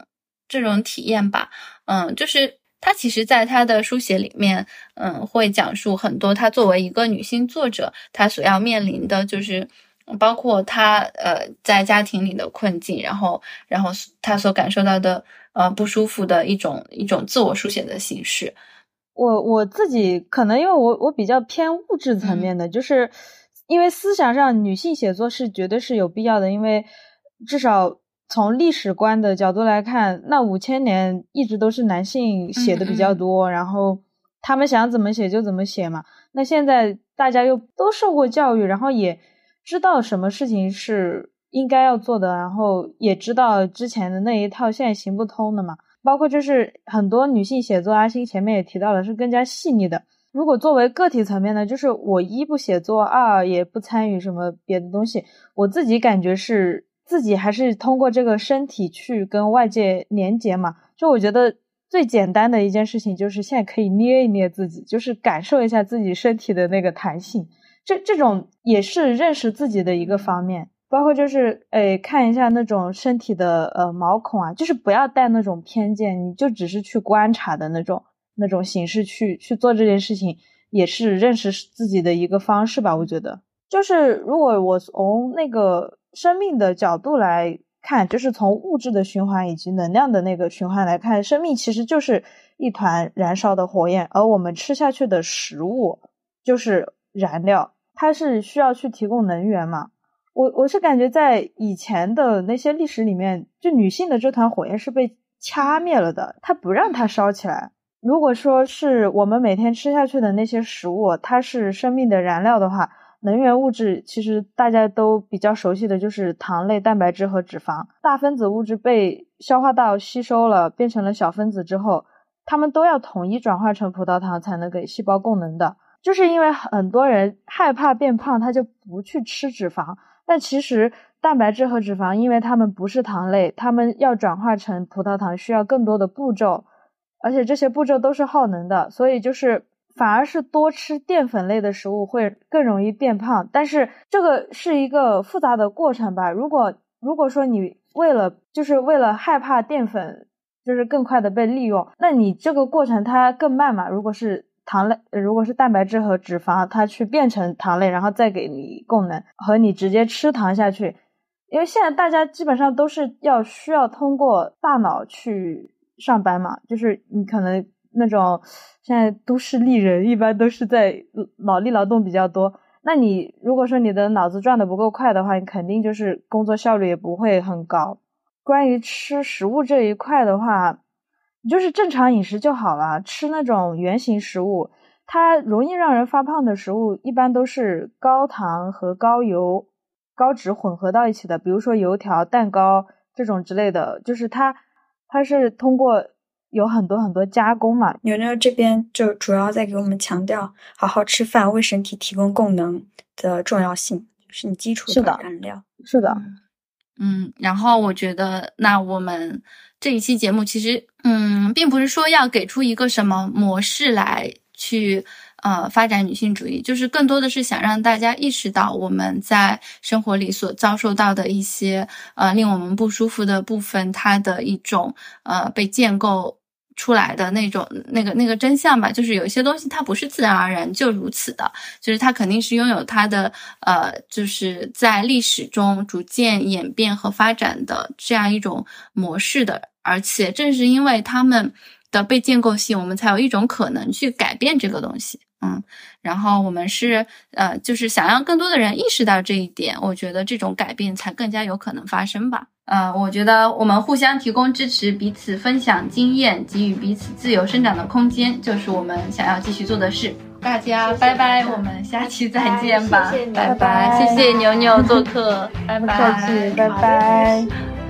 这种体验吧，嗯，就是。他其实，在他的书写里面，嗯，会讲述很多他作为一个女性作者，她所要面临的就是，包括她呃在家庭里的困境，然后，然后她所感受到的呃不舒服的一种一种自我书写的形式。我我自己可能因为我我比较偏物质层面的，就是因为思想上女性写作是绝对是有必要的，因为至少。从历史观的角度来看，那五千年一直都是男性写的比较多，然后他们想怎么写就怎么写嘛。那现在大家又都受过教育，然后也知道什么事情是应该要做的，然后也知道之前的那一套现在行不通的嘛。包括就是很多女性写作，阿星前面也提到了，是更加细腻的。如果作为个体层面呢，就是我一不写作，二也不参与什么别的东西，我自己感觉是。自己还是通过这个身体去跟外界连接嘛？就我觉得最简单的一件事情就是现在可以捏一捏自己，就是感受一下自己身体的那个弹性。这这种也是认识自己的一个方面。包括就是诶看一下那种身体的呃毛孔啊，就是不要带那种偏见，你就只是去观察的那种那种形式去去做这件事情，也是认识自己的一个方式吧。我觉得就是如果我从那个。生命的角度来看，就是从物质的循环以及能量的那个循环来看，生命其实就是一团燃烧的火焰，而我们吃下去的食物就是燃料，它是需要去提供能源嘛？我我是感觉在以前的那些历史里面，就女性的这团火焰是被掐灭了的，它不让它烧起来。如果说是我们每天吃下去的那些食物，它是生命的燃料的话。能源物质其实大家都比较熟悉的就是糖类、蛋白质和脂肪。大分子物质被消化道吸收了，变成了小分子之后，它们都要统一转化成葡萄糖才能给细胞供能的。就是因为很多人害怕变胖，他就不去吃脂肪。但其实蛋白质和脂肪，因为它们不是糖类，它们要转化成葡萄糖需要更多的步骤，而且这些步骤都是耗能的，所以就是。反而是多吃淀粉类的食物会更容易变胖，但是这个是一个复杂的过程吧。如果如果说你为了就是为了害怕淀粉就是更快的被利用，那你这个过程它更慢嘛。如果是糖类，如果是蛋白质和脂肪，它去变成糖类，然后再给你供能，和你直接吃糖下去，因为现在大家基本上都是要需要通过大脑去上班嘛，就是你可能。那种现在都市丽人一般都是在脑力劳动比较多。那你如果说你的脑子转的不够快的话，你肯定就是工作效率也不会很高。关于吃食物这一块的话，你就是正常饮食就好了，吃那种圆形食物，它容易让人发胖的食物，一般都是高糖和高油、高脂混合到一起的，比如说油条、蛋糕这种之类的。就是它，它是通过有很多很多加工嘛。牛牛这边就主要在给我们强调，好好吃饭为身体提供供能的重要性，是你基础的燃料。是的。嗯，然后我觉得，那我们这一期节目其实，嗯，并不是说要给出一个什么模式来去，呃，发展女性主义，就是更多的是想让大家意识到我们在生活里所遭受到的一些，呃，令我们不舒服的部分，它的一种，呃，被建构。出来的那种那个那个真相吧，就是有一些东西它不是自然而然就如此的，就是它肯定是拥有它的呃，就是在历史中逐渐演变和发展的这样一种模式的，而且正是因为他们的被建构性，我们才有一种可能去改变这个东西。嗯，然后我们是呃，就是想让更多的人意识到这一点，我觉得这种改变才更加有可能发生吧。呃，我觉得我们互相提供支持，彼此分享经验，给予彼此自由生长的空间，就是我们想要继续做的事。大家拜拜，我们下期再见吧，拜拜，谢谢牛牛做客，拜拜，拜拜。